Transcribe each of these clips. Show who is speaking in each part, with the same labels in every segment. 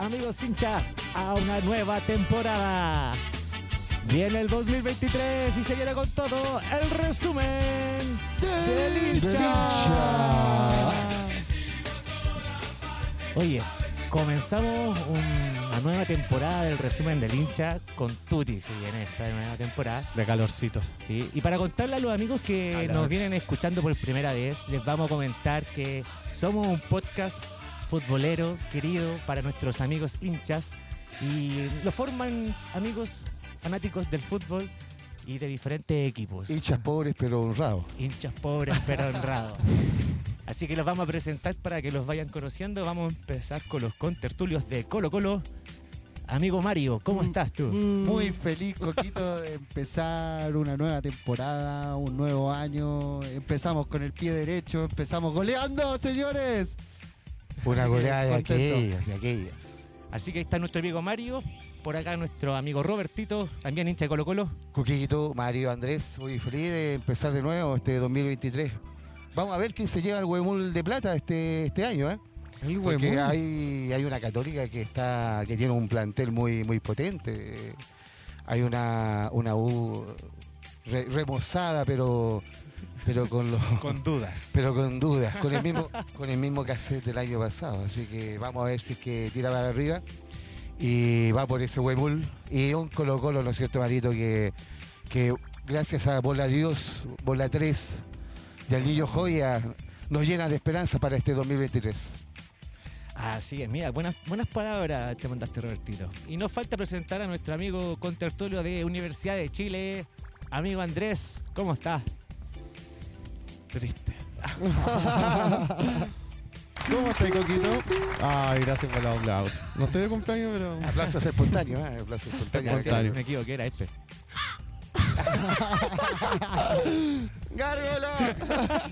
Speaker 1: Amigos hinchas, a una nueva temporada. Viene el 2023 y se viene con todo el resumen del hincha. Oye, comenzamos una nueva temporada del resumen del hincha con Tuti. Se viene esta nueva temporada.
Speaker 2: De calorcito.
Speaker 1: Sí, y para contarle a los amigos que nos vienen escuchando por primera vez, les vamos a comentar que somos un podcast futbolero querido para nuestros amigos hinchas y lo forman amigos fanáticos del fútbol y de diferentes equipos.
Speaker 3: Hinchas pobres pero honrados.
Speaker 1: Hinchas pobres pero honrados. Así que los vamos a presentar para que los vayan conociendo. Vamos a empezar con los contertulios de Colo Colo. Amigo Mario, ¿cómo estás tú?
Speaker 3: Muy feliz, Coquito, de empezar una nueva temporada, un nuevo año. Empezamos con el pie derecho, empezamos goleando, señores.
Speaker 4: Una goleada de aquellas, de aquellas.
Speaker 1: Así que ahí está nuestro amigo Mario. Por acá nuestro amigo Robertito, también hincha de Colo Colo.
Speaker 4: Coquito, Mario, Andrés, muy feliz de empezar de nuevo este 2023. Vamos a ver quién se lleva el huemul de plata este, este año, ¿eh?
Speaker 2: El
Speaker 4: Porque hay, hay una católica que está que tiene un plantel muy muy potente. Hay una, una U re- remozada, pero pero con los
Speaker 1: Con dudas.
Speaker 4: pero con dudas, con el mismo con el mismo cassette del año pasado. Así que vamos a ver si es que tira para arriba y va por ese huemul. Y un Colo Colo, ¿no es cierto, Marito? Que, que gracias a Bola Dios, Bola 3 y al Niño Joya nos llena de esperanza para este 2023.
Speaker 1: Así es, mira, buenas, buenas palabras te mandaste, Robertito. Y nos falta presentar a nuestro amigo contertulio de Universidad de Chile, amigo Andrés. ¿Cómo estás?
Speaker 2: Triste. ¿Cómo estás, Coquito? Ay, gracias por los aplausos. No estoy de cumpleaños, pero.
Speaker 4: Aplausos espontáneos, ¿eh? Aplausos espontáneos.
Speaker 2: Espontáneo.
Speaker 1: Me equivoqué, era este.
Speaker 2: ¡Gárgola!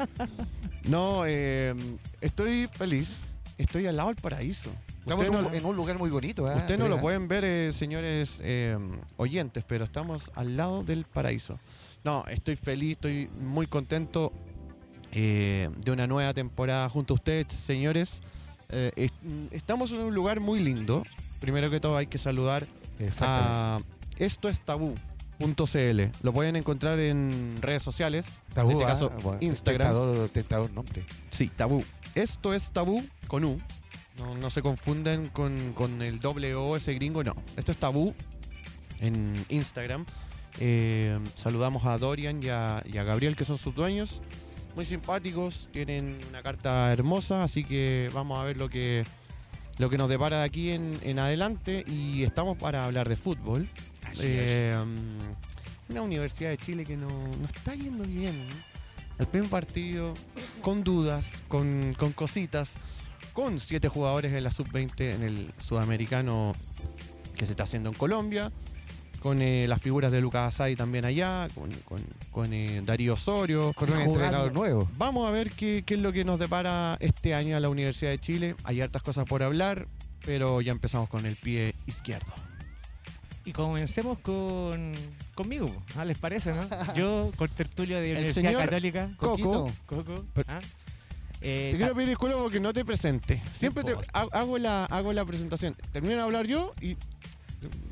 Speaker 2: no, eh, estoy feliz. Estoy al lado del paraíso.
Speaker 4: Estamos en un,
Speaker 2: no,
Speaker 4: en un lugar muy bonito, ¿eh?
Speaker 2: ustedes no lo pueden ver, eh, señores eh, oyentes, pero estamos al lado del paraíso. No, estoy feliz, estoy muy contento eh, de una nueva temporada junto a ustedes, señores. Eh, est- estamos en un lugar muy lindo. Primero que todo hay que saludar a esto es tabú.cl. Lo pueden encontrar en redes sociales.
Speaker 4: Tabú,
Speaker 2: en este
Speaker 4: ¿ah?
Speaker 2: caso,
Speaker 4: Bueno,
Speaker 2: Instagram.
Speaker 4: Tentador, tentador nombre.
Speaker 2: Sí, tabú. Esto es tabú con U. No, no se confunden con, con el doble O ese gringo, no. Esto es tabú en Instagram. Eh, saludamos a Dorian y a, y a Gabriel, que son sus dueños. Muy simpáticos, tienen una carta hermosa, así que vamos a ver lo que, lo que nos depara de aquí en, en adelante. Y estamos para hablar de fútbol.
Speaker 1: Así
Speaker 2: Eh, um, una Universidad de Chile que no, no está yendo bien. El primer partido, con dudas, con, con cositas, con siete jugadores en la sub-20 en el sudamericano que se está haciendo en Colombia, con eh, las figuras de Lucas Asai también allá, con, con- con, eh, Darío Osorio.
Speaker 4: Con un entrenador nuevo.
Speaker 2: Vamos a ver qué, qué es lo que nos depara este año a la Universidad de Chile. Hay hartas cosas por hablar, pero ya empezamos con el pie izquierdo.
Speaker 1: Y comencemos con conmigo, ¿ah? ¿les parece, no? Yo, contertulio de Universidad Católica.
Speaker 2: Coco.
Speaker 1: Coco. ¿ah? Eh,
Speaker 2: Te quiero pedir disculpas porque no te presente. Siempre te hago la, hago la presentación. Termino de habbar yo y.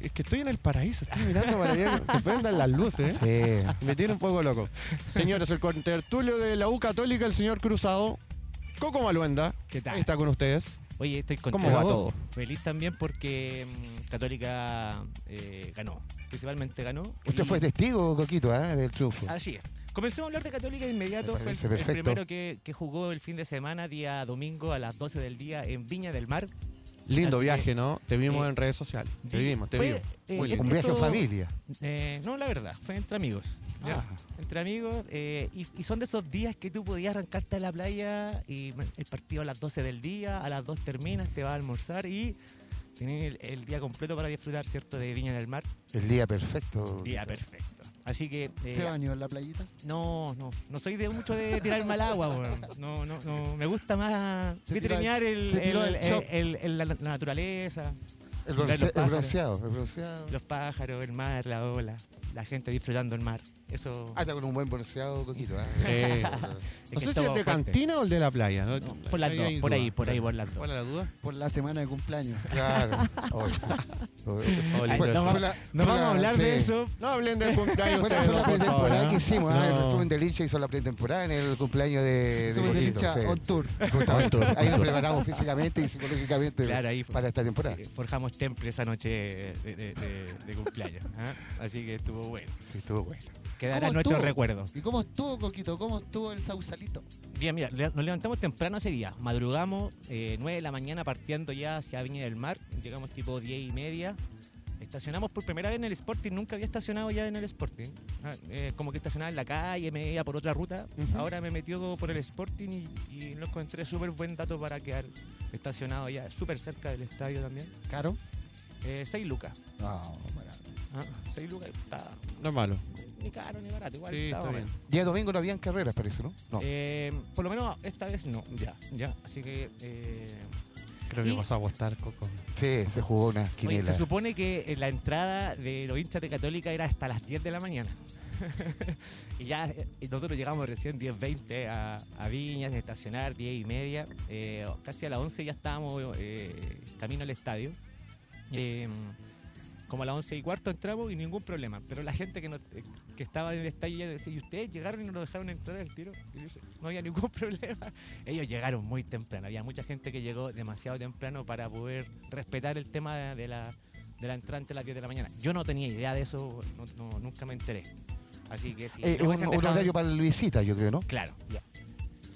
Speaker 2: Es que estoy en el paraíso, estoy mirando para allá. Que prendan las luces, ¿eh?
Speaker 4: Sí.
Speaker 2: Me tiene un poco loco. Señores, el contertulio de la U Católica, el señor Cruzado, Coco Maluenda,
Speaker 1: ¿Qué tal?
Speaker 2: está con ustedes.
Speaker 1: Oye, estoy contento.
Speaker 2: ¿Cómo va todo?
Speaker 1: Feliz también porque mm, Católica eh, ganó. Principalmente ganó.
Speaker 4: Usted
Speaker 1: Y-
Speaker 4: fue testigo, Coquito, ¿eh? del triunfo.
Speaker 1: Así es. Comencemos a hablar de Católica de inmediato.
Speaker 4: Me
Speaker 1: Fue el, el primero que, que jugó el fin de semana, día domingo a las 12 del día en Viña del Mar.
Speaker 2: Lindo
Speaker 1: Así
Speaker 2: viaje,
Speaker 1: que,
Speaker 2: ¿no? Te vimos
Speaker 1: eh,
Speaker 2: en redes sociales. Te vimos, te
Speaker 1: fue,
Speaker 2: vimos.
Speaker 1: eh,
Speaker 2: Muy lindo.
Speaker 4: Un viaje en familia.
Speaker 1: Eh, no, la verdad, fue entre amigos. ¿ya?
Speaker 4: Ah.
Speaker 1: Entre amigos. eh, y, y son de esos días que tú podías arrancarte a la playa y el partido a las 12 del día, a las 2 terminas, te vas a almorzar y tenés el, el día completo para disfrutar, ¿cierto? De Viña del Mar.
Speaker 4: El día perfecto.
Speaker 1: Día perfecto. Así que. eh,
Speaker 3: ¿Se bañó en la playita?
Speaker 1: no, no, no soy de mucho de tirarme al agua, weón. No, no, no. Me gusta más
Speaker 3: Se tiró
Speaker 1: vitreñar
Speaker 3: el-
Speaker 1: el, el-
Speaker 3: el
Speaker 1: el-
Speaker 3: chop.
Speaker 1: el- el- la, naturaleza,
Speaker 4: El,
Speaker 1: los
Speaker 4: bronce- el
Speaker 1: pájaros.
Speaker 4: bronceado, el bronceado.
Speaker 1: los pájaros, el mar, la ola, la gente disfrutando el mar. Eso.
Speaker 4: Ah, está con un buen bronceado, Coquito. ¿ah?
Speaker 2: Sí.
Speaker 1: es
Speaker 2: No sé si es de cantina o el de la playa. ¿no?
Speaker 1: No, por las
Speaker 2: Ahí
Speaker 1: dos, por
Speaker 2: duda.
Speaker 1: ahí, por ahí, por las dos.
Speaker 2: ¿Cuál es la duda?
Speaker 3: Por la semana de cumpleaños.
Speaker 4: Claro.
Speaker 2: No
Speaker 4: fue
Speaker 2: va-
Speaker 4: la-
Speaker 1: No
Speaker 4: fue
Speaker 1: vamos
Speaker 4: la-
Speaker 1: a hablar
Speaker 4: sí.
Speaker 1: de eso.
Speaker 2: No hablen del cumpleaños
Speaker 4: Fue la, pretemporada
Speaker 2: ¿ah?
Speaker 4: que hicimos, ¿ah? el resumen del hincha hizo la pretemporada en el cumpleaños de, de
Speaker 3: Somos de
Speaker 4: Coquito,
Speaker 3: hincha
Speaker 4: sí.
Speaker 3: on tour.
Speaker 4: Ahí nos preparamos físicamente y psicológicamente
Speaker 1: Claro, ahí fue-
Speaker 4: para esta temporada.
Speaker 1: eh, forjamos temple esa noche de, de- de- de cumpleaños. ¿ah? Así que estuvo bueno.
Speaker 4: Sí, estuvo bueno.
Speaker 1: Quedará
Speaker 3: ¿Cómo
Speaker 1: en nuestro
Speaker 3: estuvo?
Speaker 1: recuerdo.
Speaker 3: ¿Y cómo estuvo, Coquito? ¿Cómo estuvo el sausalito?
Speaker 1: Bien, mira, nos levantamos temprano ese día. Madrugamos, eh, 9 de la mañana partiendo ya hacia Viña del Mar. Llegamos tipo 10 y media. Estacionamos por primera vez en el Sporting. Nunca había estacionado ya en el Sporting. Ah, eh, como que estacionaba en la calle, me iba por otra ruta. Ahora me metió por el Sporting y, y lo encontré súper buen dato para quedar estacionado ya, súper cerca del estadio también.
Speaker 3: ¿Caro?
Speaker 1: Eh, 6 lucas.
Speaker 3: No, barato.
Speaker 1: Ah, 6 lucas está
Speaker 2: No es malo.
Speaker 1: Ni caro ni barato. Igual
Speaker 2: Sí,
Speaker 1: está
Speaker 2: bien.
Speaker 4: Día domingo no habían carreras, parece, ¿no? No.
Speaker 1: Eh, por lo menos esta vez no.
Speaker 4: ya.
Speaker 1: Ya, así que. eh,
Speaker 2: Creo que
Speaker 1: Y-
Speaker 2: vas a apostar, Coco.
Speaker 4: Sí, se jugó una
Speaker 1: Oye,
Speaker 4: quiniela.
Speaker 1: se supone que eh, la entrada de los hinchas de Católica era hasta las 10 de la mañana. y ya eh, nosotros llegamos recién 10.20 a, a Viñas, de estacionar 10 y media. Eh, casi a las 11 ya estábamos eh, camino al estadio. Eh, como a las 11 y cuarto entramos y ningún problema. Pero la gente que, no- que estaba en el estadio ya decía, ¿y ustedes llegaron y no nos dejaron entrar al tiro? Y dije, no había ningún problema. Ellos llegaron muy temprano. Había mucha gente que llegó demasiado temprano para poder respetar el tema de, la, de la entrada antes de las 10 de la mañana. Yo no tenía idea de eso, no- no- nunca me enteré. Así que si
Speaker 4: Eh, un, un horario para el visita, yo creo, ¿no?
Speaker 1: Claro, ya.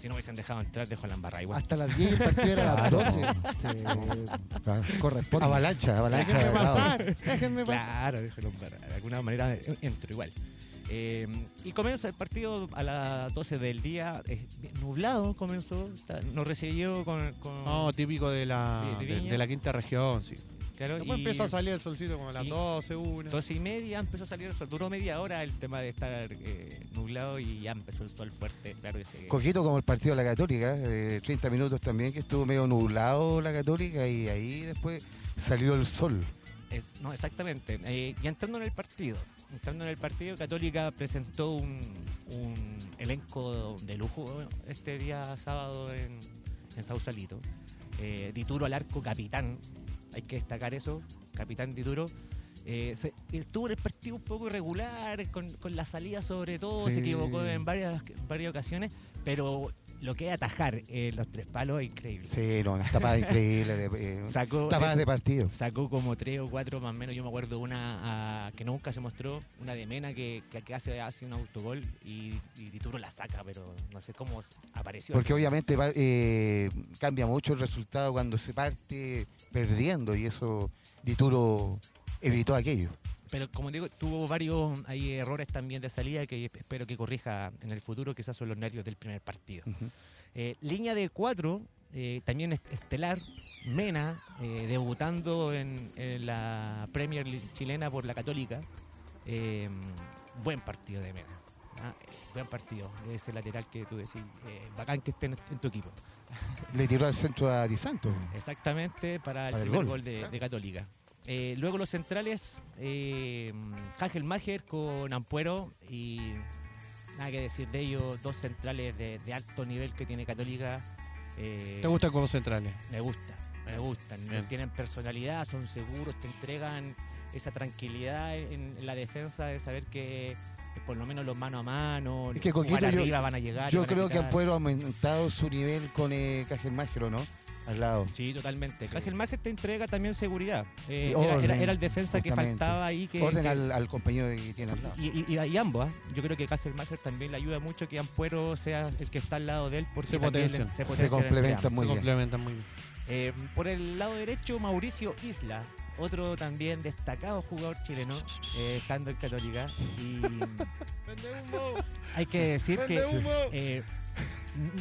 Speaker 1: Si no hubiesen dejado entrar, dejo la embarrada igual.
Speaker 3: Hasta las 10 y el partido era a las
Speaker 4: Claro.
Speaker 3: 12. Se
Speaker 4: Claro.
Speaker 3: corresponde.
Speaker 4: Avalancha, avalancha.
Speaker 2: Déjenme
Speaker 4: claro.
Speaker 2: pasar. Déjenme pasar.
Speaker 1: Claro, déjelo embarrar. De alguna manera eh, entro igual. Eh, y comienza el partido a las 12 del día, eh, nublado comenzó, nos recibió con... con-
Speaker 2: No, típico de la,
Speaker 1: Sí, de
Speaker 2: de,
Speaker 1: Viña.
Speaker 2: de la quinta región, sí.
Speaker 1: Claro,
Speaker 2: Después
Speaker 1: y
Speaker 2: empieza a salir el solcito como a las
Speaker 1: y-
Speaker 2: 12, 1.
Speaker 1: 12 y media empezó a salir el sol, duró media hora el tema de estar eh, nublado y ya empezó el sol fuerte, claro que sí.
Speaker 4: Coquito como el partido de la Católica, eh, 30 minutos también, que estuvo medio nublado la Católica y ahí después salió el sol.
Speaker 1: Es- no, exactamente. Eh, y entrando en el partido, entrando en el partido, Católica presentó un, un elenco de lujo este día sábado en, en Sausalito. Eh, Dituro al arco, capitán, hay que destacar eso, capitán Dituro. Eh, se- estuvo en el partido un poco irregular, con, con la salida sobre todo,
Speaker 4: Sí.
Speaker 1: se equivocó en varias, en varias ocasiones, pero lo que es atajar eh, los tres palos es increíble.
Speaker 4: Sí, no, unas tapadas increíbles, de, eh,
Speaker 1: Sacó
Speaker 4: tapadas de partido.
Speaker 1: sacó como tres o cuatro más o menos. Yo me acuerdo una ah, que nunca se mostró, una de Mena que, que, hace, hace un autogol y, y Dituro la saca, pero no sé cómo apareció.
Speaker 4: Porque obviamente eh, cambia mucho el resultado cuando se parte perdiendo y eso Dituro evitó aquello.
Speaker 1: Pero como digo, tuvo varios hay errores también de salida que espero que corrija en el futuro, quizás son los nervios del primer partido. Eh, línea de cuatro, eh, también est- estelar, Mena, eh, debutando en, en la Premier League chilena por la Católica. Buen partido de Mena. ¿ah? Buen partido ese lateral que tú decís, eh, bacán que esté en, en tu equipo.
Speaker 4: Le tiró al centro a Di Santo.
Speaker 1: Exactamente para el
Speaker 4: Para el
Speaker 1: primer
Speaker 4: gol.
Speaker 1: gol, de, de Católica. Eh, luego los centrales, eh, Mager con Ampuero y nada que decir de ellos, dos centrales de, de alto nivel que tiene Católica. Eh,
Speaker 2: ¿Te gustan como centrales?
Speaker 1: Me gusta, me gustan.
Speaker 2: Bien.
Speaker 1: Tienen personalidad, son seguros, te entregan esa tranquilidad en, en la defensa de saber que por lo menos los mano a mano,
Speaker 4: Es que, Coquito, yo-
Speaker 1: arriba van a llegar.
Speaker 4: Yo creo que. Ampuero ha aumentado su nivel con eh, Mágico, ¿no? Al lado.
Speaker 1: Sí, totalmente.
Speaker 4: Sí.
Speaker 1: Cajel Mager te entrega también seguridad. Eh, era,
Speaker 4: orden,
Speaker 1: era- era el defensa que faltaba ahí. Que,
Speaker 4: Orden
Speaker 1: que-
Speaker 4: al, al compañero que tiene al lado.
Speaker 1: y, y- y- y ambos, ¿ah? yo creo que Cajel Mager también le ayuda mucho que Ampuero sea el que está al lado de él porque
Speaker 2: Se
Speaker 1: le-
Speaker 2: Se
Speaker 1: entre
Speaker 4: complementan. Muy
Speaker 2: Se
Speaker 4: bien.
Speaker 2: complementan muy bien.
Speaker 1: Eh, por el lado derecho, Mauricio Isla, otro también destacado jugador chileno, eh, estando en Católica. Y hay que decir que eh,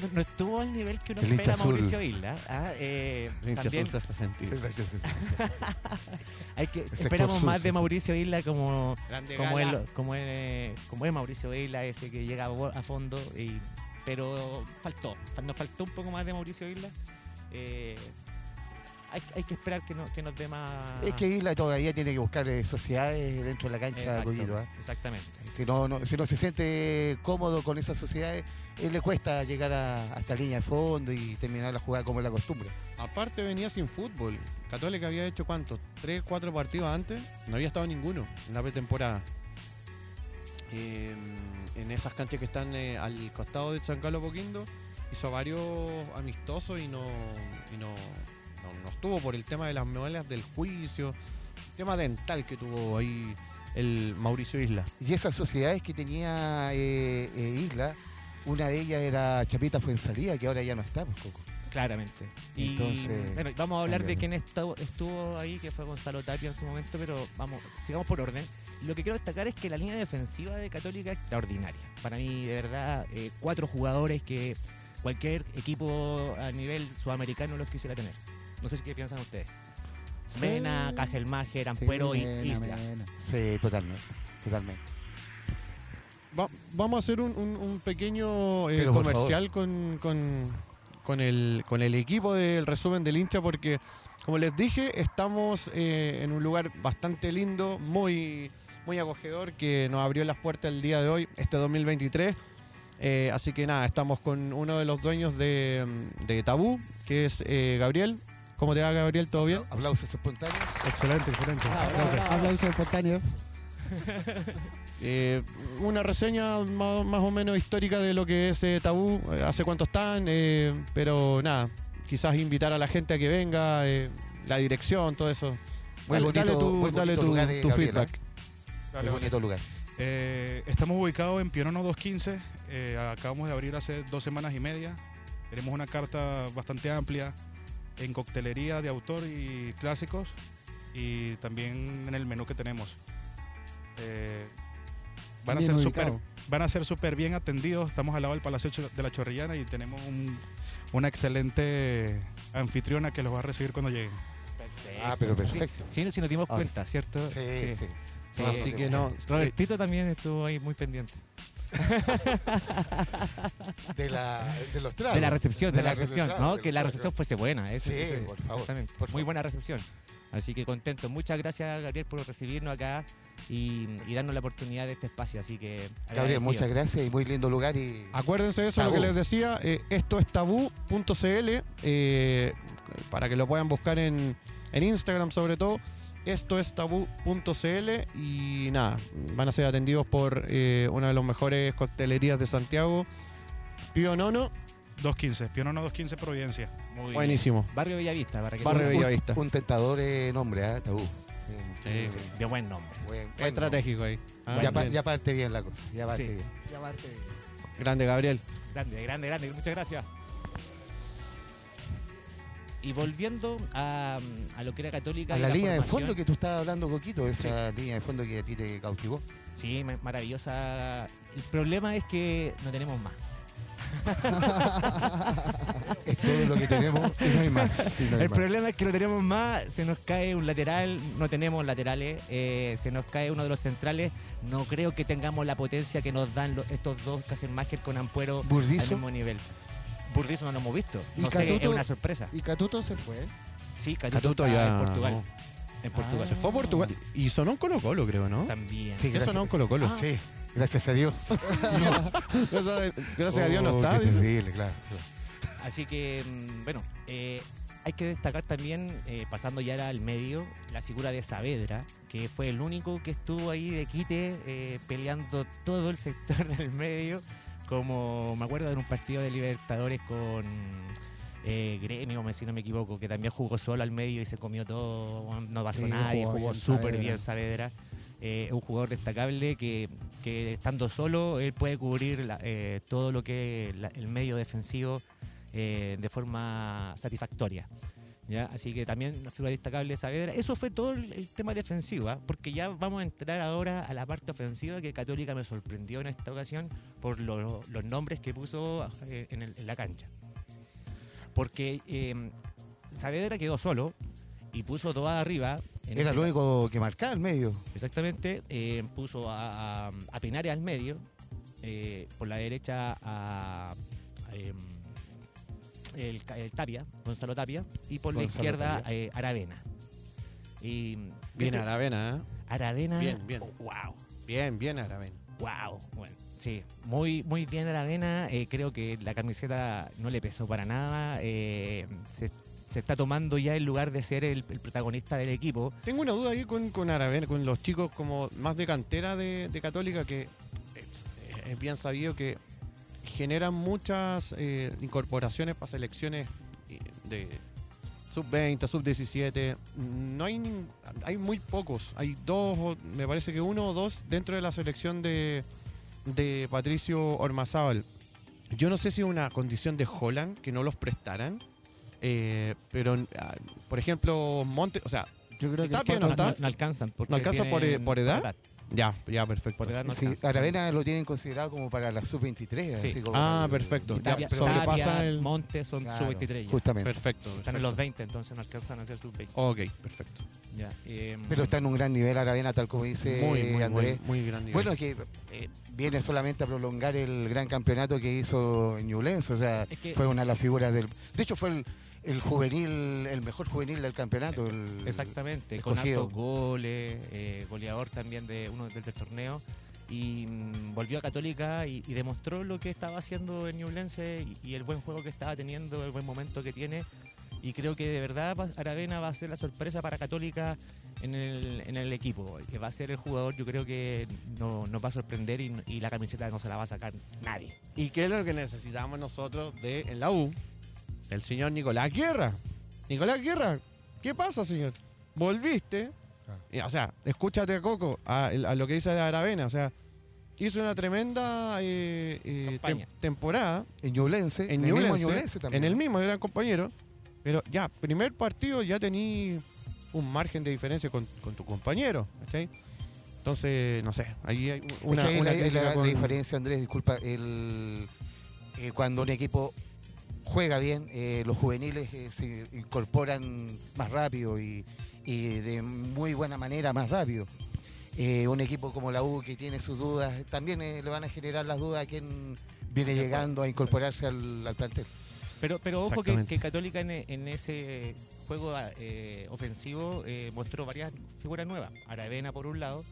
Speaker 1: no, no estuvo al nivel que uno
Speaker 4: El
Speaker 1: espera. Mauricio Isla. ¿ah? Eh,
Speaker 2: El hincha
Speaker 1: también
Speaker 2: azul se hace sentir.
Speaker 1: hay que,
Speaker 4: sector
Speaker 1: esperamos
Speaker 4: sur,
Speaker 1: más de. Mauricio Isla como, como, él, como, él, como es Mauricio Isla, ese que llega a fondo. Y, pero faltó, nos faltó un poco más de Mauricio Isla. Eh, hay, hay que esperar que, no- que nos dé más.
Speaker 4: Es que Isla todavía tiene que buscar eh, sociedades dentro de la cancha,
Speaker 1: Exacto,
Speaker 4: Coquito, ¿ah?
Speaker 1: Exactamente.
Speaker 4: Si no, no- si no se siente cómodo con esas sociedades, eh, le cuesta llegar a, hasta línea de fondo y terminar la jugada como es la costumbre.
Speaker 2: Aparte venía sin fútbol. Católica había hecho cuántos? ¿Tres, cuatro partidos antes? No había estado ninguno en la pretemporada. Eh, en esas canchas que están eh, al costado de San Carlos Poquindo, hizo varios amistosos y no, y no, no, no estuvo por el tema de las muelas del juicio, tema dental que tuvo ahí el Mauricio Isla.
Speaker 4: Y esas sociedades que tenía eh, eh, Isla, una de ellas era Chapita Fuensalía, que ahora ya no está, pues, Coco.
Speaker 1: Claramente. Y
Speaker 4: Entonces,
Speaker 1: bueno, vamos a hablar de quién estuvo, estuvo ahí, que fue Gonzalo Tapia en su momento, pero vamos, sigamos por orden. Lo que quiero destacar es que la línea defensiva de Católica es extraordinaria. Para mí, de verdad, eh, cuatro jugadores que cualquier equipo a nivel sudamericano los quisiera tener. No sé si qué piensan ustedes. Mena, Cajelmacher, Ampuero
Speaker 3: Sí,
Speaker 1: y Isla.
Speaker 3: mena.
Speaker 4: Sí, totalmente. Totalmente.
Speaker 2: Va- vamos a hacer un, un- un pequeño eh, comercial con, con- con el, con el equipo del resumen del hincha porque, como les dije, estamos eh, en un lugar bastante lindo, muy, muy acogedor, que nos abrió las puertas el día de hoy, este 2023. Eh, así que nada, estamos con uno de los dueños de, de Tabú, que es eh, Gabriel. ¿Cómo te va, Gabriel? ¿Todo bien?
Speaker 4: Aplausos espontáneos.
Speaker 5: Excelente, excelente. Gracias.
Speaker 1: bravo, bravo.
Speaker 2: Eh, una reseña más, más o menos histórica de lo que es eh, Tabú, eh, hace cuánto están, eh, pero nada, quizás invitar a la gente a que venga, eh, la dirección, todo eso.
Speaker 4: Muy
Speaker 2: dale,
Speaker 4: bonito-
Speaker 2: dale tu,
Speaker 4: muy
Speaker 2: dale
Speaker 4: bonito
Speaker 2: tu-
Speaker 4: lugar,
Speaker 2: tu
Speaker 4: Gabriela.
Speaker 2: feedback.
Speaker 5: Dale,
Speaker 4: bonito lugar.
Speaker 5: Eh, estamos ubicados en Pionono 215. eh, acabamos de abrir hace dos semanas y media. Tenemos una carta bastante amplia en coctelería de autor y clásicos y también en el menú que tenemos. Van, a ser super, van a ser súper bien atendidos. Estamos al lado del Palacio de la Chorrillana y tenemos un- una excelente anfitriona que los va a recibir cuando lleguen.
Speaker 1: Perfecto.
Speaker 4: Ah, pero perfecto.
Speaker 1: Sí, sí, nos dimos
Speaker 4: Ah,
Speaker 1: cuenta, ¿cierto?
Speaker 4: Sí, sí.
Speaker 1: Sí,
Speaker 2: Así que no,
Speaker 1: Robertito también estuvo ahí muy pendiente.
Speaker 4: De, la, de los tragos.
Speaker 1: De la recepción, de, la recepción, ¿no? Que la recepción fuese buena. Eso,
Speaker 4: Sí,
Speaker 1: eso-
Speaker 4: por favor,
Speaker 1: Exactamente.
Speaker 4: por
Speaker 1: Muy
Speaker 4: favor.
Speaker 1: buena recepción. Así que contento. Muchas gracias, Gabriel, por recibirnos acá y, y darnos la oportunidad de este espacio. Así que.
Speaker 4: Gabriel, muchas gracias y muy lindo lugar. y
Speaker 2: Acuérdense de eso, lo que les decía, eh, esto es tabú.cl, eh, para que lo puedan buscar en, en Instagram sobre todo. Esto es tabú.cl y nada, van a ser atendidos por eh, una de las mejores coctelerías de Santiago, Pío Nono.
Speaker 5: 215, Pionono 215 Providencia.
Speaker 1: Muy bien.
Speaker 2: Buenísimo.
Speaker 1: Barrio Bellavista, para que.
Speaker 2: Barrio
Speaker 4: un-
Speaker 2: Bellavista.
Speaker 4: Un tentador eh, nombre, ¿ah? Tabú.
Speaker 2: Sí.
Speaker 1: De buen nombre.
Speaker 4: Buen- buen
Speaker 2: Estratégico ahí. Ah,
Speaker 4: nombre. Ya, pa-
Speaker 2: bien.
Speaker 4: ya parte bien la cosa. Ya parte
Speaker 1: Sí.
Speaker 4: bien.
Speaker 3: Llamarte.
Speaker 2: Grande Gabriel.
Speaker 1: Grande, grande, grande. Muchas gracias. Y volviendo a, a lo que era católica.
Speaker 4: A
Speaker 1: y
Speaker 4: la línea de
Speaker 1: formación,
Speaker 4: fondo que tú estabas hablando, Coquito, esa línea de fondo que a ti te cautivó.
Speaker 1: Sí, ma- maravillosa. El problema es que no tenemos más.
Speaker 4: Es todo lo que tenemos y no hay más. Sí, no hay
Speaker 1: El
Speaker 4: más.
Speaker 1: problema es que no tenemos más, se nos cae un lateral, no tenemos laterales, eh, se nos cae uno de los centrales, no creo que tengamos la potencia que nos dan estos dos Cajelmacher con Ampuero al mismo nivel. Burdizo no lo hemos visto,
Speaker 3: ¿Y
Speaker 1: no sé, es una sorpresa.
Speaker 3: Y Catuto se fue.
Speaker 1: Sí, Catuto,
Speaker 2: Catuto
Speaker 1: está
Speaker 2: ya.
Speaker 1: en Portugal.
Speaker 2: no.
Speaker 1: En Portugal.
Speaker 3: Ah.
Speaker 2: Se fue a Portugal y sonó un Colo Colo, creo, ¿no?
Speaker 1: También.
Speaker 4: Sí,
Speaker 2: Eso
Speaker 4: gracias.
Speaker 2: no un Colo Colo.
Speaker 1: Ah.
Speaker 4: Sí, gracias a Dios.
Speaker 2: Gracias, a Dios no
Speaker 4: Oh,
Speaker 2: está.
Speaker 4: qué terrible, claro, claro.
Speaker 1: Así que, mm, bueno, eh, hay que destacar también, eh, pasando ya al medio, la figura de Saavedra, que fue el único que estuvo ahí de quite eh, peleando todo el sector del medio, como me acuerdo de un partido de Libertadores con eh, Gremio, si no me equivoco, que también jugó solo al medio y se comió todo, no pasó
Speaker 3: Sí,
Speaker 1: nadie,
Speaker 3: jugó
Speaker 1: súper
Speaker 3: Saavedra.
Speaker 1: bien Saavedra. Eh, es un jugador destacable que, que estando solo él puede cubrir la- eh, todo lo que es la- el medio defensivo eh, de forma satisfactoria. ¿ya? Así que también una figura destacable es Saavedra. Eso fue todo el, el tema defensivo, ¿ah? porque ya vamos a entrar ahora a la parte ofensiva que Católica me sorprendió en esta ocasión por lo- los nombres que puso eh, en, el- en la cancha. Porque eh, Saavedra quedó solo y puso toda arriba. en
Speaker 4: Era
Speaker 1: este
Speaker 4: lo único que marcaba el medio.
Speaker 1: Exactamente, eh, puso a, a, a Pinares al medio, eh, por la derecha a, a, em, el, el Tapia, Gonzalo Tapia, y por la izquierda eh, Aravena. Y
Speaker 2: Bien
Speaker 1: ese-
Speaker 2: Aravena, ¿eh?
Speaker 1: Aravena.
Speaker 2: Bien, bien.
Speaker 1: oh, wow.
Speaker 2: Bien, bien Aravena.
Speaker 1: Wow, bueno, sí, muy, muy bien Aravena. Eh, creo que la camiseta no le pesó para nada. eh, se, se está tomando ya el lugar de ser el, protagonista del equipo.
Speaker 2: Tengo una duda ahí con, con con los chicos como más de cantera de, de Católica, que es, bien sabido que generan muchas eh, incorporaciones para selecciones eh, de sub-20, sub-17. No hay, hay muy pocos. Hay dos, me parece que uno o dos dentro de la selección de, de Patricio Ormazábal. Yo no sé si es una condición de Holland que no los prestaran. Eh, pero, ah, por ejemplo, Monte, o sea,
Speaker 3: Yo creo que
Speaker 2: Tapia no
Speaker 1: No,
Speaker 3: Pato-
Speaker 2: está?
Speaker 1: no alcanzan. Porque
Speaker 2: ¿No alcanzan por, eh, por edad? Ya, ya, perfecto.
Speaker 1: Por edad no
Speaker 4: Sí. Aravena lo tienen considerado como para la sub-23.
Speaker 1: Sí.
Speaker 4: así como
Speaker 2: Ah,
Speaker 4: el-
Speaker 2: perfecto. Ya,
Speaker 1: Tapia,
Speaker 2: sobrepasa
Speaker 1: Tapia,
Speaker 2: el-
Speaker 1: Montes son
Speaker 4: Claro,
Speaker 1: sub-23 ya.
Speaker 4: Justamente.
Speaker 2: Perfecto.
Speaker 1: Están en los 20, entonces no alcanzan a ser sub-20.
Speaker 2: Ok, perfecto.
Speaker 1: Ya, eh,
Speaker 4: Pero está en un gran nivel Aravena, tal como dice
Speaker 2: muy, muy,
Speaker 4: Andrés.
Speaker 2: muy, muy gran nivel.
Speaker 4: Bueno, que eh, viene solamente a prolongar el gran campeonato que hizo Ñublense, o sea,
Speaker 1: Es que-
Speaker 4: fue una de las figuras del... De hecho, fue el, el juvenil, el mejor juvenil del campeonato. el-
Speaker 1: Exactamente, con altos goles, eh, goleador también de uno del, del torneo. Y mm, volvió a Católica y, y demostró lo que estaba haciendo en Ñublense y, y el buen juego que estaba teniendo, el buen momento que tiene. Y creo que de verdad Aravena va a ser la sorpresa para Católica en el, en el equipo. Que va a ser el jugador, yo creo que no- nos va a sorprender y, y la camiseta no se la va a sacar nadie.
Speaker 2: ¿Y qué es lo que necesitamos nosotros de en la U? El señor Nicolás Guerra. Nicolás Guerra, ¿qué pasa, señor? Volviste. Y, o sea, escúchate a Coco, a, a lo que dice Aravena. O sea, hizo una tremenda eh, eh, tem- temporada
Speaker 4: En Ñublense,
Speaker 2: en
Speaker 4: el mismo
Speaker 2: Ñublense,
Speaker 4: Ñublense también.
Speaker 2: en el mismo gran compañero. Pero ya, primer partido ya tení un margen de diferencia con, con tu compañero. Entonces, no sé, ahí hay una,
Speaker 4: Es que la, la- la diferencia, Andrés, disculpa, el, eh, cuando un equipo juega bien, eh, los juveniles eh, se incorporan más rápido y, y de muy buena manera más rápido. Eh, un equipo como la U que tiene sus dudas, también eh, le van a generar las dudas a quien viene llegando a incorporarse al, al plantel.
Speaker 1: Pero, pero ojo que, Católica en, en ese juego eh, ofensivo eh, mostró varias figuras nuevas. Aravena por un lado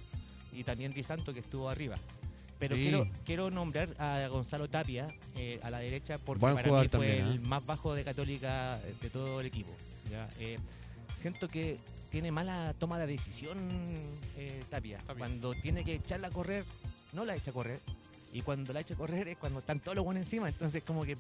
Speaker 1: y también Di Santo que estuvo arriba. Pero
Speaker 2: Sí.
Speaker 1: quiero, quiero nombrar a Gonzalo Tapia eh, a la derecha porque
Speaker 2: Buen
Speaker 1: para mí fue
Speaker 2: también,
Speaker 1: el
Speaker 2: ¿eh?
Speaker 1: más bajo de Católica de todo el equipo. ¿ya? Eh, siento que tiene mala toma de decisión eh, Tapia.
Speaker 2: Tapia.
Speaker 1: Cuando tiene que echarla a correr, no la echa a correr. Y cuando la echa a correr es cuando están todos los buenos encima. Entonces como que,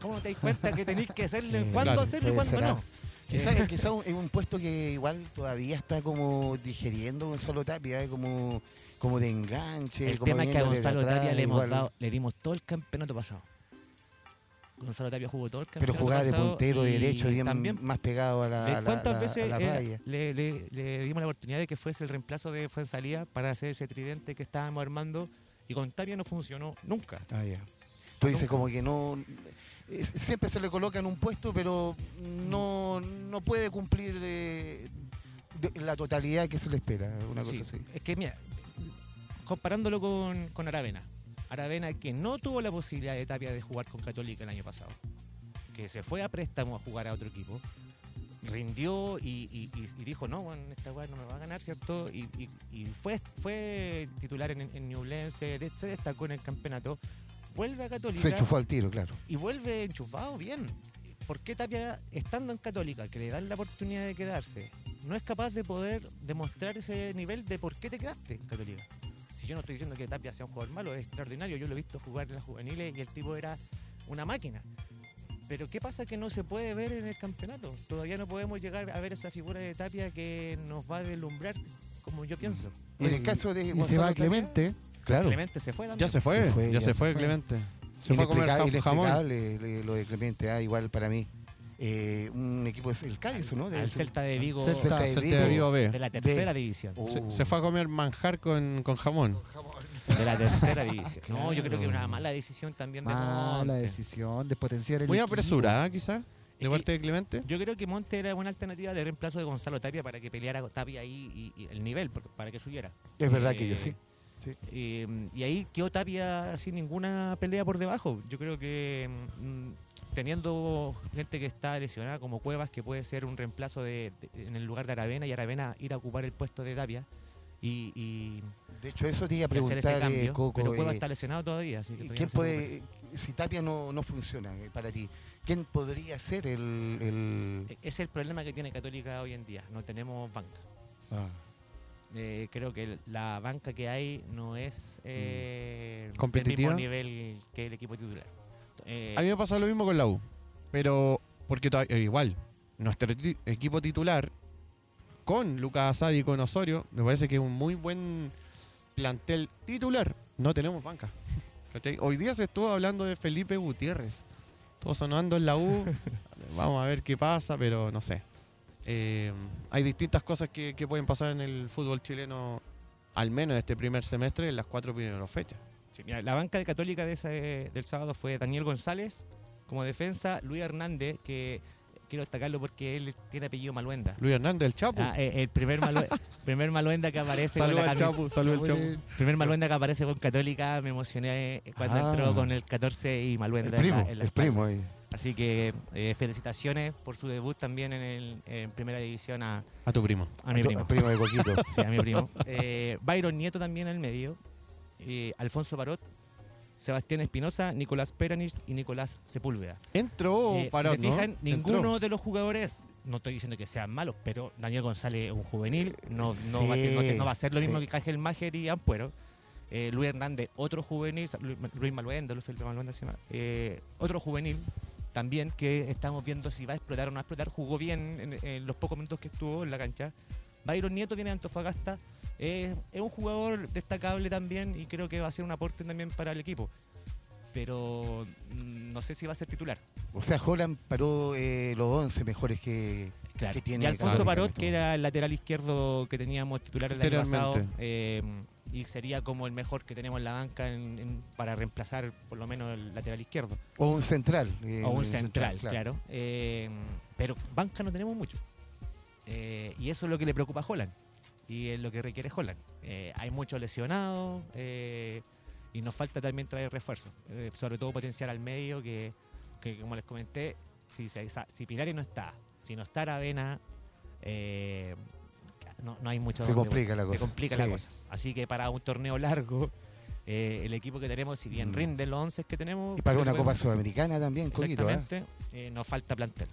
Speaker 1: ¿cómo te das cuenta que tenéis que hacerle?
Speaker 4: Eh,
Speaker 1: ¿Cuándo
Speaker 2: claro,
Speaker 1: hacerlo y cuándo no?
Speaker 4: Quizás quizá un- es un puesto que igual todavía está como digeriendo Gonzalo Tapia, eh, como, como de enganche.
Speaker 1: El
Speaker 4: como
Speaker 1: tema es que a Gonzalo
Speaker 4: atrás,
Speaker 1: Tapia le hemos
Speaker 4: igual.
Speaker 1: dado, le dimos todo el campeonato pasado. Gonzalo Tapia jugó todo el
Speaker 4: Pero
Speaker 1: campeonato
Speaker 4: jugaba de puntero derecho, bien
Speaker 1: también
Speaker 4: más pegado a la,
Speaker 1: le-
Speaker 4: a la-
Speaker 1: ¿Cuántas
Speaker 4: la-
Speaker 1: veces
Speaker 4: a la
Speaker 1: era-
Speaker 4: raya.
Speaker 1: le, le- le dimos la oportunidad de que fuese el reemplazo de Fuensalía para hacer ese tridente que estábamos armando y con Tapia no funcionó nunca?
Speaker 4: Ah, ya. Tú dices como que no... siempre se le coloca en un puesto, pero no, no puede cumplir de, de la totalidad que se le espera, una cosa
Speaker 1: Sí,
Speaker 4: así.
Speaker 1: Es que mira, comparándolo con, con Aravena, Aravena que no tuvo la posibilidad de Tapia de jugar con Católica el año pasado, que se fue a préstamo a jugar a otro equipo, rindió y, y- y- y dijo, no, bueno, esta weá no me va a ganar, ¿cierto? Y, fue, fue titular en, en Ñublense, de- se destacó en el campeonato, vuelve a Católica
Speaker 4: Se enchufó al tiro, claro.
Speaker 1: y vuelve enchufado bien. ¿Por qué Tapia, estando en Católica, que le dan la oportunidad de quedarse, no es capaz de poder demostrar ese nivel de por qué te quedaste en Católica? Si yo no estoy diciendo que Tapia sea un jugador malo, es extraordinario. Yo lo he visto jugar en las juveniles y el tipo era una máquina. Pero ¿qué pasa que no se puede ver en el campeonato? Todavía no podemos llegar a ver esa figura de Tapia que nos va a deslumbrar, como yo pienso.
Speaker 4: Y en el caso de
Speaker 3: Y se
Speaker 4: Gonzalo
Speaker 3: va
Speaker 4: Tapia,
Speaker 3: Clemente.
Speaker 4: Claro.
Speaker 1: Clemente se fue también.
Speaker 2: Ya se fue,
Speaker 4: Se fue,
Speaker 2: ya,
Speaker 4: ya
Speaker 2: se
Speaker 4: se
Speaker 2: fue
Speaker 4: fue.
Speaker 2: Clemente. Se fue a comer jam- jamón.
Speaker 4: lo de Clemente, ah, igual para mí. Eh, un equipo es el Cádiz, ¿no?
Speaker 1: Al Celta de Vigo
Speaker 3: Celta
Speaker 4: Celta de
Speaker 2: Celta
Speaker 4: Vigo.
Speaker 2: de Vigo B.
Speaker 1: de la tercera división.
Speaker 2: Se,
Speaker 4: Uh.
Speaker 2: se fue a comer manjar con, con jamón.
Speaker 1: De la tercera división. No, yo creo que una mala decisión también de
Speaker 3: Mala
Speaker 1: Monte.
Speaker 3: decisión de potenciar el
Speaker 2: Muy
Speaker 3: equipo.
Speaker 2: apresurada, quizás,
Speaker 1: Es
Speaker 2: de
Speaker 1: que
Speaker 2: parte de Clemente.
Speaker 1: Yo creo que Monte era una alternativa de reemplazo de Gonzalo Tapia para que peleara con Tapia ahí y, y el nivel, para que subiera.
Speaker 4: Es verdad
Speaker 1: Eh,
Speaker 4: que yo sí. Sí.
Speaker 1: Eh, y ahí quedó Tapia sin ninguna pelea por debajo. Yo creo que mm, teniendo gente que está lesionada como Cuevas, que puede ser un reemplazo de, de- en el lugar de Aravena y Aravena ir a ocupar el puesto de Tapia y, y-
Speaker 4: De hecho, eso te iba a preguntar, eh,
Speaker 1: cambio.
Speaker 4: Coco.
Speaker 1: pero Cuevas
Speaker 4: eh,
Speaker 1: está lesionado todavía, así que todavía
Speaker 4: ¿Quién
Speaker 1: no
Speaker 4: puede, si Tapia no, no funciona eh, para ti, quién podría ser el... el-.
Speaker 1: E- es el problema que tiene Católica hoy en día. No tenemos banca.
Speaker 4: Ah,
Speaker 1: Eh, creo que el- la banca que hay no es eh,
Speaker 2: ¿Competitiva?
Speaker 1: del mismo nivel que el equipo titular. Eh,
Speaker 2: A mí me lo mismo con la U. Pero, porque eh, igual, nuestro equipo titular, con Lucas Asadi y con Osorio, me parece que es un muy buen plantel titular. No tenemos banca. ¿Cachai? Hoy día se estuvo hablando de Felipe Gutiérrez. Todo sonando en la U. Vamos a ver qué pasa, pero no sé. Eh, hay distintas cosas que, que pueden pasar en el fútbol chileno, al menos este primer semestre, en las cuatro primeras fechas.
Speaker 1: Sí, mira, la banca de Católica de ese- del sábado fue Daniel González como defensa, Luis Hernández, que quiero destacarlo porque él tiene apellido Maluenda.
Speaker 2: Luis Hernández, el Chapu.
Speaker 1: Ah, eh, el primer, Malue- primer Maluenda que aparece con
Speaker 2: Saludos
Speaker 1: la
Speaker 2: Chapu, Chapu.
Speaker 3: Oye,
Speaker 1: primer Maluenda que aparece con Católica, me emocioné cuando
Speaker 4: Ah.
Speaker 1: entró con el 14 y
Speaker 4: el
Speaker 1: Maluenda en
Speaker 4: primo,
Speaker 1: la- en la
Speaker 4: el
Speaker 1: espalda.
Speaker 4: primo. eh.
Speaker 1: Así que eh, felicitaciones por su debut también en, el- en primera división a,
Speaker 2: A tu primo.
Speaker 1: a mi
Speaker 4: El
Speaker 1: primo.
Speaker 4: primo de Coquito.
Speaker 1: Sí, a mi primo. Eh, Byron Nieto también en el medio. eh, Alfonso Parot, Sebastián Espinosa, Nicolás Peranich y Nicolás Sepúlveda.
Speaker 2: Entró
Speaker 1: Eh,
Speaker 2: para
Speaker 1: si se fijan, ninguno de los jugadores, no estoy diciendo que sean malos, pero Daniel González es un juvenil, no, no, va, a, no, va a ser lo mismo que Cángel Máger y Ampuero. Eh, Luis Hernández, otro juvenil, Luis, Luis Maluenda, Luis Felipe Maluenda eh, otro juvenil también que estamos viendo si va a explotar o no va a explotar. Jugó bien en, en los pocos minutos que estuvo en la cancha. Byron Nieto viene de Antofagasta, eh, es un jugador destacable también y creo que va a ser un aporte también para el equipo. Pero mm, no sé si va a ser titular.
Speaker 4: O sea, Holland paró eh, los 11 mejores que,
Speaker 1: Claro.
Speaker 4: que tiene
Speaker 1: y Alfonso Parot, que era el lateral izquierdo que teníamos titular el año pasado, eh, y sería como el mejor que tenemos en la banca en- en- para reemplazar por lo menos el lateral izquierdo.
Speaker 4: O un central. eh,
Speaker 1: o un central, claro. Eh, pero banca no tenemos mucho. Eh, y eso es lo que le preocupa a Holland. Y es lo que requiere Holland. Hay muchos lesionados y nos falta también traer refuerzos. Sobre todo potenciar al medio, que, que como les comenté, si, si Pilari no está, si no está Aravena, eh, no, no hay mucho
Speaker 4: Se complica la
Speaker 1: Se
Speaker 4: cosa.
Speaker 1: complica la cosa. Así que para un torneo largo, eh, el equipo que tenemos, si bien
Speaker 4: Mm.
Speaker 1: rinden los 11 que tenemos,
Speaker 4: Y para una Copa Sudamericana también, Coquito. ¿ah?
Speaker 1: Exactamente, eh, nos falta plantel.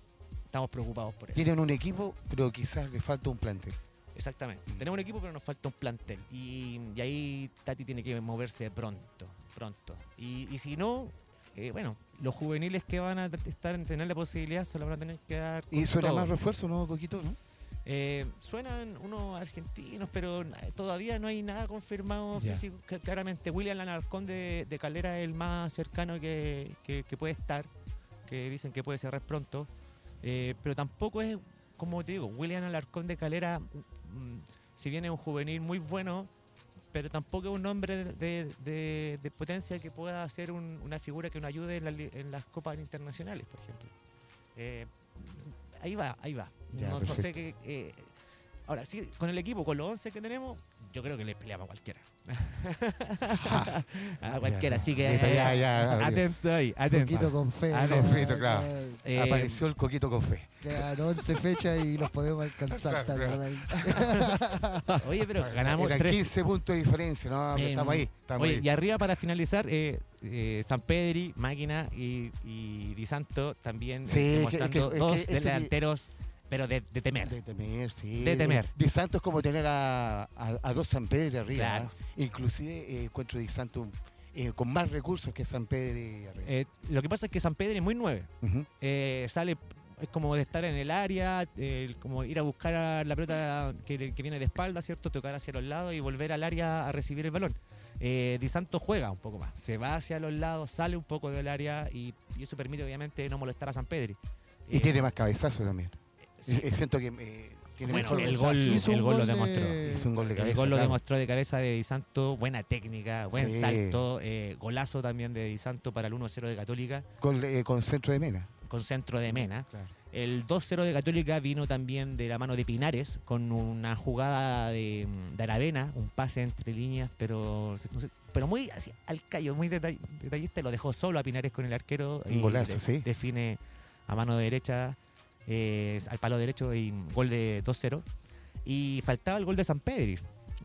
Speaker 1: Estamos preocupados por eso.
Speaker 4: Tienen un equipo, pero quizás le falta un plantel.
Speaker 1: Exactamente. Tenemos un equipo, pero nos falta un plantel. Y, y ahí Tati tiene que moverse pronto, pronto. Y, y si no, eh, bueno, los juveniles que van a estar tener la posibilidad se lo van a tener que dar.
Speaker 4: Y suena
Speaker 1: todo.
Speaker 4: más refuerzo, ¿no, Coquito? ¿no?
Speaker 1: Eh, suenan unos argentinos, pero todavía no hay nada confirmado físico. Cl- Claramente, William Lanarcón de, de Calera es el más cercano que, que- que puede estar, que dicen que puede cerrar pronto. Eh, pero tampoco es, como te digo, William Alarcón de Calera, mm, si bien es un juvenil muy bueno, pero tampoco es un hombre de, de- de- de potencia que pueda un- una figura que nos ayude en, la en las copas internacionales, por ejemplo. Eh, ahí va, ahí va.
Speaker 4: Ya,
Speaker 1: no, no sé qué. eh, ahora, sí, con el equipo, con los 11 que tenemos, yo creo que le peleamos a cualquiera. a cualquiera,
Speaker 4: Ya,
Speaker 1: así que.
Speaker 4: ya, ya,
Speaker 1: eh,
Speaker 4: ya,
Speaker 1: atento ahí, atento.
Speaker 3: poquito con fe.
Speaker 1: Ah,
Speaker 4: perfecto, claro.
Speaker 1: Eh,
Speaker 4: Apareció el Coquito con fe.
Speaker 3: Quedan 11 fechas y los podemos alcanzar.
Speaker 1: Oye, pero ganamos tres.
Speaker 4: 15 puntos de diferencia, ¿no?
Speaker 1: Eh,
Speaker 4: estamos ahí. Estamos
Speaker 1: Oye,
Speaker 4: ahí.
Speaker 1: y arriba para finalizar, eh, eh, San Pedri, Máquina y, y Di Santo también eh,
Speaker 4: Sí, es que- que-
Speaker 1: dos
Speaker 4: que
Speaker 1: delanteros, pero de, de temer.
Speaker 4: De temer, sí.
Speaker 1: De temer.
Speaker 4: Di Santo es como tener a, a- a dos San Pedro arriba.
Speaker 1: Claro.
Speaker 4: ¿eh? Inclusive eh, encuentro Di Santo eh, con más recursos que San Pedro arriba.
Speaker 1: Lo que pasa es que San Pedri es muy nueve. Sale, es como de estar en el área, como ir a buscar a la pelota que, que viene de espalda, ¿cierto? Tocar hacia los lados y volver al área a recibir el balón. Di Santo juega un poco más, se va hacia los lados, sale un poco del área y, y eso permite obviamente no molestar a San Pedri.
Speaker 4: Y tiene más cabezazo también.
Speaker 1: Sí.
Speaker 4: Eh, siento que eh, tiene
Speaker 1: Bueno,
Speaker 4: mucho
Speaker 1: el gol,
Speaker 3: Hizo
Speaker 1: el
Speaker 3: un
Speaker 1: gol lo
Speaker 3: gol de-
Speaker 1: demostró.
Speaker 4: Hizo un gol de
Speaker 1: El
Speaker 4: cabeza.
Speaker 1: gol lo
Speaker 4: claro.
Speaker 1: demostró de cabeza de Di Santo, buena técnica, buen
Speaker 4: Sí.
Speaker 1: salto, eh, golazo también de Di Santo para el 1-0 de Católica,
Speaker 4: Gol, eh, con centro de Mena.
Speaker 1: con centro de Mena.
Speaker 4: Claro.
Speaker 1: El 2-0 de Católica vino también de la mano de Pinares con una jugada de, de Aravena, un pase entre líneas, pero no sé, pero muy así, al callo, muy detall- detallista. Lo dejó solo a Pinares con el arquero.
Speaker 4: Un golazo,
Speaker 1: de-
Speaker 4: sí.
Speaker 1: Define a mano derecha, eh, al palo derecho y gol de 2-0. Y faltaba el gol de San Pedri.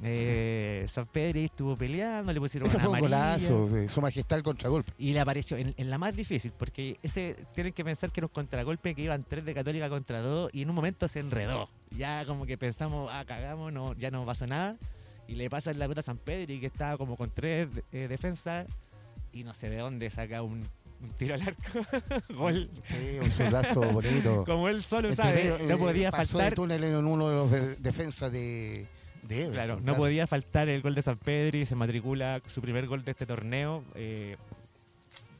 Speaker 1: Eh, San Pedri estuvo peleando, le pusieron
Speaker 4: Ese
Speaker 1: una
Speaker 4: fue un golazo, eh, su majestad el contragolpe.
Speaker 1: Y le apareció en, en la más difícil, porque ese tienen que pensar que era un contragolpe que iban tres de Católica contra dos y en un momento se enredó. Ya como que pensamos, ah, cagamos, no, ya no pasó nada. Y le pasa la pelota a San Pedro y que estaba como con tres eh, defensas y no sé de dónde saca un, un tiro al arco. Gol.
Speaker 4: Sí, un zurdazo bonito.
Speaker 1: Como él solo
Speaker 4: Entre
Speaker 1: sabe,
Speaker 4: medio,
Speaker 1: no
Speaker 4: eh,
Speaker 1: podía
Speaker 4: pasó
Speaker 1: faltar.
Speaker 4: de túnel en uno de los de- defensas de, de Everton,
Speaker 1: Claro, no podía faltar el gol de San Pedro y se matricula su primer gol de este torneo, eh,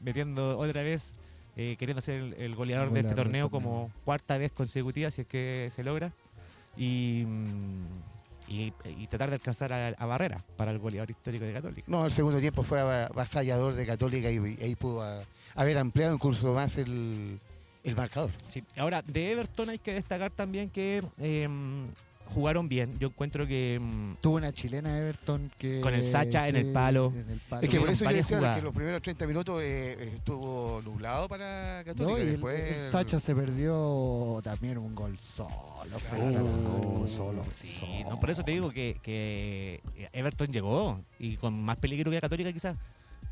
Speaker 1: metiendo otra vez, eh, queriendo ser el, el goleador
Speaker 3: El
Speaker 1: de este torneo
Speaker 3: torneo.
Speaker 1: como cuarta vez consecutiva, si es que se logra, y, mm, y, y tratar de alcanzar a, a Barrera para el goleador histórico de Católica.
Speaker 4: No, el segundo tiempo fue ava- avasallador de Católica y y ahí pudo ah, haber ampliado incluso más el, el marcador.
Speaker 1: Sí. Ahora, de Everton hay que destacar también que eh, jugaron bien. Yo encuentro que mm,
Speaker 3: Tuvo una chilena Everton que.
Speaker 1: Con el Sacha en el palo.
Speaker 3: en el palo.
Speaker 4: Es que por eso yo decía
Speaker 1: jugadas.
Speaker 4: que los primeros 30 minutos eh, estuvo nublado para Católica.
Speaker 3: No, y el,
Speaker 4: después,
Speaker 3: el Sacha se perdió también un gol solo.
Speaker 4: Claro.
Speaker 3: atacando solo,
Speaker 1: Sí,
Speaker 3: solo.
Speaker 1: no, por eso te digo que, que Everton llegó y con más peligro que Católica quizás.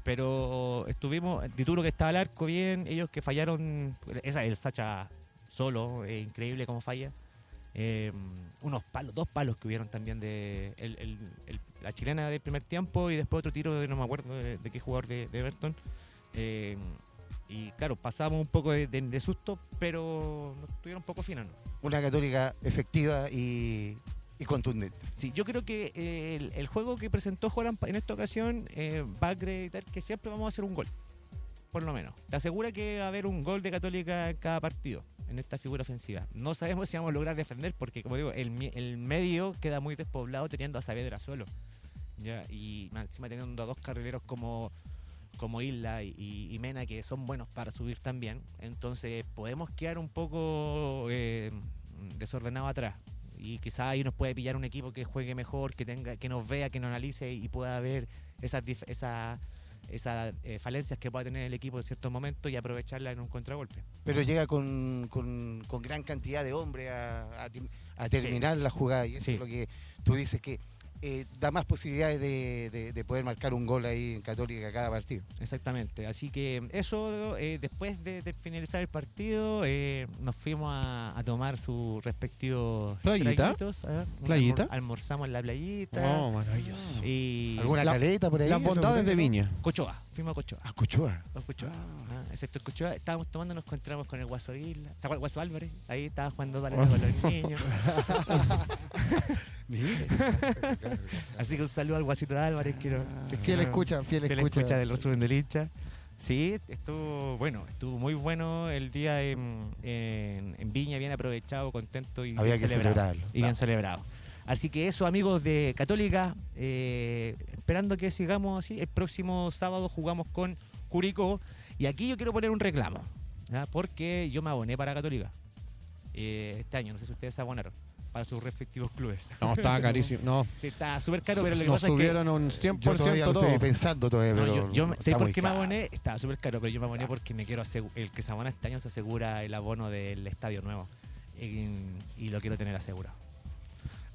Speaker 1: Pero estuvimos, Dituro que estaba al arco bien, ellos que fallaron, esa el Sacha solo, es increíble cómo falla. Eh, unos palos, dos palos que hubieron también de el- el- el- la chilena del primer tiempo y después otro tiro de no me acuerdo de, de qué jugador de, de Everton. Eh, y claro, pasamos un poco de, susto, pero nos tuvieron un poco finos. ¿no?
Speaker 4: Una Católica efectiva y, y contundente.
Speaker 1: Sí, yo creo que eh, el, el juego que presentó Holland en esta ocasión eh, va a acreditar que siempre vamos a hacer un gol. Por lo menos. Te asegura que va a haber un gol de Católica en cada partido, en esta figura ofensiva. No sabemos si vamos a lograr defender, porque como digo, el, el medio queda muy despoblado teniendo a Saavedra solo. ¿ya? Y encima teniendo a dos carrileros como, como Isla y, y- Mena, que son buenos para subir también. Entonces podemos quedar un poco eh, desordenado atrás y quizás ahí nos puede pillar un equipo que juegue mejor, que tenga, que nos vea, que nos analice y pueda ver esas dif- esa- esas eh, falencias que pueda tener el equipo en ciertos momentos y aprovecharla en un contragolpe.
Speaker 4: Pero llega con, con- con gran cantidad de hombres a, a tim- a terminar la jugada. Y eso
Speaker 1: Sí.
Speaker 4: es lo que tú dices que eh, da más posibilidades de, de- de poder marcar un gol ahí en Católica cada partido.
Speaker 1: Exactamente. Así que eso, eh, después de, de finalizar el partido, eh, nos fuimos a, a tomar sus respectivos
Speaker 2: ¿Playita?
Speaker 1: traguitos, ¿ah?
Speaker 2: ¿Playita?
Speaker 1: almor- almorzamos en la playita.
Speaker 2: Oh, maravilloso.
Speaker 1: Y
Speaker 4: ¿Alguna
Speaker 2: La-
Speaker 4: caleta por ahí?
Speaker 2: Las bondades de Viña.
Speaker 1: Cochoa, fuimos a Cochoa.
Speaker 4: A Cochoa.
Speaker 1: a Cochoa. Ah, excepto el Cochoa, estábamos tomando, nos encontramos con el Guaso Isla, ¿se acuerda el Guaso Álvarez? Ahí estaba jugando para con los niños. Así que un saludo al Guasito Álvarez. Quiero, si es que
Speaker 3: Fiel
Speaker 1: no-
Speaker 3: escucha, fiel
Speaker 1: fiel
Speaker 3: escucha.
Speaker 1: escucha del resumen del hincha. Sí, estuvo bueno, estuvo muy bueno el día en, en- en Viña, bien aprovechado, contento y
Speaker 4: Había
Speaker 1: bien
Speaker 4: que
Speaker 1: celebrado.
Speaker 4: celebrarlo.
Speaker 1: Y bien celebrado. Así que eso, amigos de Católica, eh, esperando que sigamos así. El próximo sábado jugamos con Curicó. Y aquí yo quiero poner un reclamo, porque yo me aboné para Católica eh, este año. No sé si ustedes se abonaron para sus respectivos clubes.
Speaker 2: No, estaba carísimo. No,
Speaker 1: Sí, está súper caro, pero lo que
Speaker 2: nos
Speaker 1: pasa es que
Speaker 2: subieron un 100%
Speaker 4: Yo todavía lo
Speaker 2: todo.
Speaker 4: estoy pensando todavía,
Speaker 1: No,
Speaker 4: pero
Speaker 1: yo, yo me-
Speaker 4: está
Speaker 1: ¿sabes por
Speaker 4: muy
Speaker 1: qué me
Speaker 4: caro.
Speaker 1: aboné? Estaba súper caro, pero yo me aboné porque me quiero asegu- el que se abona este año se asegura el abono del estadio nuevo. Y, y lo quiero tener asegurado.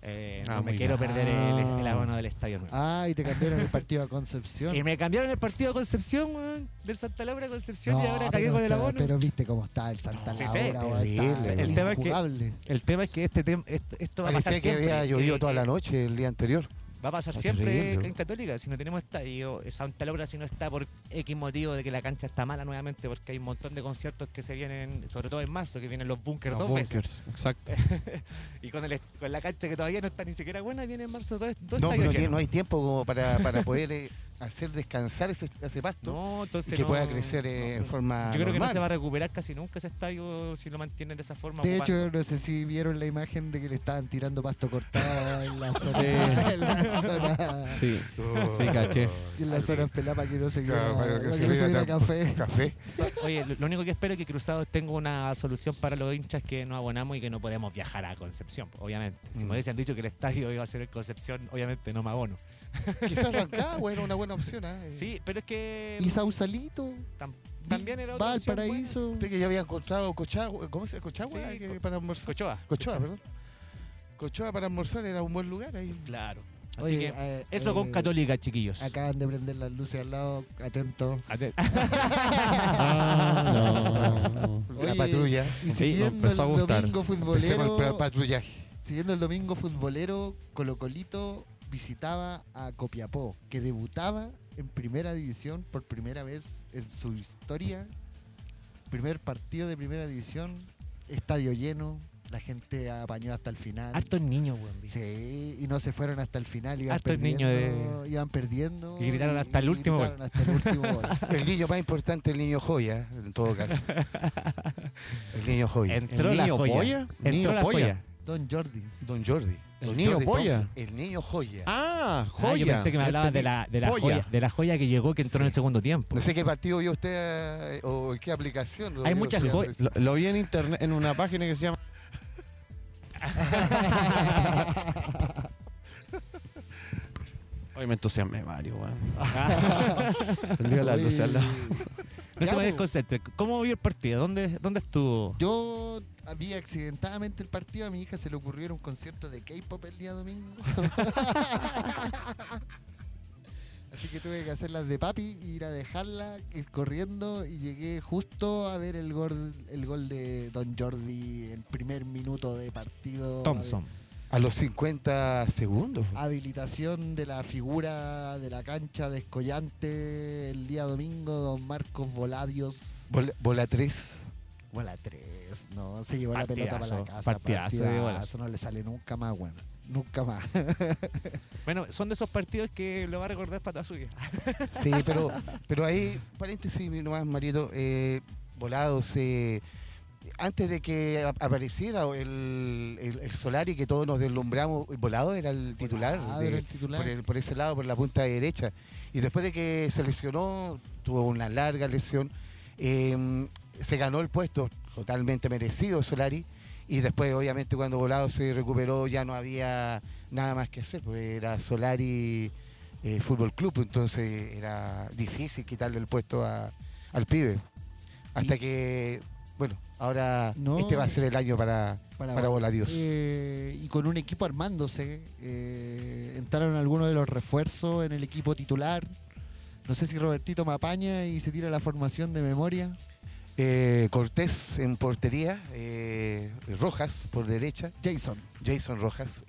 Speaker 1: Eh,
Speaker 2: Ah,
Speaker 1: no me quiero
Speaker 3: bien.
Speaker 1: perder el, el
Speaker 3: Ah.
Speaker 1: abono del estadio nuevo.
Speaker 3: Ah, y te cambiaron el partido a Concepción.
Speaker 1: Y me cambiaron el partido de Concepción, weón, del Santa Laura a Concepción y ahora cagué con el abono.
Speaker 3: Pero viste cómo está el Santa
Speaker 1: No, sí,
Speaker 3: Laura,
Speaker 1: sí,
Speaker 4: terrible,
Speaker 3: está
Speaker 4: el
Speaker 1: tema es que-. El tema es que este tema, esto, esto va a pasar
Speaker 4: Parecía que
Speaker 1: siempre.
Speaker 4: había llovido
Speaker 1: Eh,
Speaker 4: toda
Speaker 1: eh,
Speaker 4: la noche el día anterior.
Speaker 1: Va a pasar siempre en Católica. Si no tenemos estadio, Santa Laura si no está por X motivo de que la cancha está mala nuevamente, porque hay un montón de conciertos que se vienen, sobre todo en marzo, que vienen los bunkers
Speaker 2: Los
Speaker 1: dos veces.
Speaker 2: bunkers, exacto.
Speaker 1: Y con, el, con la cancha que todavía no está ni siquiera buena, viene en marzo dos, dos
Speaker 4: No, pero no, hay tiempo como para, para poder eh, hacer descansar ese, ese pasto
Speaker 1: No,
Speaker 4: y que
Speaker 1: no-
Speaker 4: pueda crecer eh,
Speaker 1: no.
Speaker 4: en forma
Speaker 1: Yo creo que no se va a recuperar casi nunca ese estadio si lo mantienen de esa forma.
Speaker 3: De
Speaker 1: ocupando.
Speaker 3: hecho, no sé si vieron la imagen de que le estaban tirando pasto cortado en la zona.
Speaker 2: Sí.
Speaker 3: En la zona,
Speaker 2: Sí.
Speaker 4: Oh.
Speaker 2: Sí, caché.
Speaker 3: en la zona pelada para que no se viera,
Speaker 4: Claro, que
Speaker 3: que no se viera café.
Speaker 4: Café.
Speaker 1: Oye, lo, lo único que espero es que Cruzados tenga una solución para los hinchas que no abonamos y que no podemos viajar a Concepción, obviamente. Si
Speaker 4: Mm.
Speaker 1: me hubiesen dicho que el estadio iba a ser en Concepción, obviamente no me abono.
Speaker 4: Quizás Rancagua era una buena opción. ¿eh?
Speaker 1: Sí, pero es que
Speaker 3: Y Sausalito,
Speaker 1: tam- también era otra opción
Speaker 3: Valparaíso.
Speaker 4: Usted que ya había encontrado Cochagua, ¿cómo se? Cochagua
Speaker 1: Sí,
Speaker 4: que
Speaker 1: Co-
Speaker 4: para almorzar.
Speaker 1: Cochoa.
Speaker 4: Cochoa, perdón. Cochoa para almorzar era un buen lugar ahí.
Speaker 1: Claro. Así
Speaker 3: Oye,
Speaker 1: que
Speaker 3: eh,
Speaker 1: eso
Speaker 3: eh,
Speaker 1: con Católica, chiquillos.
Speaker 3: Acaban de prender las luces al lado, atento.
Speaker 1: Ate-
Speaker 2: Ah, no.
Speaker 4: La
Speaker 3: Oye,
Speaker 4: patrulla.
Speaker 3: Y
Speaker 2: Sí,
Speaker 3: siguiendo
Speaker 2: empezó a
Speaker 3: el
Speaker 2: gustar.
Speaker 3: domingo
Speaker 4: Empecemos el
Speaker 3: futbolero,
Speaker 4: patrullaje.
Speaker 3: siguiendo el domingo futbolero, Colo Colito visitaba a Copiapó, que debutaba en primera división por primera vez en su historia. Primer partido de primera división, estadio lleno, la gente apañó hasta el final.
Speaker 1: Hartos niños, weón.
Speaker 3: Sí, y no se fueron hasta el final, iban
Speaker 1: Hartos
Speaker 3: perdiendo,
Speaker 1: niños
Speaker 3: iban perdiendo.
Speaker 1: Y gritaron hasta el último
Speaker 3: gritaron hasta el último gol.
Speaker 4: El niño más importante es el niño joya, en todo caso. El niño joya.
Speaker 1: Entró
Speaker 2: ¿El
Speaker 1: la
Speaker 2: niño
Speaker 1: joya.
Speaker 2: polla?
Speaker 1: Entró
Speaker 2: ¿Niño
Speaker 1: la
Speaker 2: polla?
Speaker 1: joya.
Speaker 3: Don Jordi.
Speaker 4: Don Jordi.
Speaker 2: El niño polla.
Speaker 4: Thompson, El niño joya.
Speaker 2: Ah,
Speaker 1: Ah,
Speaker 2: joya.
Speaker 1: yo pensé que me hablabas
Speaker 2: Este
Speaker 1: de la, de, la joya, de la joya que llegó que entró en el segundo tiempo.
Speaker 4: No sé qué partido vio usted eh, o en qué aplicación. lo
Speaker 1: Hay muchas joyas.
Speaker 2: Lo, lo vi en internet, en una página que se llama. Hoy me entusiasmé, Mario, weón. Prendió la luz al lado.
Speaker 1: No
Speaker 3: Ya,
Speaker 1: se me desconcentre. ¿Cómo vio el partido? ¿Dónde, dónde estuvo?
Speaker 3: Yo había accidentadamente el partido, a mi hija se le ocurrió un concierto de K-pop el día domingo. Así que tuve que hacer las de papi, ir a dejarla, ir corriendo y llegué justo a ver el gol, el gol de Don Jordi, el primer minuto de partido.
Speaker 1: Thompson.
Speaker 4: A los 50 segundos.
Speaker 3: Habilitación de la figura de la cancha de Escollante el día domingo, don Marcos Voladios.
Speaker 4: Bola, bola 3.
Speaker 3: Bola 3, no, se llevó la pelota para la
Speaker 1: Partidazo,
Speaker 3: casa.
Speaker 1: partidazo bolas.
Speaker 3: no le sale nunca más, bueno, nunca más.
Speaker 1: Bueno, son de esos partidos que lo va a recordar pata suya.
Speaker 4: Sí, pero, pero ahí, paréntesis nomás, Marito, eh, Volados, eh, antes de que ap- apareciera el, el, el Solari, que todos nos deslumbramos, Volado era el titular,
Speaker 3: Volado
Speaker 4: de-
Speaker 3: era el titular.
Speaker 4: Por, ese lado, por la punta derecha. Y después de que se lesionó, tuvo una larga lesión, eh, se ganó el puesto totalmente merecido Solari. Y después, obviamente, cuando Volado se recuperó, ya no había nada más que hacer, pues era Solari eh, Fútbol Club, entonces era difícil quitarle el puesto a- al pibe. Hasta
Speaker 3: Y-
Speaker 4: que, bueno, ahora
Speaker 3: No.
Speaker 4: este va a ser el año para, para, Voladios.
Speaker 3: Eh, y con un equipo armándose, eh, entraron algunos de los refuerzos en el equipo titular. No sé si Robertito me apaña y se tira la formación de memoria.
Speaker 4: Eh, Cortés en portería, eh, Rojas por derecha,
Speaker 3: Jason.
Speaker 4: Jason Rojas,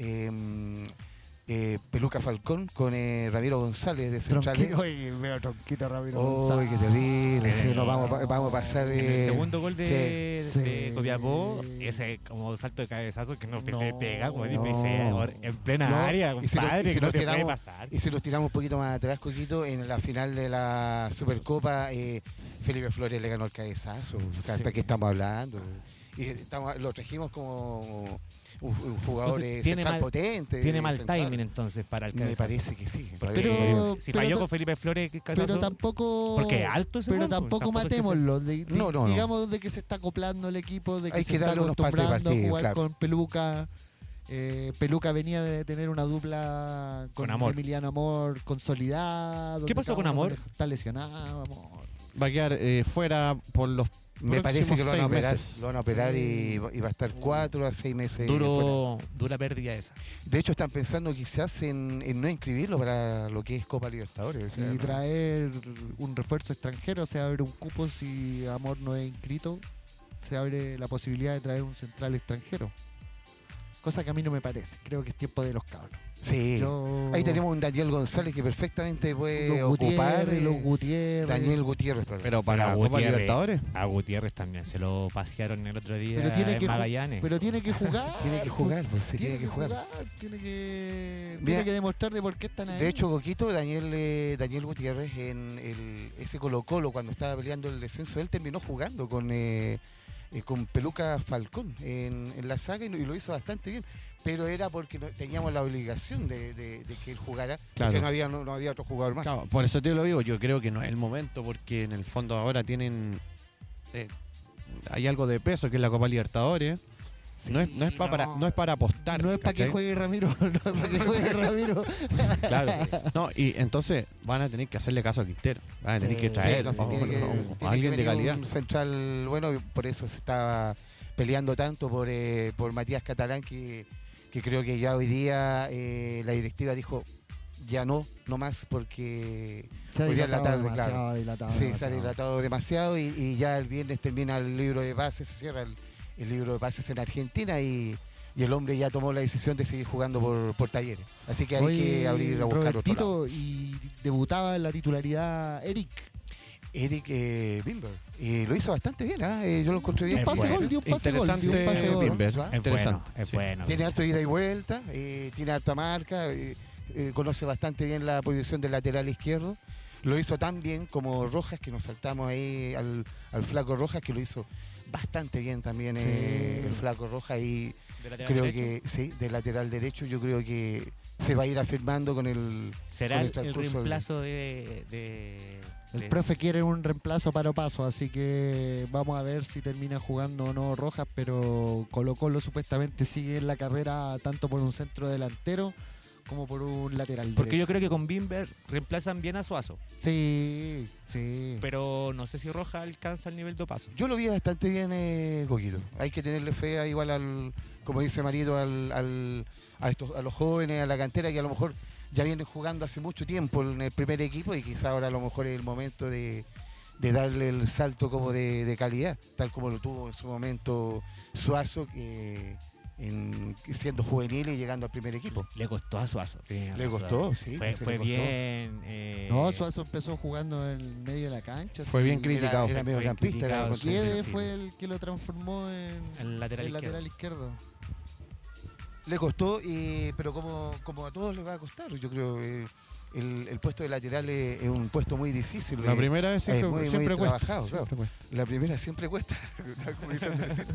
Speaker 4: eh, Peluca Falcón con eh, Ramiro González de central.
Speaker 3: Tronquito, oye, veo tronquito Ramiro
Speaker 4: ¡Oh,
Speaker 3: González.
Speaker 4: qué terrible! sí, nos vamos, a- vamos a pasar.
Speaker 1: En el
Speaker 4: eh,
Speaker 1: segundo gol de,
Speaker 3: sí.
Speaker 1: de
Speaker 3: Sí.
Speaker 1: Copiapó, ese como salto de cabezazo que no,
Speaker 3: No.
Speaker 1: le pega como
Speaker 4: No.
Speaker 1: en plena
Speaker 4: No,
Speaker 1: área,
Speaker 4: y si lo-
Speaker 1: compadre,
Speaker 4: y si
Speaker 1: que no puede
Speaker 4: tiramos-
Speaker 1: pasar.
Speaker 4: Y si nos tiramos un poquito más atrás, Coquito, en la final de la Supercopa, eh, Felipe Flores le ganó el cabezazo. O sea,
Speaker 3: Sí.
Speaker 4: ¿hasta qué estamos hablando? Y estamos, lo trajimos como un, un jugador
Speaker 1: Entonces, tiene
Speaker 4: central
Speaker 1: mal-
Speaker 4: potente.
Speaker 1: Tiene mal
Speaker 4: central.
Speaker 1: timing entonces para el
Speaker 4: Me parece que sí.
Speaker 1: Porque
Speaker 3: Pero-
Speaker 1: si
Speaker 3: pero
Speaker 1: falló con Felipe Flores.
Speaker 3: Pero tampoco.
Speaker 1: Porque es alto ese
Speaker 3: Pero tampoco
Speaker 1: tampoco es que se-
Speaker 3: matémoslo. de- de-
Speaker 4: No, no, no.
Speaker 3: digamos de que se está acoplando el equipo, de que
Speaker 4: Hay
Speaker 3: se
Speaker 4: que
Speaker 3: está acostumbrando a
Speaker 4: partidos,
Speaker 3: jugar
Speaker 4: claro.
Speaker 3: con Peluca. Eh, Peluca venía de tener una dupla con,
Speaker 1: Con Amor.
Speaker 3: Emiliano Amor consolidado.
Speaker 1: ¿Qué pasó con Amor?
Speaker 3: Está lesionado, Amor.
Speaker 2: Va a quedar eh, fuera por los
Speaker 4: Me parece que lo van a operar, lo van a operar
Speaker 3: Sí.
Speaker 4: y, va- y va a estar cuatro a seis meses.
Speaker 1: Duro, dura pérdida esa.
Speaker 4: De hecho, están pensando quizás en, en no inscribirlo para lo que es Copa Libertadores. o sea,
Speaker 3: Y
Speaker 4: ¿no?
Speaker 3: traer un refuerzo extranjero, se abre un cupo si Amor no es inscrito, se abre la posibilidad de traer un central extranjero. Cosa que a mí no me parece. Creo que es tiempo de los cabros.
Speaker 4: Sí.
Speaker 3: Yo-
Speaker 4: Ahí tenemos un Daniel González que perfectamente puede
Speaker 3: los
Speaker 4: ocupar.
Speaker 3: Gutiérrez,
Speaker 4: eh,
Speaker 3: los Gutiérrez.
Speaker 4: Daniel Gutiérrez, perdón.
Speaker 2: Pero para
Speaker 1: Pero
Speaker 2: Copa
Speaker 1: Gutiérrez-
Speaker 2: Libertadores.
Speaker 1: A Gutiérrez también se lo pasearon el otro día
Speaker 3: Pero tiene
Speaker 1: en
Speaker 3: que
Speaker 1: Magallanes.
Speaker 3: Pero tiene que jugar.
Speaker 4: Tiene que jugar, pues sí,
Speaker 3: Tiene, que jugar. Tiene que,
Speaker 4: Mira,
Speaker 3: tiene que demostrar de por qué están ahí.
Speaker 4: De hecho, Coquito, Daniel, eh, Daniel Gutiérrez, en el, ese Colo Colo, cuando estaba peleando el descenso, él terminó jugando con, eh, eh, con Peluca Falcón en, en la saga y, lo- y lo hizo bastante bien. Pero era porque no- teníamos la obligación de, de- de que él jugara,
Speaker 2: Claro.
Speaker 4: porque no había, no, no había otro jugador más.
Speaker 2: Claro, por eso te lo digo, yo creo que no es el momento porque en el fondo ahora tienen eh, hay algo de peso que es la Copa Libertadores. No es, no es pa- para no es para apostar.
Speaker 3: no es para que juegue Ramiro, no es para que juegue Ramiro.
Speaker 2: Claro. No, y entonces van a tener que hacerle caso a Quintero. Van a tener
Speaker 3: Sí,
Speaker 2: que
Speaker 3: sí,
Speaker 2: traer
Speaker 4: no, sí,
Speaker 2: a
Speaker 4: que-
Speaker 2: alguien de calidad.
Speaker 4: Un central, bueno, por eso se estaba peleando tanto por, eh, por Matías Catalán, que, que creo que ya hoy día eh, la directiva dijo, ya no, no más, porque
Speaker 3: Se ha dilatado
Speaker 4: tarde,
Speaker 3: demasiado,
Speaker 4: claro.
Speaker 3: dilatado
Speaker 4: sí, se ha dilatado demasiado y, y ya el viernes termina el libro de bases, se cierra el, el libro de bases en Argentina y, y el hombre ya tomó la decisión de seguir jugando por, por talleres. Así que hay
Speaker 3: Oye,
Speaker 4: que abrir a buscar otro lado.
Speaker 3: Y debutaba en la titularidad Eric.
Speaker 4: Eric eh, Bimber. Y lo hizo bastante bien, ¿ah? Eh, yo lo encontré bien.
Speaker 1: Es
Speaker 3: Un pase
Speaker 1: bueno.
Speaker 3: gol, dio un pase gol.
Speaker 2: Interesante
Speaker 3: dio un pase gol.
Speaker 2: Bimber.
Speaker 1: Es
Speaker 2: Interesante,
Speaker 1: bueno, es
Speaker 2: sí.
Speaker 1: bueno.
Speaker 4: Tiene harto ida y vuelta, eh, tiene harta marca, eh, eh, conoce bastante bien la posición del lateral izquierdo. Lo hizo tan bien como Rojas, que nos saltamos ahí al, al flaco Rojas, que lo hizo bastante bien también
Speaker 3: Sí.
Speaker 4: eh, el flaco Rojas. Y
Speaker 1: ¿De lateral
Speaker 4: creo
Speaker 1: derecho?
Speaker 4: que, sí, de lateral derecho, yo creo que se va a ir afirmando con el.
Speaker 1: será
Speaker 4: con
Speaker 1: el, reemplazo de, de-
Speaker 3: El
Speaker 1: de-
Speaker 3: profe quiere un reemplazo para paso, así que vamos a ver si termina jugando o no Rojas, pero Colo Colo supuestamente sigue en la carrera tanto por un centro delantero como por un lateral
Speaker 1: Porque yo creo que con Bimber reemplazan bien a Suazo,
Speaker 3: Sí, sí.
Speaker 1: pero no sé si Roja alcanza el nivel de Opaso.
Speaker 4: Yo lo vi bastante bien, eh, Coquito. Hay que tenerle fe a- igual al, como dice Marito, al, al- a, estos, a los jóvenes, a la cantera que a lo mejor ya vienen jugando hace mucho tiempo en el primer equipo y quizá ahora a lo mejor es el momento de, de darle el salto como de, de calidad, tal como lo tuvo en su momento Suazo, que en- siendo juvenil y llegando al primer equipo.
Speaker 1: Le costó a Suazo. tiene
Speaker 4: Le costó, sí.
Speaker 1: Fue,
Speaker 4: costó.
Speaker 1: bien. eh,
Speaker 3: No, Suazo empezó jugando en medio de la cancha.
Speaker 2: Fue bien criticado.
Speaker 4: Era, era
Speaker 1: Fue
Speaker 4: mediocampista, era
Speaker 3: el que lo transformó en
Speaker 1: El lateral
Speaker 3: el
Speaker 1: izquierdo.
Speaker 3: lateral izquierdo.
Speaker 4: Le costó, y- pero como, como a todos les va a costar, yo creo eh, el, el puesto de lateral es, es un puesto muy difícil.
Speaker 2: La primera vez
Speaker 4: es
Speaker 2: siempre,
Speaker 4: muy- muy
Speaker 2: siempre cuesta.
Speaker 4: trabajado,
Speaker 2: siempre
Speaker 4: claro.
Speaker 2: cuesta.
Speaker 4: La primera siempre cuesta, como dice Andresito.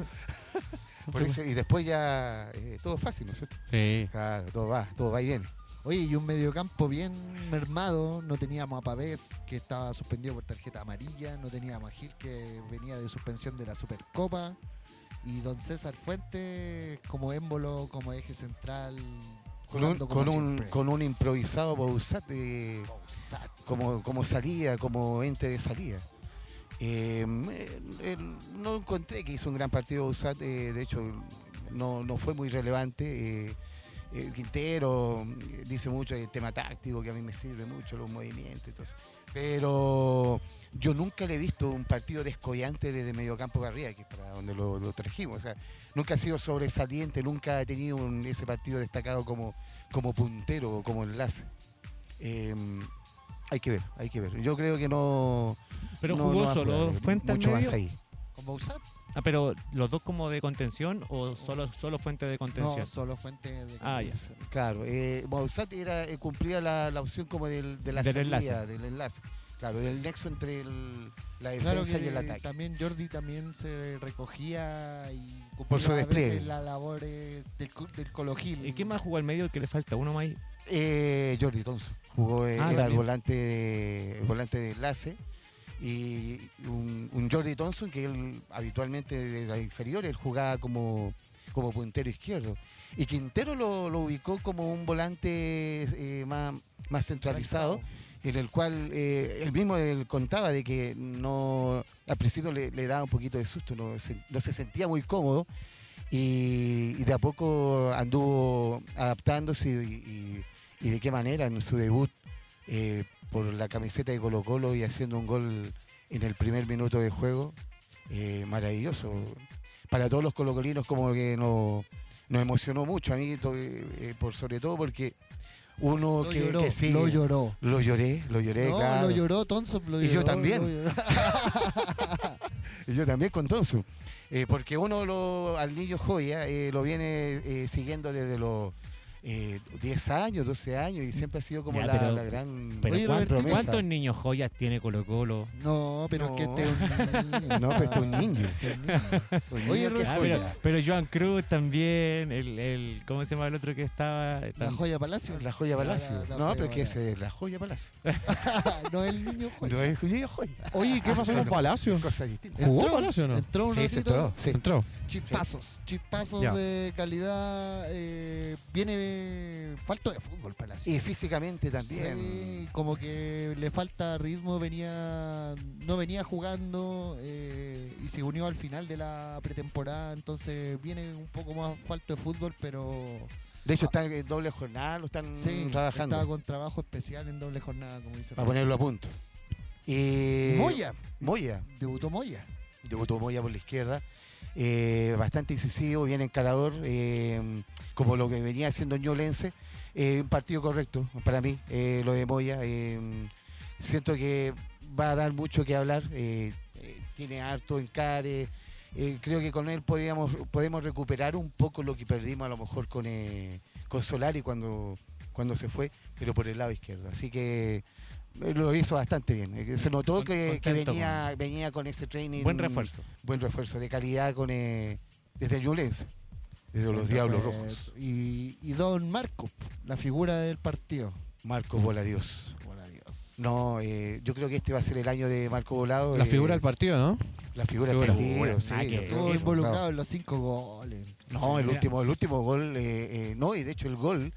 Speaker 4: Por eso- y después ya eh, todo es fácil, ¿no es cierto?
Speaker 2: Sí.
Speaker 4: Claro, todo va, todo va y viene.
Speaker 3: Oye, y un mediocampo bien mermado. No teníamos a Pavés, que estaba suspendido por tarjeta amarilla. No teníamos a Gil, que venía de suspensión de la Supercopa. Y don César Fuentes como émbolo, como eje central.
Speaker 4: Con un, con un,
Speaker 3: siempre.
Speaker 4: con un improvisado eh,
Speaker 3: Bausat.
Speaker 4: como, como salida, como ente de salida. Eh, eh, no encontré que hizo un gran partido Bouzat, eh, de hecho no, no fue muy relevante. eh, eh, Quintero eh, dice mucho del tema táctico, que a mí me sirve mucho, los movimientos. entonces. Pero yo nunca le he visto un partido descollante desde mediocampo para arriba, que es para donde lo, lo trajimos. O sea, nunca ha sido sobresaliente, nunca ha tenido un- ese partido destacado como, como puntero o como enlace. Eh, hay que ver, hay que ver. Yo creo que no.
Speaker 1: Pero
Speaker 4: no-
Speaker 1: jugó
Speaker 4: no
Speaker 1: al
Speaker 4: mucho más ahí.
Speaker 3: ¿Con Bausat?
Speaker 1: Ah, pero los dos como de contención o solo, solo Fuente de contención.
Speaker 3: No, solo Fuente de
Speaker 1: Ah, ya.
Speaker 3: contención.
Speaker 4: Claro, eh, Bausat era, eh, cumplía la, la opción como del, de la
Speaker 1: Del
Speaker 4: salida,
Speaker 1: enlace.
Speaker 4: del enlace. Claro, del nexo entre el- la
Speaker 3: Claro
Speaker 4: defensa
Speaker 3: que
Speaker 4: y el ataque.
Speaker 3: también Jordi también se recogía y
Speaker 4: Por
Speaker 3: cumplía
Speaker 4: su
Speaker 3: a veces
Speaker 4: despliegue.
Speaker 3: las labores del, co- del Cologil.
Speaker 1: ¿Y quién más jugó al medio el que le falta? Uno más.
Speaker 4: Eh, Jordi Thompson jugó, eh,
Speaker 1: Ah,
Speaker 4: era el volante, de, el volante de enlace. Y un, un Jordi Thompson que él habitualmente de la inferior, él jugaba como, como puntero izquierdo. Y Quintero lo, lo ubicó como un volante eh, más, más centralizado, en el cual eh, él mismo él contaba de que no al principio le, le daba un poquito de susto, no se, no se sentía muy cómodo y, y de a poco anduvo adaptándose y, y- y de qué manera en su debut eh, por la camiseta de Colo Colo y haciendo un gol en el primer minuto de juego, eh, maravilloso. Para todos los colocolinos como que nos, nos emocionó mucho a mí, eh, eh, por sobre todo porque uno
Speaker 3: Lo
Speaker 4: que,
Speaker 3: lloró,
Speaker 4: que sigue-
Speaker 3: lo lloró.
Speaker 4: lo lloré, lo lloré,
Speaker 3: No,
Speaker 4: claro.
Speaker 3: lo lloró, Thompson lo
Speaker 4: Y yo también. Y yo también con Thompson. Eh, porque uno lo- al niño joya lo viene siguiendo desde los eh, 10 años, 12 años y siempre ha sido como
Speaker 1: Ya,
Speaker 4: la,
Speaker 1: pero-
Speaker 4: la gran
Speaker 1: Pero
Speaker 3: Oye,
Speaker 1: ¿cuántos,
Speaker 3: Robertito.
Speaker 1: cuántos niños joyas tiene Colo Colo?
Speaker 3: No, pero es que
Speaker 4: No.
Speaker 3: este es un niño.
Speaker 4: No, pero este es un niño.
Speaker 3: Este es un niño. Oye,
Speaker 4: niño que
Speaker 1: Ah, pero, pero Joan Cruz también, el, el ¿cómo se llama el otro que estaba?
Speaker 3: La joya Palacio.
Speaker 4: La joya palacio.
Speaker 3: La- la
Speaker 4: no,
Speaker 3: joya
Speaker 4: pero que es la joya palacio.
Speaker 3: no es el niño joya.
Speaker 4: No es joya, joya.
Speaker 2: Oye, ¿qué pasó con Palacio?
Speaker 4: Cosa distinta.
Speaker 2: ¿Jugó
Speaker 3: Entró,
Speaker 2: Palacio o no?
Speaker 3: Entró un
Speaker 4: Sí,
Speaker 3: ratito,
Speaker 4: entró, sí.
Speaker 2: Entró.
Speaker 3: chispazos, chispazos
Speaker 2: Ya.
Speaker 3: de calidad. eh, viene falto de fútbol Palacio.
Speaker 4: Y físicamente también.
Speaker 3: Sí, como que le falta ritmo, venía no venía jugando eh, y se unió al final de la pretemporada, entonces viene un poco más falto de fútbol, pero
Speaker 4: De hecho, están en doble jornada, lo están
Speaker 3: sí,
Speaker 4: trabajando.
Speaker 3: estaba con trabajo especial en doble jornada, como dice.
Speaker 4: Para ponerlo a punto. Y
Speaker 3: Moya,
Speaker 4: Moya.
Speaker 3: debutó Moya.
Speaker 4: Debutó Moya por la izquierda. Eh, bastante incisivo, bien encarador, eh, como lo que venía haciendo Ñolense. Eh, un partido correcto para mí, lo de Moya. siento que va a dar mucho que hablar. tiene harto encare. creo que con él podríamos, podemos recuperar un poco lo que perdimos a lo mejor con, con Solari cuando, cuando se fue, pero por el lado izquierdo. Así que lo hizo bastante bien. eh, Se notó
Speaker 1: Con-
Speaker 4: que, venía, venía con ese training.
Speaker 1: Buen refuerzo.
Speaker 4: Buen refuerzo de calidad con eh, desde el Ñublense, desde los Diablos Rojos.
Speaker 3: Y, y Don Marco, la figura del partido.
Speaker 4: Marco Voladios.
Speaker 3: Hola Dios.
Speaker 4: No, eh, yo creo que este va a ser el año de Marco Volado.
Speaker 2: La
Speaker 4: eh,
Speaker 2: figura del partido, ¿no?
Speaker 4: La figura
Speaker 2: Figura.
Speaker 4: del partido, sí,
Speaker 1: que Sí,
Speaker 4: que-
Speaker 3: involucrado en los cinco goles.
Speaker 4: No, el
Speaker 1: Mira.
Speaker 4: último, el último gol, eh, eh, no, y de hecho el gol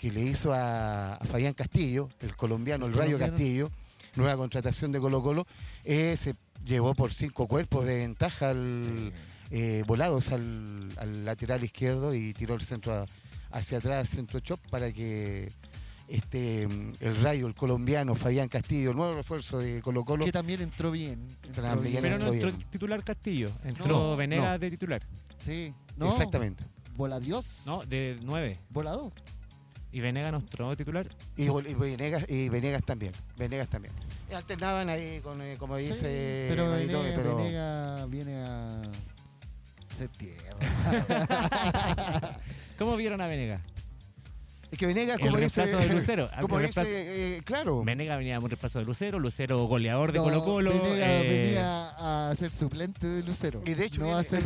Speaker 4: que le hizo a, a Fabián Castillo, el colombiano, el,
Speaker 3: El
Speaker 4: Rayo
Speaker 3: colombiano.
Speaker 4: Castillo, nueva contratación de Colo Colo, eh, se llevó por cinco cuerpos de ventaja al,
Speaker 3: Sí.
Speaker 4: eh, volados al, al lateral izquierdo y tiró el centro a- hacia atrás, centro chop, para que este el Rayo, el colombiano, Fabián Castillo, el nuevo refuerzo de Colo Colo,
Speaker 3: Que también entró bien. entró
Speaker 4: También
Speaker 3: bien.
Speaker 1: Pero no
Speaker 4: entró bien.
Speaker 1: titular Castillo, entró
Speaker 4: No,
Speaker 1: Venegas
Speaker 4: no.
Speaker 1: de titular.
Speaker 3: Sí. No,
Speaker 4: exactamente.
Speaker 3: Bola Dios.
Speaker 1: No, de 9.
Speaker 3: Volado.
Speaker 1: Y Venegas no entró titular.
Speaker 4: Y, Venegas, y Venegas también, Venegas también. Y alternaban ahí con, eh, como
Speaker 3: Sí,
Speaker 4: dice
Speaker 3: pero Venegas,
Speaker 4: pero
Speaker 3: Venegas viene a hacer tierra.
Speaker 1: ¿Cómo vieron a Venegas?
Speaker 4: es que Venegas
Speaker 1: El
Speaker 4: como dice,
Speaker 1: reemplazo de Lucero.
Speaker 4: como
Speaker 1: El
Speaker 4: dice,
Speaker 1: reemplazo-
Speaker 4: eh, claro,
Speaker 1: Venegas venía de un reemplazo de Lucero, Lucero goleador de
Speaker 3: No,
Speaker 1: Colo Colo.
Speaker 3: Venegas
Speaker 1: eh,
Speaker 3: venía a ser suplente de Lucero.
Speaker 4: y de hecho
Speaker 3: no
Speaker 4: viene-
Speaker 3: va a ser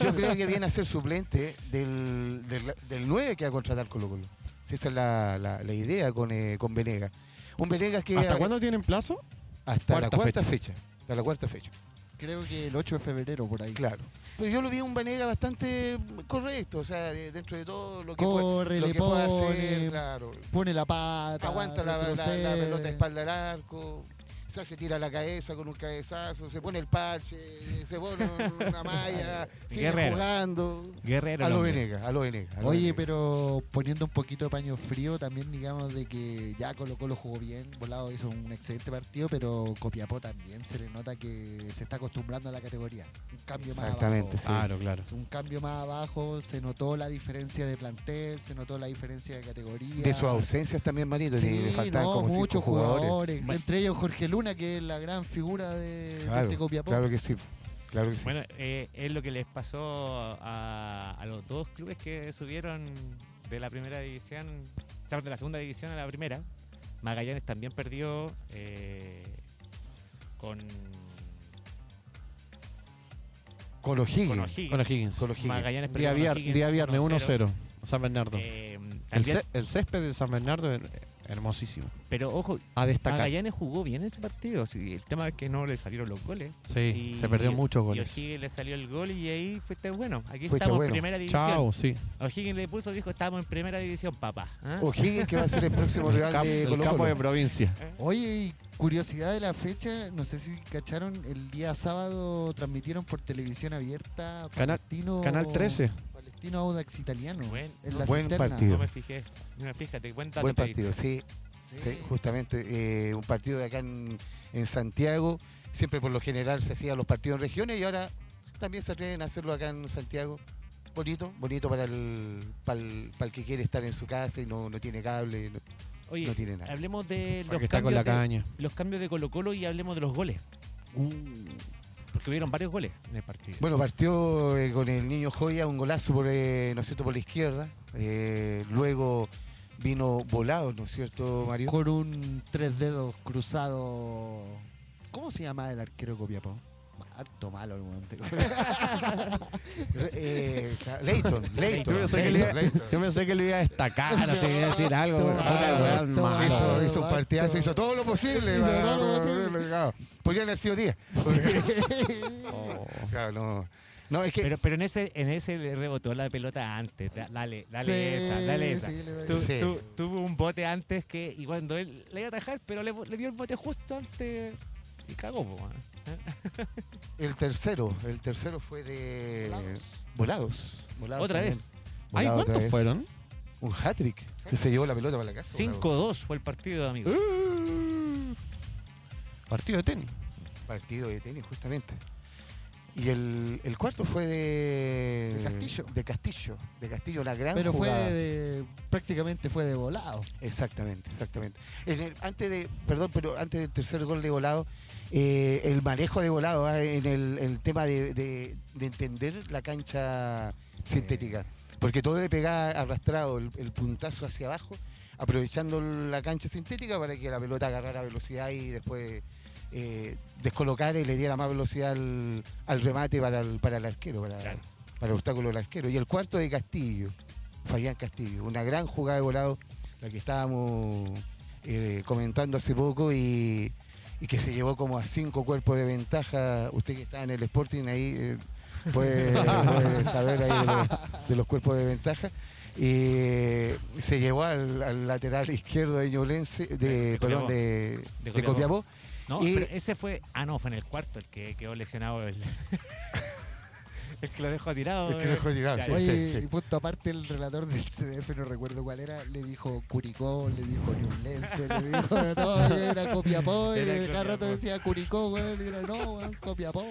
Speaker 4: yo, creo que viene a ser suplente del, del, del 9 que va a contratar Colo Colo. Si esa es la, la- la idea con, eh, con Venegas. Un Venegas que
Speaker 2: ¿Hasta cuándo tienen plazo?
Speaker 4: hasta la
Speaker 2: Cuarta fecha.
Speaker 4: fecha. Hasta la cuarta fecha.
Speaker 3: Creo que el 8 de febrero por ahí.
Speaker 4: Claro. Pero yo lo vi un Venegas bastante correcto, o sea, de- dentro de todo lo que puede-
Speaker 3: Corre,
Speaker 4: lo
Speaker 3: le
Speaker 4: que puede
Speaker 3: pone,
Speaker 4: hacer, claro.
Speaker 3: pone la pata.
Speaker 4: Aguanta la, la- la pelota de espalda al arco, se hace tira la cabeza con un cabezazo, se pone el parche, se pone una malla, sigue
Speaker 1: Guerrero.
Speaker 4: jugando.
Speaker 1: Guerrero.
Speaker 4: A lo. Venegas, a lo Venegas. a lo
Speaker 3: Oye, pero poniendo un poquito de paño frío, también digamos de que ya Colo Colo jugó bien, Volado hizo un excelente partido, pero Copiapó también se le nota que se está acostumbrando a la categoría. Un cambio más
Speaker 4: Exactamente,
Speaker 3: abajo.
Speaker 4: sí.
Speaker 2: Claro, claro.
Speaker 3: Un cambio más abajo, se notó la diferencia de plantel, se notó la diferencia de categoría.
Speaker 4: De sus ausencias también, Marito,
Speaker 3: Sí,
Speaker 4: le faltaban
Speaker 3: no,
Speaker 4: como cinco
Speaker 3: muchos
Speaker 4: jugadores.
Speaker 3: Entre ellos Jorge Luna, que es la gran figura de, de
Speaker 4: Claro,
Speaker 3: este Copiapó.
Speaker 4: claro que sí. Claro que sí.
Speaker 1: Bueno, eh, es lo que les pasó a, a los dos clubes que subieron de la primera división, o sea, de la segunda división a la primera. Magallanes también perdió eh, con,
Speaker 4: con O'Higgins.
Speaker 1: con O'Higgins.
Speaker 2: Con O'Higgins.
Speaker 4: Con O'Higgins.
Speaker 1: Magallanes perdió
Speaker 2: Día, vier- día viernes
Speaker 1: 1-0.
Speaker 2: 1-0. San Bernardo.
Speaker 1: Eh,
Speaker 2: el, césped de San Bernardo hermosísimo.
Speaker 1: pero ojo,
Speaker 2: A destacar.
Speaker 1: Magallanes jugó bien ese partido. sí, el tema es que no le salieron los goles.
Speaker 2: Sí,
Speaker 1: Y-
Speaker 2: se perdió muchos
Speaker 1: Y
Speaker 2: goles.
Speaker 1: O'Higgins le salió el gol y ahí fuiste bueno. Aquí
Speaker 4: Fuiste
Speaker 1: estamos
Speaker 4: bueno.
Speaker 1: en primera división.
Speaker 2: Chao, sí.
Speaker 1: O'Higgins le puso, dijo, estamos en primera división, papá. ¿ah?
Speaker 4: O'Higgins que va a ser el próximo
Speaker 2: El,
Speaker 4: rival de
Speaker 2: el
Speaker 4: Colo
Speaker 2: campo de provincia.
Speaker 3: Oye, y curiosidad de la fecha, no sé si cacharon, el día sábado transmitieron por televisión abierta
Speaker 2: Canal-
Speaker 3: Palestino,
Speaker 2: Canal 13.
Speaker 3: Palestino Audax Italiano.
Speaker 1: Buen-
Speaker 3: en la
Speaker 4: buen partido.
Speaker 1: No me fijé. No, fíjate, buen
Speaker 4: Buen partido, sí.
Speaker 3: Sí.
Speaker 4: Sí, justamente eh, un partido de acá en, en Santiago. Siempre por lo general se hacían los partidos en regiones y ahora también se atreven a hacerlo acá en Santiago. bonito, bonito para el, para el, para el que quiere estar en su casa y no, no tiene cable. no-
Speaker 1: Oye,
Speaker 4: No tiene nada.
Speaker 1: hablemos de los
Speaker 2: que está con la
Speaker 1: cambios, de,
Speaker 2: caña.
Speaker 1: los cambios de Colo Colo y hablemos de los goles. Porque hubieron varios goles en el partido.
Speaker 4: Bueno, partió eh, con el niño Joya, un golazo por, eh, ¿no es cierto? por la izquierda. Eh, luego vino volado, ¿no es cierto, Mario?
Speaker 3: Con un tres dedos cruzado. ¿Cómo se llama el arquero de Copiapó? Harto malo el momento.
Speaker 4: Eh, Leighton, Leighton.
Speaker 2: Yo pensé que le iba-
Speaker 4: Leighton, Leighton.
Speaker 2: Yo pensé que lo iba a destacar, así iba a decir algo.
Speaker 4: Hizo, hizo un partidazo, hizo todo lo posible.
Speaker 3: Hizo todo lo posible.
Speaker 4: Claro. Podría haber sido 10. Claro, no. No, es que
Speaker 1: Pero, pero en ese en ese le rebotó la pelota antes. Da- Dale, dale
Speaker 3: Sí,
Speaker 1: esa, dale esa.
Speaker 3: sí, le doy.
Speaker 1: Tu-
Speaker 4: Sí.
Speaker 1: tu- tuvo un bote antes que, y cuando él le iba a atajar, pero le, le dio el bote justo antes y cagó. po, man.
Speaker 4: el tercero, el tercero fue de
Speaker 3: Volados.
Speaker 4: Volados. Volados
Speaker 1: Otra
Speaker 4: también.
Speaker 1: vez.
Speaker 4: Volado
Speaker 2: ¿cuántos
Speaker 4: vez.
Speaker 2: fueron?
Speaker 4: Un hat-trick. Que se llevó la pelota para la casa.
Speaker 1: 5-2 fue el partido, amigo.
Speaker 2: Partido de tenis.
Speaker 4: Partido de tenis, justamente. Y el, el cuarto fue de...
Speaker 3: De Castillo.
Speaker 4: De Castillo. De Castillo, una gran
Speaker 3: Pero fue de. prácticamente fue de volado.
Speaker 4: Exactamente, exactamente. En el- antes de, perdón, pero antes del tercer gol de volado, eh, el manejo de volado ah, en el, el tema de, de- de entender la cancha sintética. Porque todo le pegaba arrastrado el, el puntazo hacia abajo, aprovechando la cancha sintética para que la pelota agarrara velocidad y después eh, descolocara y le diera más velocidad al, al remate para el, para el arquero, para,
Speaker 1: Claro.
Speaker 4: para el obstáculo del arquero. Y el cuarto de Castillo, Fabián Castillo, una gran jugada de volado, la que estábamos eh, comentando hace poco y, y que se llevó como a cinco cuerpos de ventaja. Usted que está en el Sporting ahí eh, puede, puede saber ahí de los, de los cuerpos de ventaja. Y se llevó al, al lateral izquierdo de Ñublense, de,
Speaker 1: De
Speaker 4: perdón, de,
Speaker 1: De Copiapó.
Speaker 4: Copiapó.
Speaker 1: No,
Speaker 4: Y-
Speaker 1: pero ese fue. Ah, no, fue en el cuarto el que quedó lesionado. El, el que lo dejó tirado.
Speaker 4: El que lo dejó tirado, sí.
Speaker 3: y punto aparte, el relator del CDF, no recuerdo cuál era, le dijo Curicó, le dijo Ñublense, le dijo de todo, era Copiapó, y cada rato decía Curicó, weón, y era no, weón, Copiapó.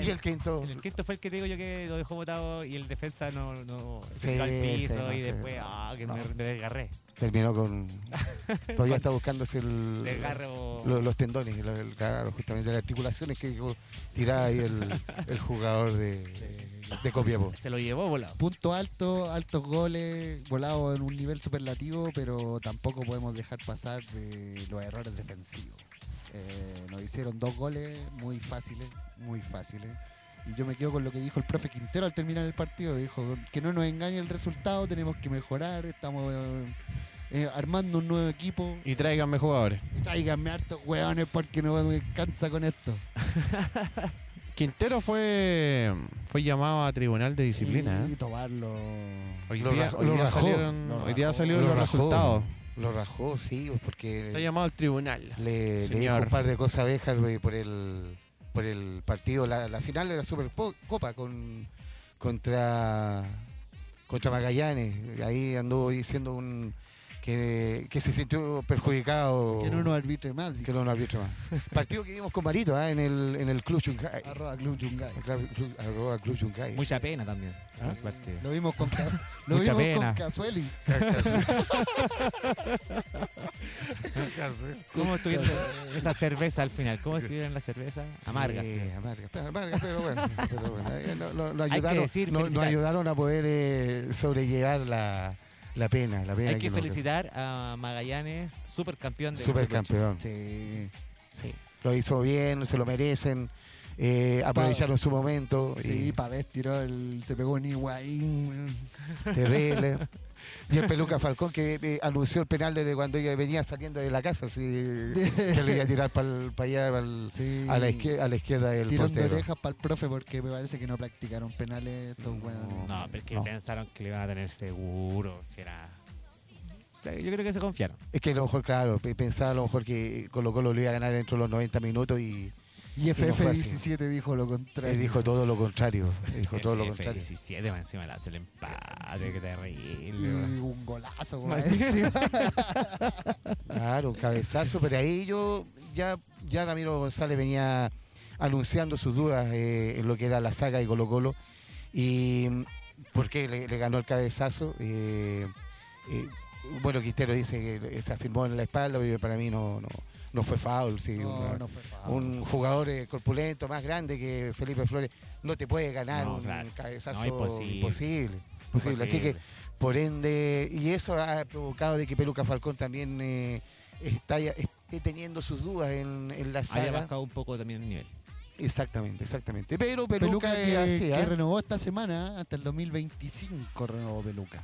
Speaker 4: Y el quinto.
Speaker 1: El quinto fue el que te digo yo que lo dejó botado y el defensa no, no se
Speaker 4: Sí,
Speaker 1: tiró al piso
Speaker 4: sí, no
Speaker 1: y después ah, que me,
Speaker 4: No.
Speaker 1: me desgarré.
Speaker 4: Terminó con. Todavía está buscándose el,
Speaker 1: Desgarro.
Speaker 4: los tendones, el- claro, justamente las articulaciones que dejó tirada ahí el, el jugador de, de Copiapó.
Speaker 1: Se lo llevó volado.
Speaker 3: Punto alto, altos goles, volados en un nivel superlativo, pero tampoco podemos dejar pasar de los errores defensivos. Eh, nos hicieron dos goles muy fáciles, muy fáciles. Y yo me quedo con lo que dijo el profe Quintero al terminar el partido. Dijo que no nos engañe el resultado, tenemos que mejorar, estamos eh, eh, armando un nuevo equipo.
Speaker 2: Y tráiganme jugadores.
Speaker 3: Tráiganme hartos hueones porque no me cansa con esto.
Speaker 2: Quintero fue fue llamado a tribunal de disciplina.
Speaker 3: Y
Speaker 2: ¿eh?
Speaker 3: tomarlo.
Speaker 2: Hoy día, hoy salieron,
Speaker 3: Lo
Speaker 2: hoy día
Speaker 3: rajó.
Speaker 2: salieron
Speaker 4: Lo
Speaker 2: los
Speaker 4: rajó.
Speaker 2: resultados.
Speaker 4: Lo rajó, sí,
Speaker 2: Está
Speaker 4: porque
Speaker 2: llamado al tribunal.
Speaker 4: le, le dijo
Speaker 2: Señor.
Speaker 4: un par de cosas a Béjar por el, por el partido, la, la final de la Supercopa con, contra, contra Magallanes. Ahí anduvo diciendo un, que, que se sintió perjudicado.
Speaker 3: Que no nos arbitre más. dijo.
Speaker 4: que no nos arbitro más. Partido que vimos con Marito ah, en, el, en el Club Chungay.
Speaker 3: Arroba Club Yungay.
Speaker 4: Club- arroba Club Chungay.
Speaker 1: Mucha pena también.
Speaker 4: Ah.
Speaker 3: Lo vimos con, lo
Speaker 1: Mucha
Speaker 3: vimos con
Speaker 1: pena.
Speaker 3: Casueli.
Speaker 1: ¿Cómo estuvieron esa cerveza al final? ¿Cómo estuvieron la cerveza? Amarga.
Speaker 4: Sí, amarga, pero, amarga, pero bueno. pero bueno, eh, no- ayudaron,
Speaker 1: decir,
Speaker 4: no- nos ayudaron a poder eh, sobrellevar la, la pena. La pena
Speaker 1: Hay que felicitar a Magallanes, supercampeón del
Speaker 4: Supercampeón.
Speaker 3: Sí.
Speaker 1: Sí.
Speaker 4: Lo hizo bien, se lo merecen. eh, aprovecharon su momento. y
Speaker 3: Sí, Pavés tiró el. Se pegó un Higuaín.
Speaker 4: terrible. Y el Peluca Falcón que eh, anunció el penal desde cuando ella venía saliendo de la casa, así, que le iba a tirar para allá, pa'l-
Speaker 3: Sí.
Speaker 4: a, la izquierda, a la izquierda del
Speaker 3: Tirón de orejas para el profe porque me parece que no practicaron penales estos
Speaker 4: No.
Speaker 3: weones.
Speaker 1: No, pero es que
Speaker 4: No.
Speaker 1: pensaron que le iban a tener seguro. Si era... Yo creo que se confiaron.
Speaker 4: Es que a lo mejor, claro, pe- pensaba a lo mejor que Colo Colo lo iba a ganar dentro de los 90 minutos y
Speaker 3: Y
Speaker 4: no fue así.
Speaker 3: FF17 dijo lo contrario.
Speaker 4: él dijo todo lo contrario. Dijo todo lo contrario.
Speaker 1: 17 más encima le hace el empate.
Speaker 3: Sí.
Speaker 1: Qué terrible.
Speaker 3: Y un golazo.
Speaker 1: Más
Speaker 3: encima.
Speaker 4: Claro, un cabezazo, pero ahí yo ya, ya Ramiro González venía anunciando sus dudas eh, en lo que era la saga de Colo Colo Y mm, porque le, le ganó el cabezazo. eh, eh, bueno, Quintero dice que se afirmó en la espalda, pero para mí no, no, no fue foul. sí,
Speaker 3: No,
Speaker 4: una-
Speaker 3: no fue foul.
Speaker 4: un jugador eh, corpulento, más grande que Felipe Flores, no te puede ganar
Speaker 1: No,
Speaker 4: un
Speaker 1: claro.
Speaker 4: cabezazo
Speaker 1: No, imposible.
Speaker 4: imposible. imposible. Así que, por ende, y eso ha provocado de que Peluca Falcón también eh, está, esté teniendo sus dudas en, en la
Speaker 1: Haya
Speaker 4: saga.
Speaker 1: bajado un poco también el nivel.
Speaker 4: Exactamente, exactamente. Pero Peluca,
Speaker 3: Peluca
Speaker 4: es
Speaker 3: que,
Speaker 4: así,
Speaker 3: que
Speaker 4: ¿ah?
Speaker 3: renovó esta semana hasta el 2025 renovó Peluca.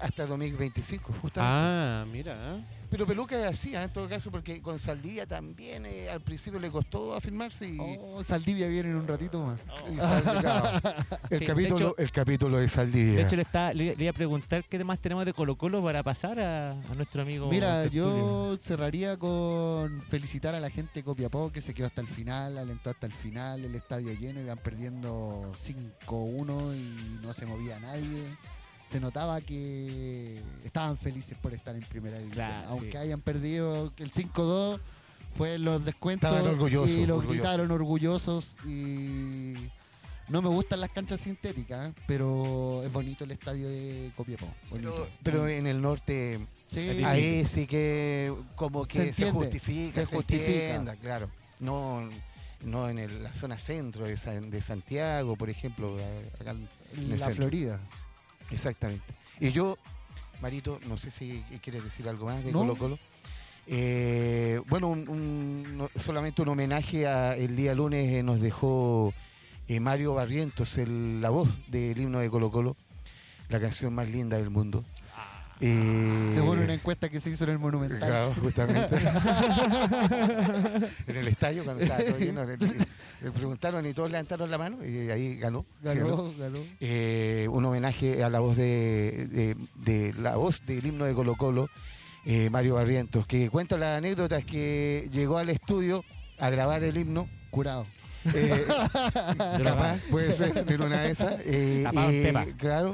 Speaker 4: Hasta 2025, justamente.
Speaker 2: Ah, mira.
Speaker 4: Pero Peluca es así, ¿ah? en todo caso, porque con Saldivia también eh, al principio le costó afirmarse y,
Speaker 3: Oh, Saldivia viene en un ratito más.
Speaker 4: y claro. el,
Speaker 1: Sí,
Speaker 4: capítulo,
Speaker 1: hecho-
Speaker 4: el capítulo de Saldivia.
Speaker 1: De hecho, le, está, le, le iba a preguntar qué demás tenemos de Colo Colo para pasar a, a nuestro amigo.
Speaker 3: Mira,
Speaker 1: Tertulio.
Speaker 3: yo cerraría con felicitar a la gente de Copiapó que se quedó hasta el final, alentó hasta el final, el estadio lleno, iban perdiendo 5-1 y no se movía nadie. Se notaba que estaban felices por estar en primera división.
Speaker 1: Claro,
Speaker 3: Aunque
Speaker 1: sí.
Speaker 3: hayan perdido el 5-2, fue en los descuentos
Speaker 4: Estaban orgullosos,
Speaker 3: y los
Speaker 4: orgullosos.
Speaker 3: gritaron orgullosos y no me gustan las canchas sintéticas, pero es bonito el estadio de Copiapó. bonito.
Speaker 4: Pero, pero en el norte,
Speaker 3: Sí,
Speaker 4: ahí sí que como que
Speaker 3: Se
Speaker 4: justifica,
Speaker 3: se
Speaker 4: se,
Speaker 3: justifica.
Speaker 4: entienda, claro. No, no en el- la zona centro de, San- de Santiago, por ejemplo. acá en
Speaker 3: la
Speaker 4: centro.
Speaker 3: Florida.
Speaker 4: Exactamente. Y yo, Marito, no sé si quieres decir algo más de
Speaker 3: No.
Speaker 4: Colo Colo. Eh, bueno, un- un- no- solamente un homenaje a el día lunes eh, nos dejó eh, Mario Barrientos, el- la voz del himno de Colo Colo, la canción más linda del mundo. Eh,
Speaker 3: Según una encuesta que se hizo en el Monumental.
Speaker 4: Claro, justamente. en el estadio, cuando estaba todo lleno, le, le preguntaron y todos levantaron la mano y ahí ganó.
Speaker 3: Ganó, ganó.
Speaker 4: Eh, un homenaje a la voz de, de- de la voz del himno de Colo Colo, eh, Mario Barrientos, que cuenta la anécdota es que llegó al estudio a grabar el himno.
Speaker 3: Curado.
Speaker 4: eh, capaz, puede ser, en una de esas. eh,
Speaker 1: pepa.
Speaker 4: claro.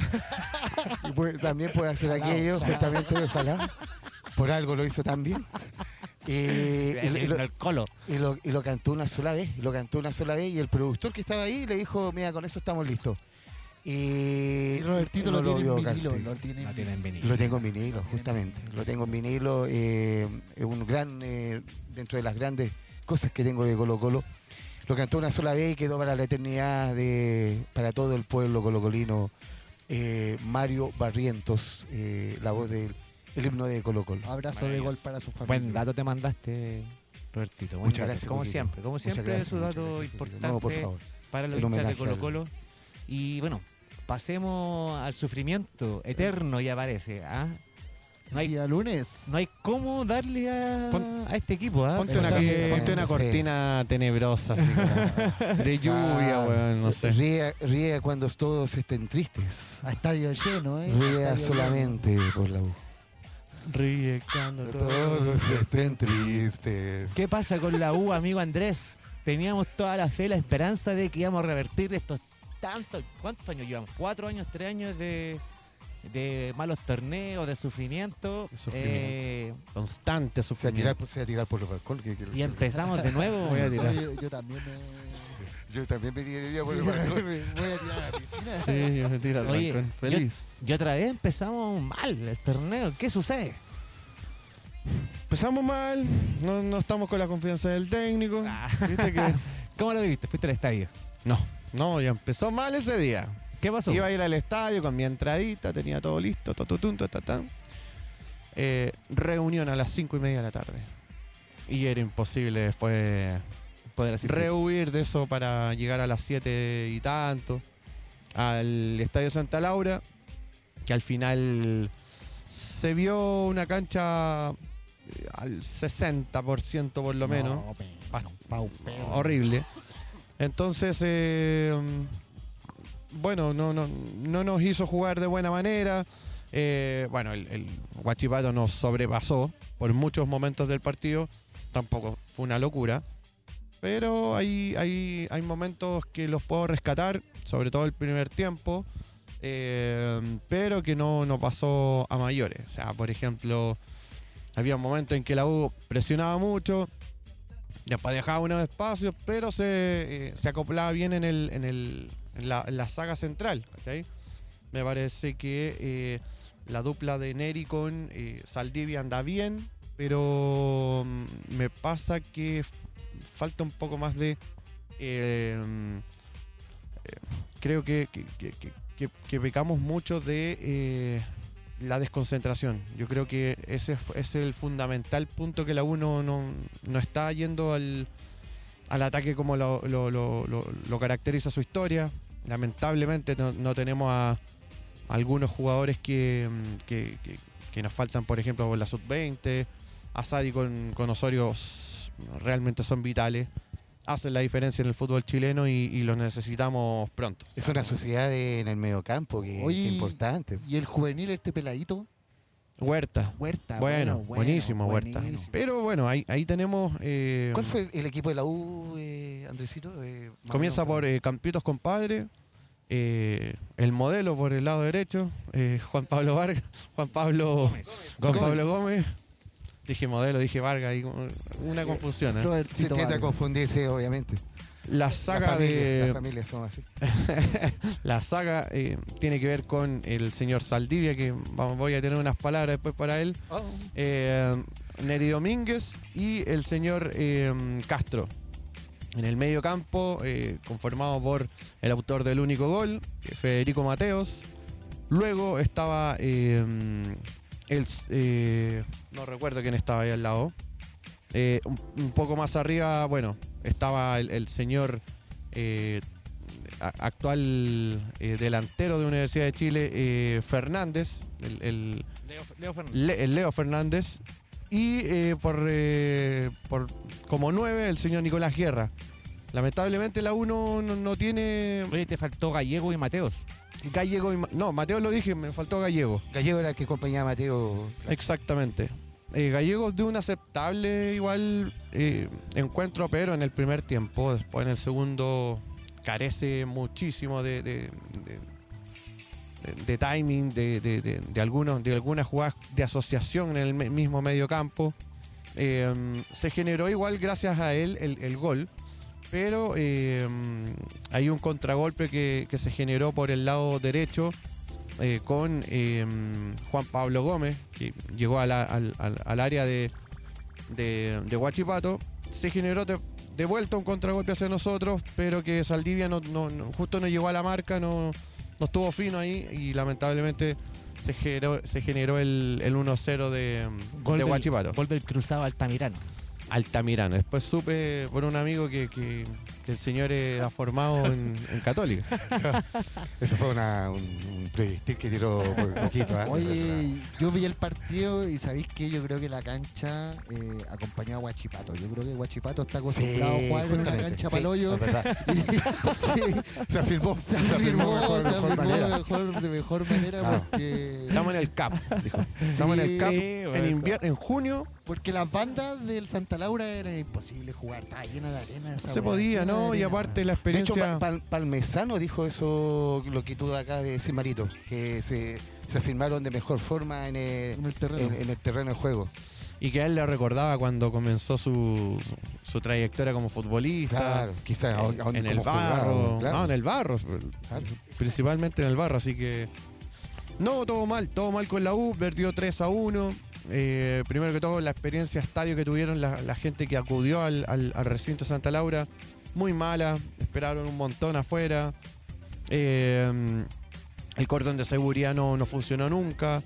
Speaker 4: Y puede- también puede hacer
Speaker 3: Ojalá,
Speaker 4: aquello,
Speaker 3: ojalá.
Speaker 4: justamente, ojalá. Por algo lo hizo también. Eh, y,
Speaker 1: el,
Speaker 4: y
Speaker 1: el-
Speaker 4: lo,
Speaker 1: el Colo.
Speaker 4: y lo- y lo cantó una sola vez, y lo cantó una sola vez y el productor que estaba ahí le dijo, mira, con eso estamos listos. Y
Speaker 3: Y Robertito lo tiene en vinilo. Lo tiene
Speaker 1: No
Speaker 3: en
Speaker 1: tienen
Speaker 3: vinilo.
Speaker 1: vinilo.
Speaker 4: Lo tengo en vinilo, justamente. Lo tengo en vinilo. eh, es un gran, eh, dentro de las grandes cosas que tengo de Colo Colo. Lo cantó una sola vez y quedó para la eternidad de, para todo el pueblo colocolino. eh, Mario Barrientos, eh, la voz del el himno de Colo Colo.
Speaker 3: Abrazo de gol para su familia.
Speaker 1: Buen dato te mandaste, Robertito. Buen
Speaker 4: Muchas
Speaker 1: dato,
Speaker 4: gracias,
Speaker 1: Como siempre, como siempre,
Speaker 4: gracias,
Speaker 1: su
Speaker 4: muchas
Speaker 1: dato
Speaker 4: gracias,
Speaker 1: importante
Speaker 4: No, por favor.
Speaker 1: para los hinchas de Colo
Speaker 4: al-
Speaker 1: Colo. Y bueno, pasemos al sufrimiento eterno y aparece. ¿ah? No hay,
Speaker 3: Día lunes.
Speaker 1: no hay cómo darle a,
Speaker 2: Pon-
Speaker 1: a este equipo. ¿ah?
Speaker 2: Ponte una,
Speaker 3: Porque-
Speaker 2: ponte una
Speaker 4: Sí.
Speaker 2: cortina tenebrosa, así como de lluvia,
Speaker 4: Claro.
Speaker 2: weón, no sé.
Speaker 4: Ríe, ríe cuando todos estén tristes.
Speaker 3: A estadio lleno, ¿eh?
Speaker 4: Ría
Speaker 3: Estadio
Speaker 4: solamente por la U.
Speaker 2: Ríe cuando
Speaker 4: Todos estén tristes.
Speaker 1: ¿Qué pasa con la U, amigo Andrés? Teníamos toda la fe, la esperanza de que íbamos a revertir estos tantos. ¿Cuántos años llevamos? ¿Cuatro años, tres años de, de malos torneos, de sufrimiento? Eh,
Speaker 2: Constante sufrimiento.
Speaker 4: se va a tirar por los balcones. que- que-
Speaker 1: y empezamos de nuevo.
Speaker 2: Voy a tirar.
Speaker 3: Yo, yo también me.
Speaker 4: Yo también me tiraría por
Speaker 3: Sí, yo también me voy a tirar a la piscina.
Speaker 2: Sí, yo me tiro al
Speaker 1: Oye,
Speaker 2: balcón, feliz.
Speaker 1: Y otra vez empezamos mal el torneo. ¿Qué sucede?
Speaker 2: Empezamos mal, no, no estamos con la confianza del técnico.
Speaker 1: Ah.
Speaker 2: ¿Viste que?
Speaker 1: ¿Cómo lo viviste? ¿Fuiste al estadio?
Speaker 2: No, no, ya empezó mal ese día.
Speaker 1: ¿Qué pasó?
Speaker 2: Iba a ir al estadio con mi entradita, tenía todo listo, totutun, totatán. Eh, reunión a las cinco y media de la tarde. Y era imposible después
Speaker 1: Poder asistir.
Speaker 2: rehuir de eso para llegar a las siete y tanto al Estadio Santa Laura, que al final se vio una cancha eh, al 60% por lo menos.
Speaker 3: No,
Speaker 2: horrible. Entonces, eh, bueno, no, no, no nos hizo jugar de buena manera. Eh, bueno, el, el Guachipato nos sobrepasó por muchos momentos del partido. Tampoco fue una locura. Pero hay, hay, hay momentos que los puedo rescatar, sobre todo el primer tiempo. eh, pero que no, no pasó a mayores. O sea, por ejemplo, había un momento en que la U presionaba mucho, después dejaba unos espacios, pero se, eh, se acoplaba bien en el, la, la saga central. ¿cachai? Me parece que eh, la dupla de Neri con eh, Saldivia anda bien, pero mm, me pasa que falta un poco más de... eh, mm, creo que, que- que- que- pecamos mucho de eh, la desconcentración. Yo creo que ese es, el fundamental punto que la U no, no, está yendo al, al ataque como lo- lo- lo- lo caracteriza su historia. Lamentablemente no, no tenemos a algunos jugadores que, mm, que- que- que nos faltan, por ejemplo, la sub-20. Asadi con, con Osorio realmente son vitales. Hacen la diferencia en el fútbol chileno y, y los necesitamos pronto.
Speaker 4: Es una sociedad de- en el mediocampo que,
Speaker 3: Oye,
Speaker 4: que es importante.
Speaker 3: Y el juvenil, este peladito,
Speaker 2: Huerta.
Speaker 3: Huerta.
Speaker 2: Bueno, buenísimo, Huerta.
Speaker 3: buenísimo.
Speaker 2: Pero bueno, ahí, ahí tenemos. eh,
Speaker 4: ¿Cuál fue el equipo de la U, eh, Andresito? Eh,
Speaker 2: Comienza
Speaker 4: menos,
Speaker 2: por eh, Campitos Compadre. eh, el modelo por el lado derecho, eh, Juan Pablo Vargas, Juan Pablo
Speaker 1: Gómez.
Speaker 2: Juan
Speaker 3: Gómez.
Speaker 2: Pablo Gómez. Dije modelo, dije Vargas, ahí, una confusión. ¿eh?
Speaker 4: Se
Speaker 3: Robertito
Speaker 4: tiende a
Speaker 3: Vargas.
Speaker 4: confundirse, obviamente.
Speaker 2: La
Speaker 4: La
Speaker 2: saga
Speaker 4: familia,
Speaker 2: de
Speaker 4: las familias son así.
Speaker 2: la saga eh, tiene que ver con el señor Saldivia, que vamos, voy a tener unas palabras después para él. eh, Neri Domínguez y el señor eh, Castro. En el medio campo, eh, conformado por el autor del único gol, Federico Mateos. Luego estaba eh, el, no recuerdo quién estaba ahí al lado. Un, un poco más arriba, bueno, estaba el, el señor eh, actual eh, delantero de Universidad de Chile, eh, Fernández, el- el,
Speaker 1: Leo, Leo Fernández.
Speaker 2: le- el Leo Fernández. Y eh, por, eh, por como nueve, el señor Nicolás Guerra. Lamentablemente la 1 no, no tiene
Speaker 1: Oye, te faltó Gallego y Mateos.
Speaker 2: Gallego y Ma- No, Mateo lo dije, me faltó Gallego.
Speaker 4: Gallego era el que acompañaba a Mateo.
Speaker 2: Exactamente. Eh, Gallegos de un aceptable igual eh, encuentro, pero en el primer tiempo, después en el segundo carece muchísimo de, timing, de, algunos, de algunas jugadas de asociación en el mismo medio campo. Eh, se generó igual gracias a él el, gol, pero hay un contragolpe que se generó por el lado derecho eh, con eh, Juan Pablo Gómez, que llegó a la- al, al- al área de, de, de Huachipato. Se generó de, de vuelta un contragolpe hacia nosotros, pero que Saldivia no, no- no- justo no llegó a la marca, no, no estuvo fino ahí y lamentablemente se generó, se generó el, el 1-0 de,
Speaker 1: Gol
Speaker 2: de
Speaker 1: del-
Speaker 2: Huachipato.
Speaker 1: Gol del cruzado Altamirano.
Speaker 2: Altamirano. Después supe por un amigo que, que- que el señor era formado en, en Católica.
Speaker 4: Eso fue una, un, un proyectil que tiró po- poquito.
Speaker 3: Oye, yo vi el partido y sabéis que yo creo que la cancha eh, acompañó a Guachipato. Yo creo que Guachipato está acostumbrado a jugar en una cancha
Speaker 4: sí, Se afirmó.
Speaker 3: se afirmó,
Speaker 4: mejor-
Speaker 3: se afirmó de mejor, de mejor manera
Speaker 4: Ah.
Speaker 3: porque,
Speaker 2: Estamos en el CAP, dijo. Estamos en el CAP.
Speaker 1: sí,
Speaker 2: en,
Speaker 1: bueno.
Speaker 2: invier- en junio
Speaker 3: porque las bandas del Santa Laura era imposible jugar. Estaba llena de arena esa
Speaker 2: no se podía,
Speaker 3: de
Speaker 2: ¿no? Y aparte la
Speaker 4: De hecho,
Speaker 2: experiencia.
Speaker 4: Pa- Pal- Palmesano dijo eso, lo que tú acá de decir, Marito, que se, se afirmaron de mejor forma en el,
Speaker 3: en el terreno.
Speaker 4: en- en el terreno de juego.
Speaker 2: y que a él le recordaba cuando comenzó su, su trayectoria como futbolista.
Speaker 4: Claro, quizás
Speaker 2: en, en el barro. No, en el barro. Principalmente en el barro, así que. No, todo mal, todo mal con la U, perdió 3 a 1. Eh, primero que todo, la experiencia estadio que tuvieron la, la gente que acudió al, al- al recinto de Santa Laura, muy mala, esperaron un montón afuera. Eh, el cordón de seguridad no, no funcionó nunca.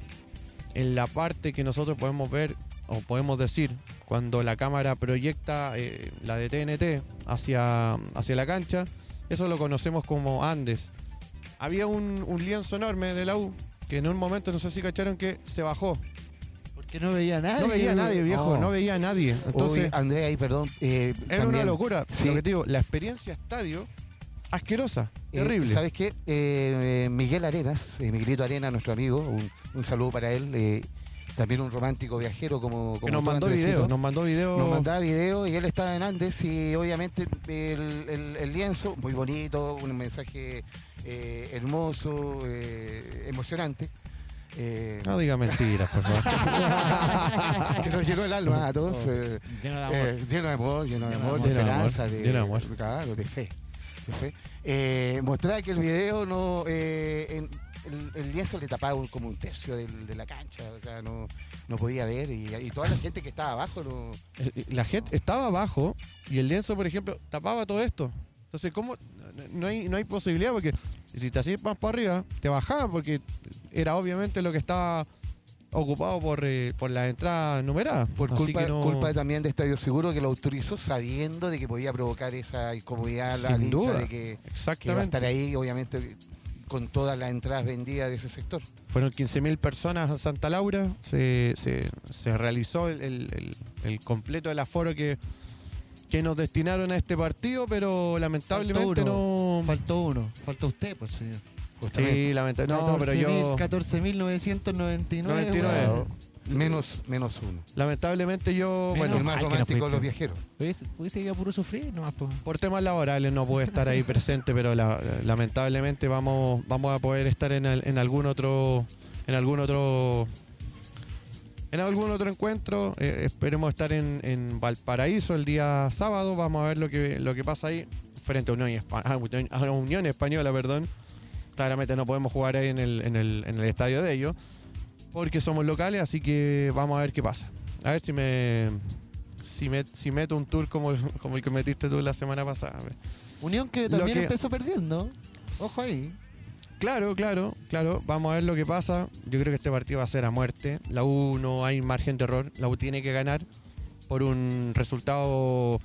Speaker 2: En la parte que nosotros podemos ver, o podemos decir, cuando la cámara proyecta eh, la de TNT hacia, hacia la cancha, eso lo conocemos como Andes. Había un, un lienzo enorme de la U que en un momento, no sé si cacharon, que se bajó.
Speaker 3: Porque no veía a nadie.
Speaker 2: No veía a nadie, viejo,
Speaker 4: Oh.
Speaker 2: no veía a nadie.
Speaker 4: Entonces, Andrea, ahí, perdón. eh,
Speaker 2: era una locura.
Speaker 4: sí.
Speaker 2: Lo que te digo, la experiencia estadio, asquerosa,
Speaker 4: eh,
Speaker 2: terrible.
Speaker 4: ¿Sabes qué? Eh, eh, Miguel Arenas, eh, Miguelito Arena, nuestro amigo, un, un saludo para él. también un romántico viajero como, como
Speaker 2: que nos mandó videos, nos mandó videos.
Speaker 4: Nos mandaba video y él estaba en Andes y obviamente el, el- el lienzo, muy bonito, un mensaje eh, hermoso, eh, emocionante. Eh,
Speaker 2: No diga mentiras, por favor.
Speaker 4: que nos llegó el alma a todos.
Speaker 2: Oh.
Speaker 4: eh,
Speaker 1: Lleno de amor.
Speaker 4: eh, lleno de amor, lleno de
Speaker 1: de
Speaker 4: amor, de
Speaker 2: Lleno de amor,
Speaker 4: esperanza, de,
Speaker 2: lleno de amor.
Speaker 4: claro, de fe. de fe. eh, mostraba que el video no. eh, en- el, el lienzo le tapaba un- como un tercio del- de la cancha, o sea, no, no podía ver. Y, y toda la gente que estaba abajo no.
Speaker 2: La gente estaba abajo y el lienzo, por ejemplo, tapaba todo esto. Entonces, ¿cómo? No- hay, no hay posibilidad porque si te hacías más para arriba, te bajaban porque era obviamente lo que estaba ocupado por, eh, por las entradas numeradas.
Speaker 4: Por
Speaker 2: Así
Speaker 4: culpa,
Speaker 2: no-
Speaker 4: culpa también de Estadio Seguro que lo autorizó sabiendo de que podía provocar esa incomodidad
Speaker 2: Sin
Speaker 4: al hincha
Speaker 2: duda.
Speaker 4: de que, que iba a
Speaker 2: Exactamente.
Speaker 4: estar ahí, obviamente, con todas las entradas vendidas de ese sector.
Speaker 2: Fueron 15.000 personas a Santa Laura. Se, se- se realizó el, el- el- el completo del aforo que, que nos destinaron a este partido, pero lamentablemente
Speaker 3: Faltó
Speaker 2: no.
Speaker 3: Faltó uno. Faltó usted, pues, señor.
Speaker 2: Sí, lamentablemente. No, pero yo.
Speaker 3: 14.999.
Speaker 2: 99.
Speaker 3: weón.
Speaker 4: Menos, menos uno.
Speaker 2: Lamentablemente yo.
Speaker 1: Menos
Speaker 2: Bueno,
Speaker 4: el más romántico de los viajeros.
Speaker 1: Hubiese, ido a puro sufrir nomás, pues.
Speaker 2: por temas laborales no pude estar ahí presente, pero la- lamentablemente vamos, vamos a poder estar en, el- en algún otro. En algún otro. En algún otro encuentro. Eh, esperemos estar en, en Valparaíso el día sábado. Vamos a ver lo que, lo que pasa ahí. Frente a Unión, Espa- a Unión- a Unión Española, perdón. Claramente no podemos jugar ahí en el, en el, en el estadio de ellos. Porque somos locales, así que vamos a ver qué pasa. A ver si me. Si, me, si meto un tour como, como el que metiste tú la semana pasada.
Speaker 3: Unión que también
Speaker 2: que-
Speaker 3: empezó perdiendo. Ojo ahí.
Speaker 2: Claro, claro, claro. Vamos a ver lo que pasa. Yo creo que este partido va a ser a muerte. La U no hay margen de error. La U tiene que ganar por un resultado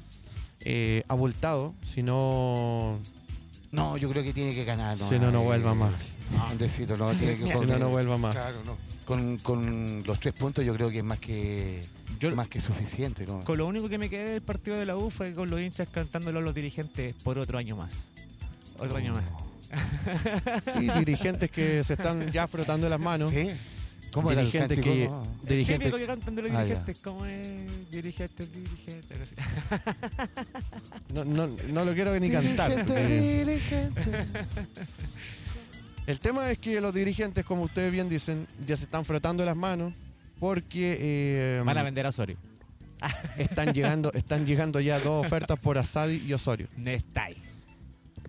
Speaker 2: eh, abultado. Si no,
Speaker 4: No, yo creo que tiene que ganar.
Speaker 2: si no, no
Speaker 4: Eh,
Speaker 2: vuelva más.
Speaker 4: Andresito, no, tiene que
Speaker 2: Si no, no vuelva más.
Speaker 4: Claro, no. Con, con los tres puntos yo creo que es más que,
Speaker 1: Yo,
Speaker 4: más que suficiente. ¿no?
Speaker 1: con lo único que me quedé del partido de la U fue con los hinchas cantándolo a los dirigentes por otro año más. Otro año más.
Speaker 2: Y dirigentes que se están ya frotando las manos.
Speaker 4: ¿Sí? ¿Cómo
Speaker 2: dirigentes que,
Speaker 4: No.
Speaker 1: El
Speaker 2: dirigentes
Speaker 1: típico que cantan de los
Speaker 4: Ah,
Speaker 1: dirigentes, ¿cómo es? Dirigentes, dirigentes. no
Speaker 2: no, no, lo quiero ni cantar.
Speaker 4: Dirigente.
Speaker 2: El tema es que los dirigentes, como ustedes bien dicen, ya se están frotando las manos porque eh,
Speaker 1: Van a vender a Osorio.
Speaker 2: están llegando, están llegando ya dos ofertas por Asadi y Osorio.
Speaker 1: No.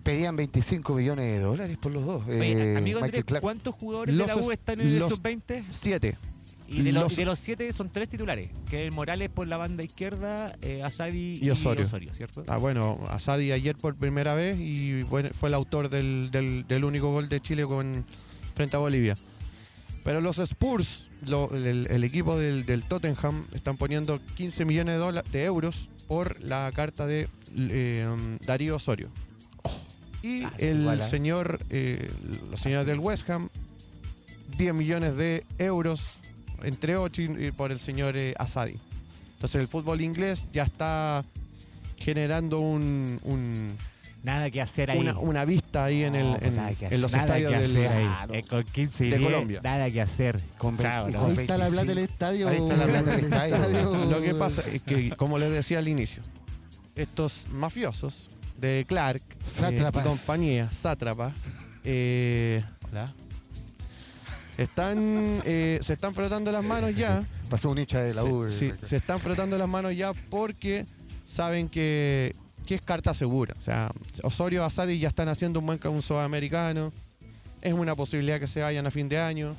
Speaker 4: Pedían 25 millones de dólares por los dos.
Speaker 1: Oye,
Speaker 4: Eh,
Speaker 1: amigo Andrés. ¿cuántos jugadores
Speaker 2: Los
Speaker 1: de la U
Speaker 2: es-
Speaker 1: están en el
Speaker 2: los-
Speaker 1: sub-20?
Speaker 2: Siete.
Speaker 1: Y de, los,
Speaker 2: los-
Speaker 1: y de los siete son tres titulares, que es Morales por la banda izquierda, eh, Asadi
Speaker 2: Y Osorio.
Speaker 1: ¿cierto?
Speaker 2: Ah, bueno, Asadi ayer por primera vez y bueno, fue el autor del, del- del único gol de Chile con, frente a Bolivia. Pero los Spurs, lo- el, el equipo del, del Tottenham, están poniendo 15 millones de, de euros por la carta de eh, Darío Osorio. Y
Speaker 1: Ah,
Speaker 2: el
Speaker 4: igual, ¿eh?
Speaker 2: señor, eh, los señores del West Ham, 10 millones de euros entre 8 y, y por el señor eh, Asadi. Entonces el fútbol inglés ya está generando un, un-
Speaker 1: Nada que hacer ahí.
Speaker 2: una, una vista ahí en, el,
Speaker 4: No,
Speaker 2: en,
Speaker 4: que
Speaker 2: en
Speaker 4: hacer.
Speaker 2: los
Speaker 1: nada
Speaker 2: estadios
Speaker 1: que
Speaker 2: del,
Speaker 1: hacer ahí.
Speaker 4: Claro.
Speaker 1: Eh, con 15 y
Speaker 2: de
Speaker 1: 10,
Speaker 2: Colombia.
Speaker 1: nada que hacer.
Speaker 4: Con
Speaker 1: Chao,
Speaker 4: 20
Speaker 1: no.
Speaker 4: con
Speaker 3: Ahí está la plata del
Speaker 4: 25.
Speaker 3: estadio.
Speaker 4: Ahí está la plata del estadio.
Speaker 2: Lo que pasa es que, como les decía al inicio, estos mafiosos de Clark eh,
Speaker 4: Sátrapas.
Speaker 2: y compañía, sátrapa, eh, hola, están, eh, se están frotando las manos ya.
Speaker 4: Pasó un hincha de la U. eh,
Speaker 2: sí, se están frotando las manos ya porque saben que, que es carta segura. O sea, Osorio Asadi ya están haciendo un buen un sudamericano. Es una posibilidad que se vayan a fin de año.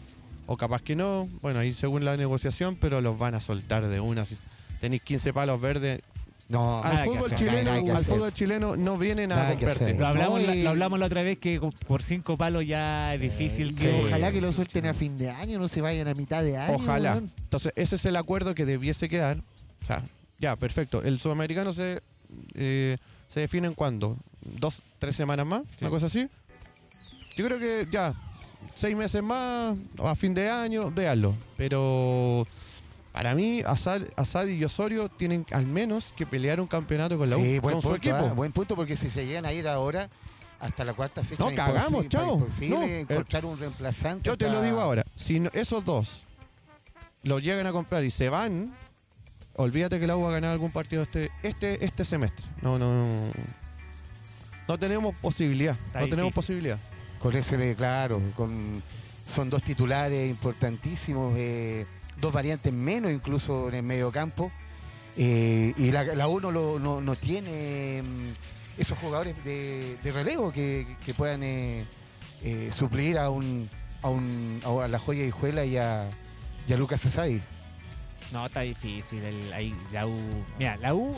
Speaker 2: O capaz que no. Bueno, ahí según la negociación, pero los van a soltar de una. Si tenéis 15 palos verdes.
Speaker 4: No,
Speaker 2: Al fútbol,
Speaker 1: hacer,
Speaker 2: chileno,
Speaker 4: nada
Speaker 2: al fútbol chileno no vienen a
Speaker 4: Nada que
Speaker 2: comprarte.
Speaker 1: Lo hablamos,
Speaker 3: No,
Speaker 1: la,
Speaker 3: y-
Speaker 1: lo hablamos la otra vez que por cinco palos ya es difícil
Speaker 3: Que
Speaker 1: que.
Speaker 3: ojalá que lo suelten a fin de año, no se vayan a mitad de año.
Speaker 2: Ojalá. Entonces, ese es el acuerdo que debiese quedar. O sea, ya, perfecto. El sudamericano se, eh, se define en cuándo? ¿Dos, tres semanas más? ¿Una cosa así? Yo creo que ya, seis meses más, a fin de año, véanlo. Pero para mí, Asad, Asad y Osorio tienen al menos que pelear un campeonato con la U,
Speaker 4: Sí, buen
Speaker 2: con su equipo.
Speaker 4: ah, buen punto, porque si se llegan a ir ahora hasta la cuarta fecha,
Speaker 2: No, cagamos, chao. No,
Speaker 4: encontrar un reemplazante.
Speaker 2: Yo te lo digo ahora, si no- esos dos lo llegan a comprar y se van, olvídate que la U va a ganar algún partido este este este semestre. No, no, no. No tenemos posibilidad.
Speaker 1: Está
Speaker 2: no tenemos posibilidad.
Speaker 4: Con ese, claro, con, son dos titulares importantísimos, eh, dos variantes menos incluso en el medio campo. eh, y la, la uno lo- no, no tiene mm, esos jugadores de, de relevo que, que puedan eh, eh, suplir a un, a un a la joya de Hijuela y a, y a Lucas Asadi.
Speaker 1: No, está difícil. el- ahí, la U. Mira, la U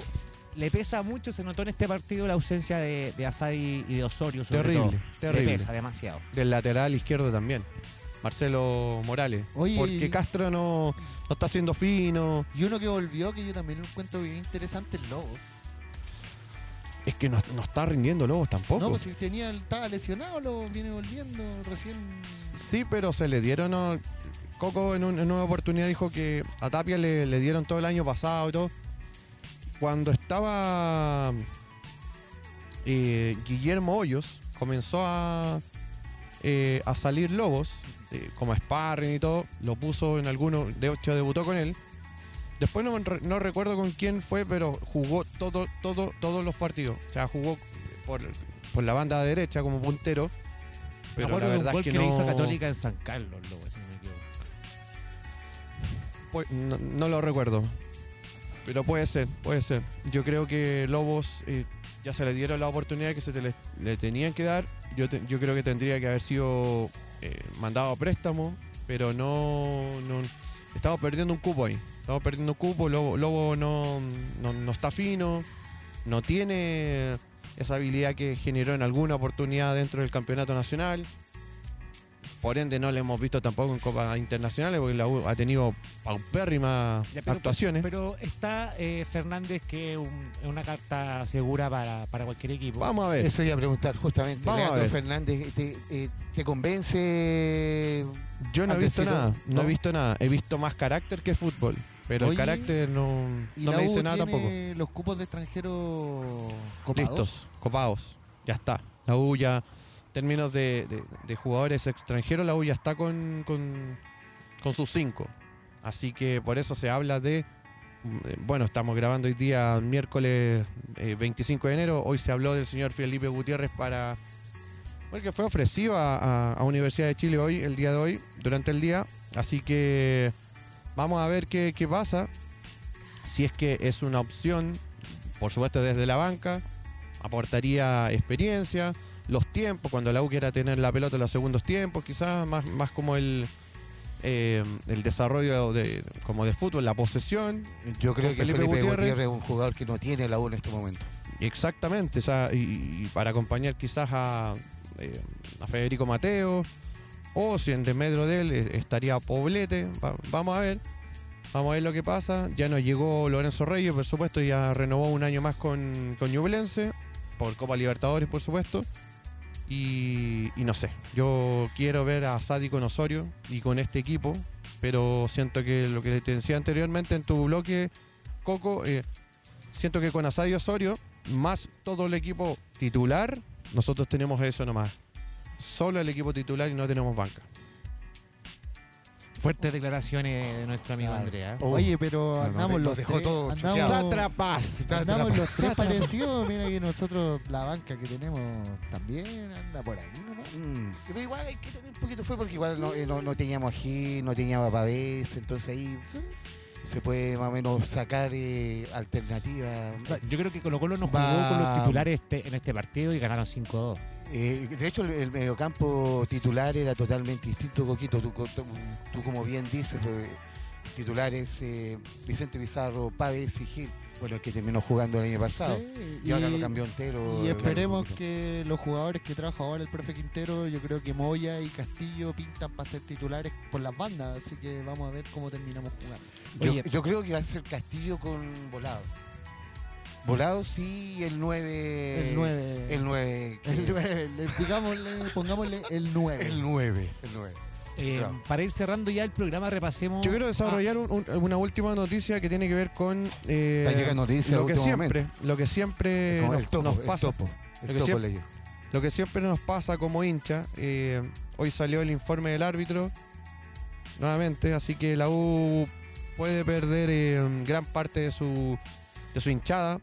Speaker 1: le pesa mucho, se notó en este partido la ausencia de, de Asadi y de Osorio. Sobre
Speaker 2: Terrible,
Speaker 1: todo.
Speaker 2: terrible.
Speaker 1: Le pesa demasiado.
Speaker 2: Del lateral izquierdo también. Marcelo Morales.
Speaker 3: Oye,
Speaker 2: Porque Castro no, no está siendo fino.
Speaker 3: Y uno que volvió, que yo también lo encuentro bien interesante, el Lobos.
Speaker 2: Es que no, no está rindiendo Lobos tampoco.
Speaker 3: No, pues si tenía, estaba lesionado, lo viene volviendo recién.
Speaker 2: Sí, pero se le dieron. ¿no? Coco en, un- en una oportunidad dijo que a Tapia le, le dieron todo el año pasado y todo. Cuando estaba eh, Guillermo Hoyos, comenzó a, eh, a salir Lobos, eh, como sparring y todo. Lo puso en alguno, de hecho debutó con él. Después no, no recuerdo con quién fue, pero jugó todo, todo, todos los partidos. O sea, jugó por, por la banda derecha como puntero.
Speaker 1: Me
Speaker 2: Pero la
Speaker 1: acuerdo de un
Speaker 2: verdad
Speaker 1: gol
Speaker 2: es que,
Speaker 1: que, le hizo
Speaker 2: no-
Speaker 1: Católica en San Carlos, si no me equivoco.
Speaker 2: Pues, no, no lo recuerdo. Pero puede ser, puede ser. Yo creo que Lobos eh, ya se le dieron la oportunidad que se le, le tenían que dar. Yo, yo creo que tendría que haber sido eh, mandado a préstamo, pero no, no. Estamos perdiendo un cupo ahí. Estamos perdiendo un cupo. Lobo, Lobo no, no, no está fino. No tiene esa habilidad que generó en alguna oportunidad dentro del campeonato nacional. Por ende, no le hemos visto tampoco en Copas Internacionales, porque la U ha tenido paupérrimas
Speaker 1: Ya, pero-
Speaker 2: actuaciones.
Speaker 1: Pero está eh, Fernández que es un- es una carta segura para, para cualquier equipo.
Speaker 2: Vamos a ver.
Speaker 4: Eso iba a preguntar justamente.
Speaker 2: Vamos a
Speaker 4: Leandro
Speaker 2: ver.
Speaker 4: Fernández, ¿te, eh, te convence?
Speaker 2: Yo no he visto nada, no,
Speaker 4: ¿no?
Speaker 2: he visto nada. He visto más carácter que fútbol. Pero
Speaker 3: Oye,
Speaker 2: el carácter no,
Speaker 3: Y
Speaker 2: no
Speaker 3: la
Speaker 2: me
Speaker 3: U
Speaker 2: dice nada
Speaker 3: tiene
Speaker 2: tampoco.
Speaker 3: los cupos de extranjeros copados.
Speaker 2: Listos, copados. Ya está. La U ya, términos de, jugadores extranjeros, la U ya está con, con, sus cinco. Así que por eso se habla de. eh, Bueno, estamos grabando hoy día miércoles eh, 25 de enero. Hoy se habló del señor Felipe Gutiérrez para. Bueno, que fue ofrecido a, a- a Universidad de Chile hoy, el día de hoy, durante el día. Así que vamos a ver qué, qué pasa. Si es que es una opción, por supuesto desde la banca, aportaría experiencia, los tiempos, cuando la U quiera tener la pelota en los segundos tiempos, quizás más, más como el, eh, el desarrollo de, como de fútbol, la posesión.
Speaker 4: Yo creo que
Speaker 2: Felipe
Speaker 4: Felipe,
Speaker 2: Gutiérrez.
Speaker 4: Gutiérrez. es un jugador que no tiene la U en este momento.
Speaker 2: Exactamente, o sea, y, y para acompañar quizás a, eh, a Federico Mateo, o si en remedio de él eh, estaría Poblete, Va- vamos a ver, vamos a ver lo que pasa. Ya nos llegó Lorenzo Reyes, por supuesto, ya renovó un año más con, con Ñublense, por Copa Libertadores, por supuesto. Y, no sé, yo quiero ver a Sadi con Osorio y con este equipo, pero siento que lo que te decía anteriormente en tu bloque, Coco, eh, siento que con Asadi Osorio, más todo el equipo titular, nosotros tenemos eso nomás. Solo el equipo titular y no tenemos banca.
Speaker 1: Fuertes declaraciones de nuestro amigo
Speaker 4: Claro.
Speaker 1: Andrea.
Speaker 3: Oye, pero
Speaker 4: no,
Speaker 3: andamos
Speaker 4: nos
Speaker 3: los
Speaker 4: dejó
Speaker 3: tres,
Speaker 4: todo
Speaker 3: andamos.
Speaker 2: Sátrapas.
Speaker 3: andamos los tres parecidos. Mira que nosotros, la banca que tenemos también anda por ahí nomás.
Speaker 4: Mm, Pero igual hay que tener un poquito fue porque igual no, eh, no, no teníamos a Gil, no teníamos Pavés, entonces ahí se puede más o menos sacar eh, alternativas.
Speaker 1: O sea, yo creo que Colo Colo no jugó
Speaker 4: Va-
Speaker 1: con los titulares este, en este partido y ganaron 5-2.
Speaker 4: Eh, de hecho, el, el mediocampo titular era totalmente distinto, Coquito. Tú, tú- tú como bien dices, titulares eh, Vicente Pizarro, Pávez y Gil. Bueno, el que terminó jugando el año pasado.
Speaker 3: Sí,
Speaker 4: Y, ahora lo cambió entero.
Speaker 3: Y esperemos que los jugadores que trabaja ahora el profe Quintero, yo creo que Moya y Castillo pintan para ser titulares por las bandas, así que vamos a ver cómo terminamos jugando.
Speaker 4: Yo creo que va a ser Castillo con Volado. Volado sí, el 9.
Speaker 3: El 9.
Speaker 4: El 9.
Speaker 3: El 9, le- digámosle, pongámosle el 9.
Speaker 4: El 9. El 9.
Speaker 1: Eh,
Speaker 4: Claro.
Speaker 1: Para ir cerrando ya el programa, repasemos.
Speaker 2: Yo quiero desarrollar un- un- una última noticia que tiene que ver con eh,
Speaker 4: noticia
Speaker 2: lo que siempre, lo que siempre nos,
Speaker 4: el topo,
Speaker 2: nos
Speaker 4: el
Speaker 2: pasa.
Speaker 4: topo.
Speaker 2: Lo que
Speaker 4: topo
Speaker 2: siempre-. Lo que siempre nos pasa como hincha, eh, hoy salió el informe del árbitro nuevamente, así que la U puede perder eh, gran parte de su, de su hinchada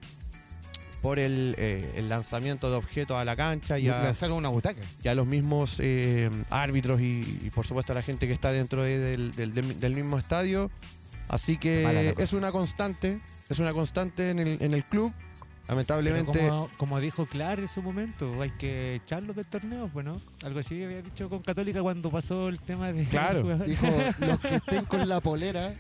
Speaker 2: por el, eh, el lanzamiento de objetos a la cancha y a,
Speaker 4: una butaca.
Speaker 2: y a los mismos eh, árbitros y, y, por supuesto a la gente que está dentro de- del, del- del- mismo estadio. Así que es una constante, es una constante en el, en el club Lamentablemente,
Speaker 1: como, como dijo Clar en su momento, hay que echarlos del torneo, bueno, algo así había dicho con Católica cuando pasó el tema de
Speaker 2: Claro.
Speaker 3: Dijo, los que estén con la polera,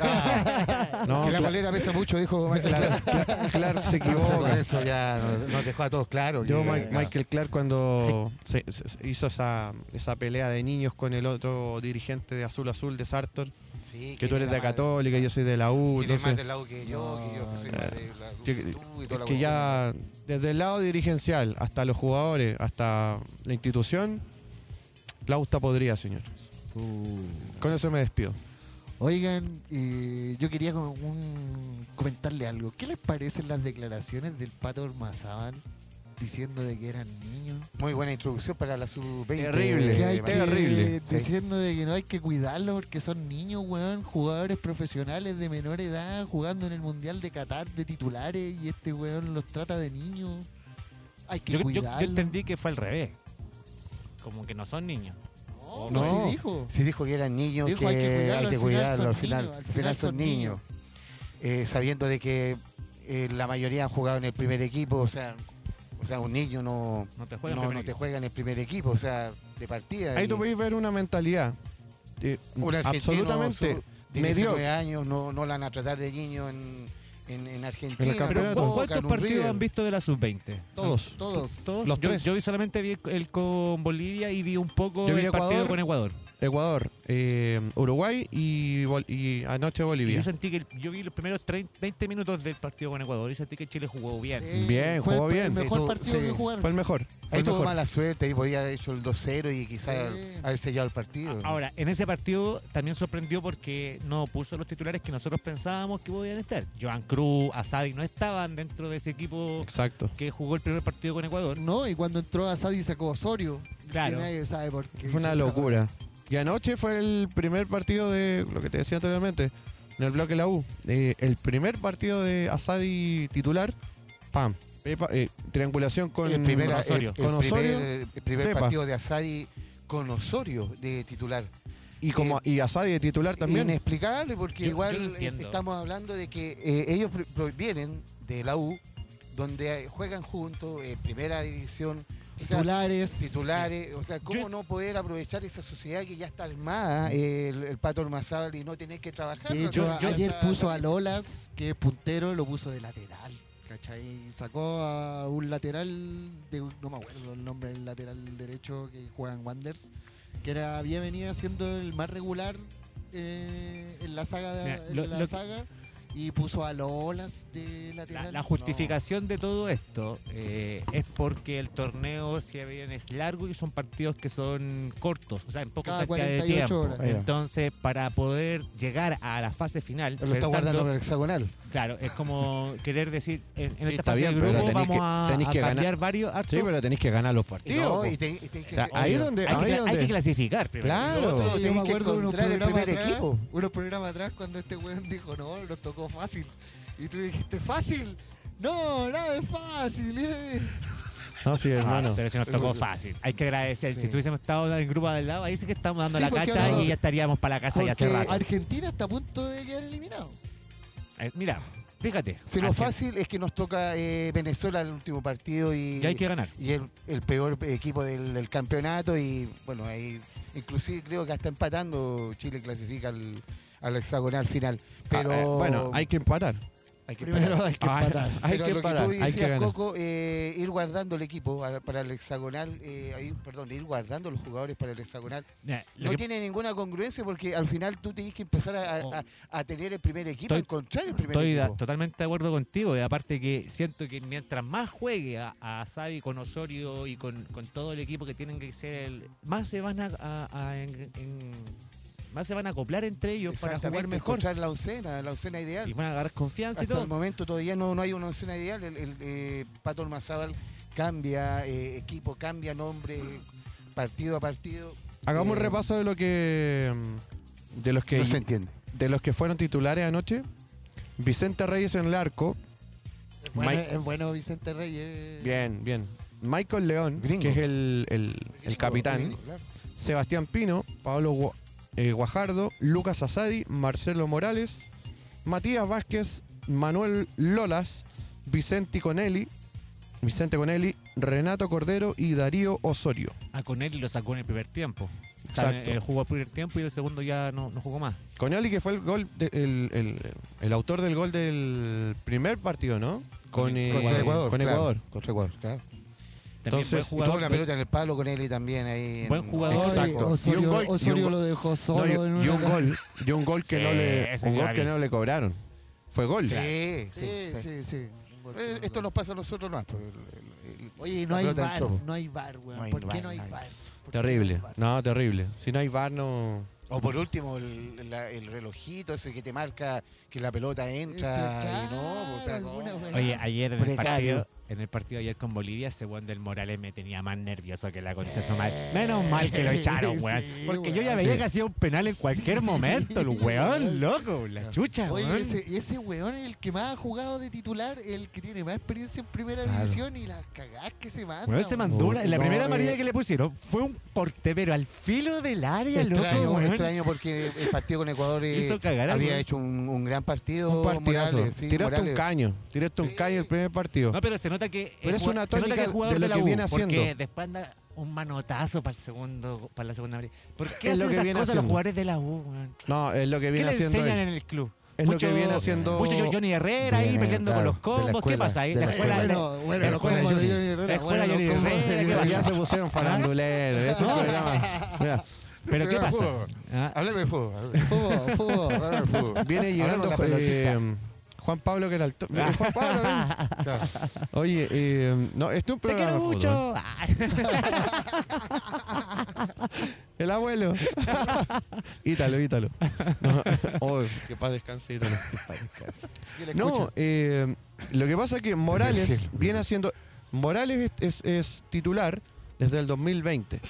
Speaker 4: Ah,
Speaker 2: No,
Speaker 4: que la polera pesa mucho, dijo Michael Clark.
Speaker 2: Clark se
Speaker 4: No, con
Speaker 2: equivoca.
Speaker 4: eso ya nos, nos dejó a todos claros.
Speaker 2: Yo, Michael Clark, cuando se hizo esa, esa pelea de niños con el otro dirigente de Azul Azul de Sartor,
Speaker 4: Sí,
Speaker 2: que tú eres de
Speaker 4: más-
Speaker 2: Católica, yo soy de la U,
Speaker 4: que eres más
Speaker 2: entonces
Speaker 4: del lado que yo, que yo que soy más de la tú y toda
Speaker 2: es
Speaker 4: la
Speaker 2: que ya desde el lado dirigencial hasta los jugadores, hasta la institución, la U está podrida, señores.
Speaker 3: uh,
Speaker 2: Con eso me despido.
Speaker 3: Oigan, eh, yo quería un- comentarle algo. ¿Qué les parecen las declaraciones del Pato Ormazábal diciendo de que eran niños?
Speaker 4: Muy buena introducción para la sub-20.
Speaker 2: Terrible.
Speaker 3: Que hay que-
Speaker 2: terrible.
Speaker 3: Diciendo de que no hay que cuidarlos porque son niños, weón, jugadores profesionales de menor edad jugando en el Mundial de Qatar de titulares y este weón los trata de niños. Hay que
Speaker 1: Yo, yo- yo
Speaker 3: cuidarlos.
Speaker 1: entendí que fue al revés. Como que no son niños.
Speaker 3: No,
Speaker 4: No.
Speaker 3: no, sí dijo.
Speaker 4: Sí dijo que eran niños,
Speaker 3: Dijo,
Speaker 4: que
Speaker 3: hay que cuidarlo,
Speaker 4: hay que
Speaker 3: al final
Speaker 4: cuidarlo,
Speaker 3: son
Speaker 4: al final,
Speaker 3: niños,
Speaker 4: al final son niños. Eh, sabiendo de que eh, la mayoría han jugado en el primer equipo, o sea, o sea un niño no,
Speaker 1: No te
Speaker 4: no, no juega en el primer equipo, o sea, de partida.
Speaker 2: Ahí
Speaker 4: y
Speaker 2: tú podéis ver una mentalidad eh,
Speaker 4: un
Speaker 2: absolutamente
Speaker 4: su-
Speaker 2: medio
Speaker 4: 19 años no, no la van a tratar de niño en, en, en Argentina.
Speaker 2: En
Speaker 1: Pero
Speaker 4: Boca,
Speaker 1: ¿cuántos partidos
Speaker 4: River?
Speaker 1: han visto de la sub-20?
Speaker 2: todos.
Speaker 3: Todos.
Speaker 1: ¿Todos?
Speaker 2: Los
Speaker 1: yo,
Speaker 2: tres.
Speaker 1: yo vi solamente vi el con Bolivia y vi un poco
Speaker 2: Yo
Speaker 1: el partido con Ecuador.
Speaker 2: Ecuador, eh, Uruguay y, anoche
Speaker 1: Y
Speaker 2: Bolivia.
Speaker 1: yo sentí que el- yo vi los primeros 30, 20 minutos del partido con Ecuador y sentí que Chile jugó bien.
Speaker 3: Sí,
Speaker 2: Bien, jugó
Speaker 3: el-
Speaker 2: bien.
Speaker 3: El mejor partido
Speaker 4: sí.
Speaker 3: que jugaron.
Speaker 2: Fue el mejor. Fue
Speaker 4: Ahí tuvo mala suerte, ahí podía haber hecho el 2-0 y quizás
Speaker 3: Sí.
Speaker 4: haber sellado el partido.
Speaker 1: Ahora, en ese partido también sorprendió porque no puso los titulares que nosotros pensábamos que podían estar. Joan Cruz, Asadi no estaban dentro de ese equipo
Speaker 2: Exacto.
Speaker 1: que jugó el primer partido con Ecuador.
Speaker 3: No, y cuando entró Asadi sacó Osorio.
Speaker 1: Claro.
Speaker 3: Que nadie sabe por qué.
Speaker 2: Fue una locura. Y anoche fue el primer partido de lo que te decía anteriormente, en el bloque la U. Eh, el primer partido de Asadi titular, pam. Pepa- eh, triangulación con,
Speaker 4: el primer, el-
Speaker 1: Osorio.
Speaker 4: el,
Speaker 2: Con Osorio,
Speaker 4: primer, el primer
Speaker 2: Pepa.
Speaker 4: partido de Asadi con Osorio de titular.
Speaker 2: y como y Asadi de titular también.
Speaker 4: Inexplicable porque
Speaker 1: Yo-
Speaker 4: igual
Speaker 1: yo
Speaker 4: eh, estamos hablando de que eh, ellos provienen de la U, donde eh, juegan juntos, en primera división, o sea,
Speaker 3: Titulares.
Speaker 4: titulares, o sea, ¿cómo
Speaker 1: Yo-
Speaker 4: no poder aprovechar esa sociedad que ya está armada, eh, el, el Pato Ormazábal, y no tener que trabajar?
Speaker 3: De hecho, ayer
Speaker 4: está-
Speaker 3: puso a Lolas, que es puntero, lo puso de lateral. ¿Cachai? Sacó a un lateral, de, no me acuerdo el nombre del lateral derecho que juega en Wanders, que era, había venido siendo el más regular eh, en la saga. De,
Speaker 1: Mira,
Speaker 3: en
Speaker 1: lo-
Speaker 3: la
Speaker 1: lo que-
Speaker 3: saga y puso a Lolas de lateral.
Speaker 1: La, la
Speaker 3: No.
Speaker 1: justificación de todo esto eh, es porque el torneo, si bien es largo y son partidos que son cortos, o sea, en poca
Speaker 3: Cada
Speaker 1: cantidad de
Speaker 3: 48
Speaker 1: tiempo.
Speaker 3: horas.
Speaker 1: Entonces, para poder llegar a la fase final,
Speaker 4: Lo está guardando para el hexagonal.
Speaker 1: claro, es como querer decir, en, en
Speaker 2: Sí,
Speaker 1: esta
Speaker 2: está
Speaker 1: fase
Speaker 2: bien,
Speaker 1: de
Speaker 2: pero
Speaker 1: grupo vamos
Speaker 2: que-
Speaker 1: a,
Speaker 2: tenéis
Speaker 1: a
Speaker 2: que ganar.
Speaker 1: cambiar varios hartos.
Speaker 2: Sí, pero tenéis que ganar los partidos.
Speaker 4: no, y te-
Speaker 2: O sea, ahí es donde,
Speaker 1: hay,
Speaker 2: ahí
Speaker 1: que, hay que clasificar primero.
Speaker 2: Claro.
Speaker 3: Yo
Speaker 4: tenés
Speaker 3: me
Speaker 4: que
Speaker 3: acuerdo de unos programas
Speaker 4: primer
Speaker 3: atrás,
Speaker 4: equipo.
Speaker 3: unos programas atrás cuando este weón dijo, no, nos tocó fácil. Y tú dijiste, ¿fácil? No, nada es fácil. eh".
Speaker 2: No, sí,
Speaker 1: Ah,
Speaker 2: hermano.
Speaker 1: pero si nos tocó fácil. Hay que agradecer.
Speaker 4: Sí.
Speaker 1: Si tuviésemos estado en grupo del lado, ahí sí que estamos dando
Speaker 4: Sí,
Speaker 1: la
Speaker 4: porque
Speaker 1: cacha
Speaker 4: ahora-
Speaker 1: y ya estaríamos para la casa ya hace
Speaker 3: Porque
Speaker 1: rato.
Speaker 3: Argentina está a punto de quedar eliminado.
Speaker 1: Eh, mira, fíjate.
Speaker 4: Si lo
Speaker 1: Argen-
Speaker 4: fácil es que nos toca eh, Venezuela el último partido y,
Speaker 1: Ya hay que ganar.
Speaker 4: y el, el peor equipo del, del campeonato y bueno, ahí inclusive creo que hasta empatando Chile clasifica al, al hexagonal final. Pero
Speaker 2: Ah, eh, bueno, hay que empatar.
Speaker 4: hay que
Speaker 3: Primero
Speaker 4: empatar.
Speaker 3: hay que
Speaker 2: Ah,
Speaker 3: empatar.
Speaker 2: hay
Speaker 4: Pero
Speaker 2: que hay que
Speaker 4: decías,
Speaker 2: ganar.
Speaker 4: Coco, eh, ir guardando el equipo para el hexagonal, eh, perdón, ir guardando los jugadores para el hexagonal. No
Speaker 1: que-
Speaker 4: tiene ninguna congruencia porque al final tú tienes que empezar a, a- a- a tener el primer equipo,
Speaker 1: Estoy-
Speaker 4: encontrar el primer
Speaker 1: Estoy
Speaker 4: equipo.
Speaker 1: totalmente de acuerdo contigo. Y aparte que siento que mientras más juegue a, a con Osorio y con, con todo el equipo que tienen que ser el, más se van a, a- a en- en- más se van a acoplar entre ellos para jugar mejor
Speaker 4: encontrar la oncena, la oncena ideal.
Speaker 1: y van a agarrar confianza y
Speaker 4: Hasta el
Speaker 1: todo.
Speaker 4: momento todavía no, no hay una oncena ideal. El, el, eh, Pato Ormazábal cambia eh, equipo, cambia nombre, partido a partido.
Speaker 2: Hagamos un
Speaker 4: Eh,
Speaker 2: repaso de lo que mm, de los que
Speaker 4: No se entiende.
Speaker 2: de los que fueron titulares anoche. Vicente Reyes en el arco.
Speaker 3: Es bueno,
Speaker 2: Mike-
Speaker 3: es bueno Vicente Reyes.
Speaker 2: Bien, bien. Michael León,
Speaker 4: Gringo.
Speaker 2: que es el, el- el capitán.
Speaker 4: Claro.
Speaker 2: Sebastián Pino, Pablo eh, Guajardo, Lucas Asadi, Marcelo Morales, Matías Vázquez, Manuel Lolas, Vicente Conelli, Vicente Conelli, Renato Cordero y Darío Osorio.
Speaker 1: A Conelli lo sacó en el primer tiempo.
Speaker 2: Exacto.
Speaker 1: eh, jugó el primer tiempo y el segundo ya no, no jugó más.
Speaker 2: Conelli que fue el gol, de- el, el- el autor del gol del primer partido, ¿no? Con, eh,
Speaker 4: Contra Ecuador.
Speaker 2: Con
Speaker 4: claro,
Speaker 2: Ecuador.
Speaker 4: Contra Ecuador, claro.
Speaker 2: Entonces,
Speaker 4: Y tuvo
Speaker 1: jugador.
Speaker 4: una pelota en el palo con él y también ahí. en-
Speaker 1: Buen jugador.
Speaker 2: Exacto.
Speaker 3: Osorio,
Speaker 2: Y un gol- y un
Speaker 3: Osorio
Speaker 2: gol-
Speaker 3: lo dejó solo
Speaker 2: No, y,
Speaker 3: en
Speaker 2: y un gol, y un gol que
Speaker 1: Sí,
Speaker 2: no le, un gol que no le cobraron. Fue gol.
Speaker 4: Sí,
Speaker 3: Sí,
Speaker 4: sí, sí. Eh, Esto nos pasa a nosotros más.
Speaker 3: Oye, no hay bar, no hay bar, weón.
Speaker 4: No hay
Speaker 3: ¿Por qué
Speaker 4: bar,
Speaker 3: no hay bar? ¿Por qué
Speaker 2: Terrible.
Speaker 3: no hay bar?
Speaker 2: No, terrible. Si no hay VAR, no.
Speaker 4: O por último, el, la- el relojito ese que te marca que la pelota entra y no, pues, o sea, no.
Speaker 1: Oye, ayer en el partido, en el partido ayer con Bolivia, ese weón del Morales me tenía más nervioso que la concha su madre. Menos mal que lo echaron, weón.
Speaker 3: Sí,
Speaker 1: Porque yo ya veía
Speaker 2: Sí.
Speaker 1: que hacía un penal en cualquier momento, el weón, loco, la chucha,
Speaker 3: Oye,
Speaker 1: weón.
Speaker 3: ese, ese weón es el que más ha jugado de titular, el que tiene más experiencia en primera
Speaker 4: Claro.
Speaker 3: división y las cagadas que se manda.
Speaker 1: Weón se mandó una, la
Speaker 4: No,
Speaker 1: primera
Speaker 4: eh,
Speaker 1: amarilla que le pusieron fue un corte, pero al filo del área,
Speaker 4: Extraño,
Speaker 1: loco, weón.
Speaker 4: extraño porque el partido con Ecuador eh,
Speaker 1: Hizo cagar al
Speaker 4: había
Speaker 1: weón.
Speaker 4: hecho un, un gran partido.
Speaker 2: Un partidazo.
Speaker 4: Morales, sí,
Speaker 2: Tiraste un caño. Tiraste un
Speaker 3: Sí.
Speaker 2: caño el primer partido.
Speaker 1: No, pero se nota que
Speaker 2: Pero es una
Speaker 1: se nota que es jugador
Speaker 2: de lo
Speaker 1: la
Speaker 2: que
Speaker 1: U,
Speaker 2: viene
Speaker 1: Porque
Speaker 2: haciendo.
Speaker 1: después anda un manotazo para el segundo, para la segunda. ¿Por qué
Speaker 2: Es lo
Speaker 1: hacen
Speaker 2: que
Speaker 1: esas
Speaker 2: viene
Speaker 1: cosas los
Speaker 2: haciendo.
Speaker 1: jugadores de la U, weón?
Speaker 2: No, es lo que
Speaker 1: ¿Qué
Speaker 2: viene
Speaker 1: le
Speaker 2: haciendo
Speaker 1: enseñan
Speaker 2: él.
Speaker 1: en el club?
Speaker 2: Es lo que viene haciendo-
Speaker 1: Mucho Johnny Herrera ahí peleando con
Speaker 4: claro,
Speaker 1: los
Speaker 4: de la
Speaker 1: combos. ¿Qué
Speaker 4: escuela,
Speaker 1: pasa ahí?
Speaker 4: de
Speaker 1: La
Speaker 4: la
Speaker 1: escuela
Speaker 3: Bueno,
Speaker 1: de-
Speaker 3: bueno, los combos
Speaker 1: de
Speaker 3: de
Speaker 1: Johnny-
Speaker 3: Herrera,
Speaker 1: la escuela de
Speaker 3: los
Speaker 1: Johnny
Speaker 3: de
Speaker 1: Herrera, ¿qué?
Speaker 2: Ya se pusieron faranduleros. Este programa, mira,
Speaker 1: ¿Pero qué pasa?
Speaker 4: fútbol.
Speaker 1: Ah,
Speaker 4: Háblame de fútbol.
Speaker 3: Fútbol, fútbol.
Speaker 4: de fútbol.
Speaker 2: viene llegando Eh, Juan Pablo que era el Mira, Juan Pablo.
Speaker 4: Claro.
Speaker 2: Oye, eh, no, este es un
Speaker 1: Te
Speaker 2: programa
Speaker 1: quiero
Speaker 2: de fútbol.
Speaker 1: mucho. Ah,
Speaker 2: El abuelo. Ítalo, Ítalo. No, oh, que paz descanse, Ítalo. No, eh, lo que pasa es que Morales viene haciendo. Morales es, es- es titular desde el 2020.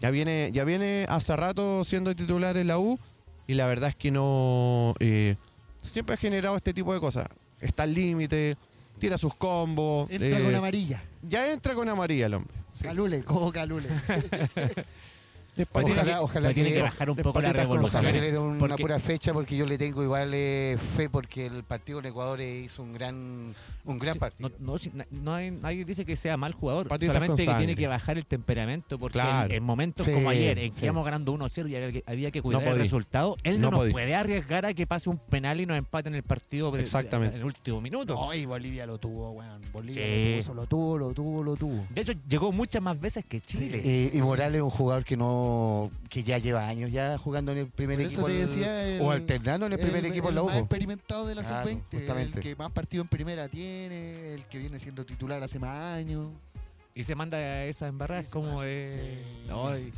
Speaker 2: Ya viene, ya viene hace rato siendo titular en la U y la verdad es que no. eh, siempre ha generado este tipo de cosas. Está al límite, tira sus combos.
Speaker 3: Entra
Speaker 2: eh,
Speaker 3: con amarilla.
Speaker 2: ya entra con amarilla el hombre.
Speaker 3: Calule, como calule.
Speaker 2: Después
Speaker 1: Ojalá-
Speaker 2: tiene que-
Speaker 4: ojalá
Speaker 1: tiene
Speaker 4: que-
Speaker 1: que bajar un poco la revolución.
Speaker 4: Ojalá que le dé una
Speaker 1: Porque-
Speaker 4: pura fecha porque yo le tengo igual eh, fe porque el partido en Ecuador hizo un gran un gran
Speaker 1: Sí,
Speaker 4: partido.
Speaker 1: No, no, no hay- nadie dice que sea mal jugador,
Speaker 2: Patitas
Speaker 1: solamente que tiene que bajar el temperamento porque
Speaker 2: Claro.
Speaker 1: en, en momentos
Speaker 4: Sí,
Speaker 1: como ayer, en que
Speaker 4: sí.
Speaker 1: íbamos ganando 1-0 y había que, había que cuidar
Speaker 2: No
Speaker 1: el resultado, él no,
Speaker 2: No
Speaker 1: nos
Speaker 2: podí.
Speaker 1: puede arriesgar a que pase un penal y nos empaten el partido
Speaker 2: Exactamente.
Speaker 1: en el último minuto.
Speaker 3: No, y Bolivia lo tuvo, weón. Bolivia
Speaker 1: Sí.
Speaker 3: lo tuvo, lo tuvo, lo tuvo, lo tuvo.
Speaker 1: De hecho, llegó muchas más veces que Chile.
Speaker 4: Eh, y Morales es un jugador que no que ya lleva años ya jugando en el primer
Speaker 3: Por
Speaker 4: equipo
Speaker 3: eso te
Speaker 4: el-
Speaker 3: decía el-
Speaker 4: o alternando en el primer equipo en la
Speaker 3: el más
Speaker 4: U.
Speaker 3: experimentado de la
Speaker 4: Claro,
Speaker 3: sub-20, el que más partido en primera tiene, el que viene siendo titular hace más años.
Speaker 1: Y se manda esas embarradas como de...
Speaker 3: sí.
Speaker 1: No, y-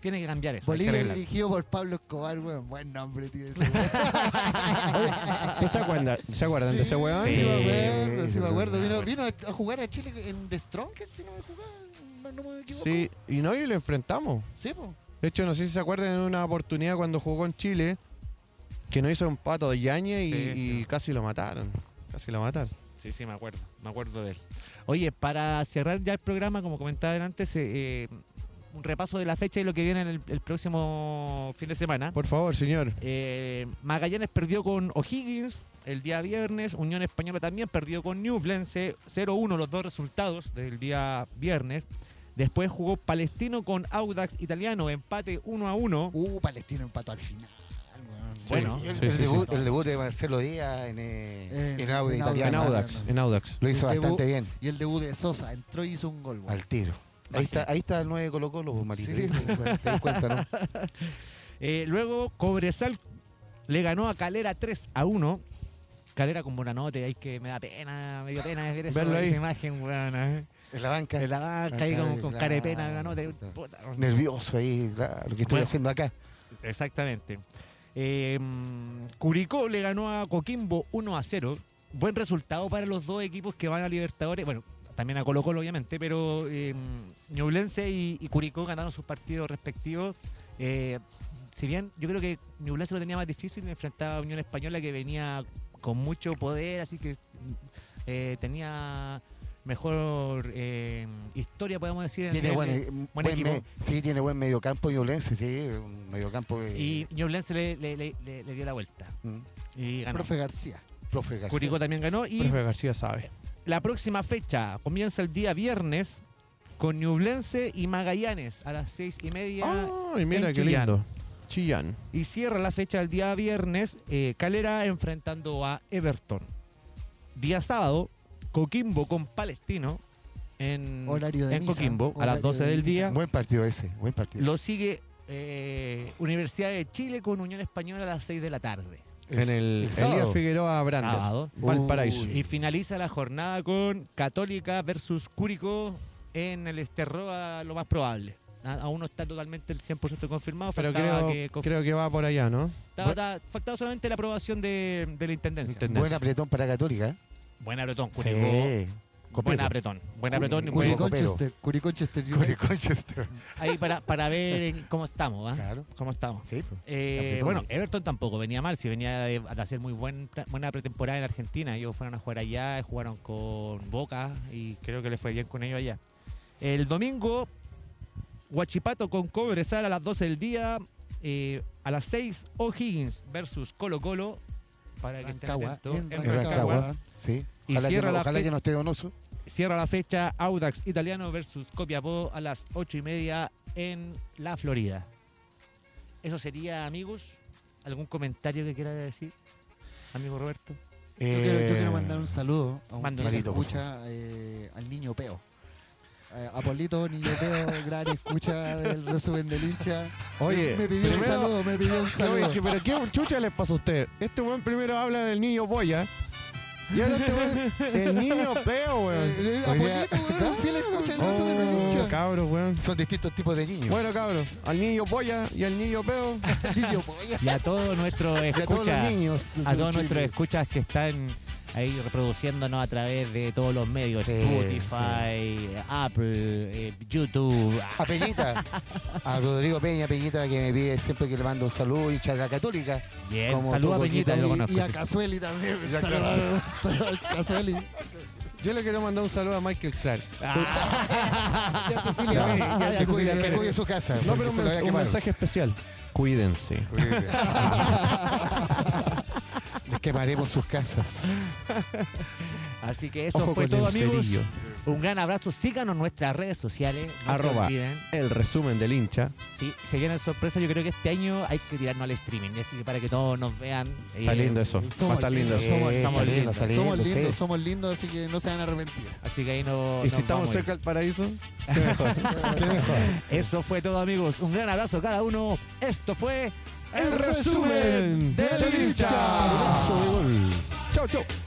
Speaker 1: tiene que cambiar eso.
Speaker 3: Bolivia dirigido por Pablo Escobar, weón. Buen nombre tiene ese weón.
Speaker 2: ¿Tú se acuerdan, ¿se acuerdan de ese weón?
Speaker 3: Sí,
Speaker 1: Sí,
Speaker 3: me acuerdo, sí me
Speaker 4: sí,
Speaker 3: acuerdo. Vino, a, a jugar a Chile en The Strongest, si no me No me equivoco.
Speaker 2: Sí, y no, y lo enfrentamos.
Speaker 3: Sí, po.
Speaker 2: De hecho, no sé si se acuerdan en una oportunidad cuando jugó con Chile, que no hizo un pato de Yañez y,
Speaker 1: Sí,
Speaker 2: y
Speaker 1: sí.
Speaker 2: casi lo mataron. Casi lo mataron.
Speaker 1: Sí, sí, me acuerdo. Me acuerdo de él. Oye, para cerrar ya el programa, como comentaba antes, eh, eh, un repaso de la fecha y lo que viene en el, el próximo fin de semana.
Speaker 2: Por favor, señor.
Speaker 1: Eh, Magallanes perdió con O'Higgins el día viernes. Unión Española también perdió con Newblense 0-1 los dos resultados del día viernes. Después jugó Palestino con Audax Italiano, empate 1-1.
Speaker 3: Uh, Palestino empató al final, weón.
Speaker 1: Bueno,
Speaker 4: el,
Speaker 2: sí,
Speaker 4: el
Speaker 2: sí,
Speaker 4: debut,
Speaker 3: sí.
Speaker 4: el debut de Marcelo Díaz en, eh,
Speaker 3: En-
Speaker 4: en Audi
Speaker 3: en
Speaker 4: italiano.
Speaker 3: Audax.
Speaker 2: En Audax.
Speaker 4: Lo hizo
Speaker 3: debut-
Speaker 4: bastante bien,
Speaker 3: Y el debut de Sosa entró y hizo un gol, weón.
Speaker 4: al tiro. Ahí está, ahí está el 9 Colo Colo, pues, Marito.
Speaker 3: Sí.
Speaker 4: Te das cuenta, ¿no?
Speaker 1: Eh, luego Cobresal le ganó a Calera 3 a 1. Calera con Bonanote, ahí que me da pena, me dio pena ver eso, esa imagen, weón. eh.
Speaker 4: En la banca.
Speaker 1: En la banca ahí con, con cara de pena, puta.
Speaker 4: Nervioso ahí, claro, lo que estoy
Speaker 1: Bueno.
Speaker 4: haciendo acá.
Speaker 1: Exactamente. Eh, Curicó le ganó a Coquimbo 1 a 0. Buen resultado para los dos equipos que van a Libertadores. Bueno, también a Colo Colo, obviamente, pero eh, Ñublense y, y Curicó ganaron sus partidos respectivos. Eh, si bien yo creo que Ñublense lo tenía más difícil, enfrentaba a Unión Española que venía con mucho poder, así que eh, tenía mejor eh, historia, podemos decir. en
Speaker 4: Tiene
Speaker 1: nivel
Speaker 4: buen, eh,
Speaker 1: buen
Speaker 4: buen
Speaker 1: equipo.
Speaker 4: me- sí, tiene buen mediocampo violense, sí, un mediocampo. eh,
Speaker 1: y Ñublense le, le- le- le- le dio la vuelta
Speaker 4: mm.
Speaker 1: y ganó.
Speaker 3: Profe García.
Speaker 4: Profe García.
Speaker 1: Curicó también ganó. Y
Speaker 2: Profe García sabe.
Speaker 1: la próxima fecha comienza el día viernes con Ñublense y Magallanes a las seis y media.
Speaker 2: Ay, mira
Speaker 1: en
Speaker 2: qué
Speaker 1: Chillán.
Speaker 2: lindo. Chillán.
Speaker 1: Y cierra la fecha el día viernes eh, Calera enfrentando a Everton. Día sábado, Coquimbo con Palestino en,
Speaker 3: Horario de
Speaker 1: en
Speaker 3: misa.
Speaker 1: Coquimbo a las
Speaker 3: Horario
Speaker 1: 12
Speaker 3: de
Speaker 1: del
Speaker 3: misa.
Speaker 1: día.
Speaker 4: Buen partido ese, buen partido.
Speaker 1: Lo sigue eh, Universidad de Chile con Unión Española a las 6 de la tarde.
Speaker 2: En el Elías
Speaker 4: sábado.
Speaker 2: Figueroa Brandon.
Speaker 1: Sábado.
Speaker 2: Valparaíso.
Speaker 1: Y finaliza la jornada con Católica versus Curicó en el Esterroa, lo más probable. Aún no está totalmente el 100% confirmado.
Speaker 2: Pero creo,
Speaker 1: que conf-
Speaker 2: creo que va por allá, ¿no?
Speaker 1: estaba- estaba- faltaba solamente la aprobación de, de la intendencia.
Speaker 2: Intendencia.
Speaker 4: Buen apretón para Católica.
Speaker 1: Buen apretón, Curicó.
Speaker 4: Sí.
Speaker 1: Buen apretón. Buen apretón.
Speaker 4: Curi-
Speaker 1: buen-.
Speaker 3: Curiconchester.
Speaker 1: ahí para, para ver en cómo estamos. ¿ah?
Speaker 4: Claro.
Speaker 1: ¿Cómo estamos?
Speaker 4: Sí, pues.
Speaker 1: Eh, bueno, Everton tampoco venía mal, si venía de, de hacer muy buen, buena pretemporada en Argentina. Ellos fueron a jugar allá, jugaron con Boca y creo que les fue bien con ellos allá. El domingo, Huachipato con Cobresal a las 12 del día. eh, a las 6, O'Higgins versus Colo Colo. Para que estén atentos,
Speaker 3: en
Speaker 1: en Rancagua.
Speaker 4: Rancagua. Sí.
Speaker 1: Y
Speaker 4: Ojalá, que
Speaker 1: cierra
Speaker 4: no, ojalá que no esté donoso.
Speaker 1: Cierra la fecha Audax Italiano versus Copiapó a las 8 y media en la Florida. Eso sería, amigos. ¿Algún comentario que quiera decir, amigo Roberto?
Speaker 3: Yo, quiero, yo
Speaker 4: Eh,
Speaker 3: quiero mandar un saludo a un que escucha eh, al niño Peo. Eh, Apolito, niño Peo, gran escucha del resumen del hincha.
Speaker 2: Oye,
Speaker 3: me pidió un saludo, me pidió un
Speaker 2: Oye,
Speaker 3: saludo.
Speaker 2: que- pero ¿qué chucha les pasa a usted? Este weón primero habla del niño boya. Y ahora este weón, el niño peo, weón.
Speaker 3: Eh, eh, Apolito, weón, fiel escucha del resumen del
Speaker 2: Oh,
Speaker 3: hincha.
Speaker 2: cabros, weón.
Speaker 4: Son distintos tipos de niños.
Speaker 2: Bueno, cabros, al niño boya y al niño peo.
Speaker 3: Niño polla.
Speaker 1: Y a todos nuestros
Speaker 4: y a todos los
Speaker 1: escuchas,
Speaker 4: niños.
Speaker 1: a todos nuestros escuchas que están ahí reproduciéndonos a través de todos los medios,
Speaker 4: Sí,
Speaker 1: Spotify, Apple, eh, YouTube.
Speaker 4: A Peñita, a Rodrigo Peña, Peñita, que me pide siempre que le mando un saludo, hincha de la Católica.
Speaker 1: Bien,
Speaker 4: Como
Speaker 1: saluda a Peñita,
Speaker 4: Coquito,
Speaker 1: yo lo
Speaker 3: Y,
Speaker 1: conozco.
Speaker 3: y a
Speaker 1: sí.
Speaker 3: Casueli también.
Speaker 4: Y a.
Speaker 2: Yo le quiero mandar un saludo a Michael Clark.
Speaker 3: Y a Cecilia. Y a
Speaker 4: Que
Speaker 3: Cecilia.
Speaker 4: cuide, que
Speaker 2: quiere-
Speaker 4: cuide su casa.
Speaker 2: No, pero un, mensaje especial. Cuídense.
Speaker 4: quemaremos sus casas.
Speaker 1: Así que eso
Speaker 2: Ojo
Speaker 1: fue todo, amigos.
Speaker 2: cerillo.
Speaker 1: Un gran abrazo. Síganos en nuestras redes sociales. No
Speaker 2: Arroba.
Speaker 1: se.
Speaker 2: El resumen del hincha.
Speaker 1: Sí, se vienen sorpresas. Yo creo que este año hay que tirarnos al streaming. Así que para que todos nos vean.
Speaker 2: Está
Speaker 1: eh,
Speaker 2: lindo eso. Va a estar lindo
Speaker 3: lindos,
Speaker 2: eso.
Speaker 3: somos-
Speaker 1: somos
Speaker 4: está lindo,
Speaker 1: lindos.
Speaker 4: está lindo,
Speaker 3: Somos
Speaker 4: sí.
Speaker 3: lindos, somos lindos, así que no se van a arrepentir.
Speaker 1: Así que ahí no.
Speaker 2: Y si estamos cerca del paraíso, qué mejor. qué mejor.
Speaker 1: Eso fue todo, amigos. Un gran abrazo a cada uno. Esto fue
Speaker 2: El resumen del hincha. Chau, chau.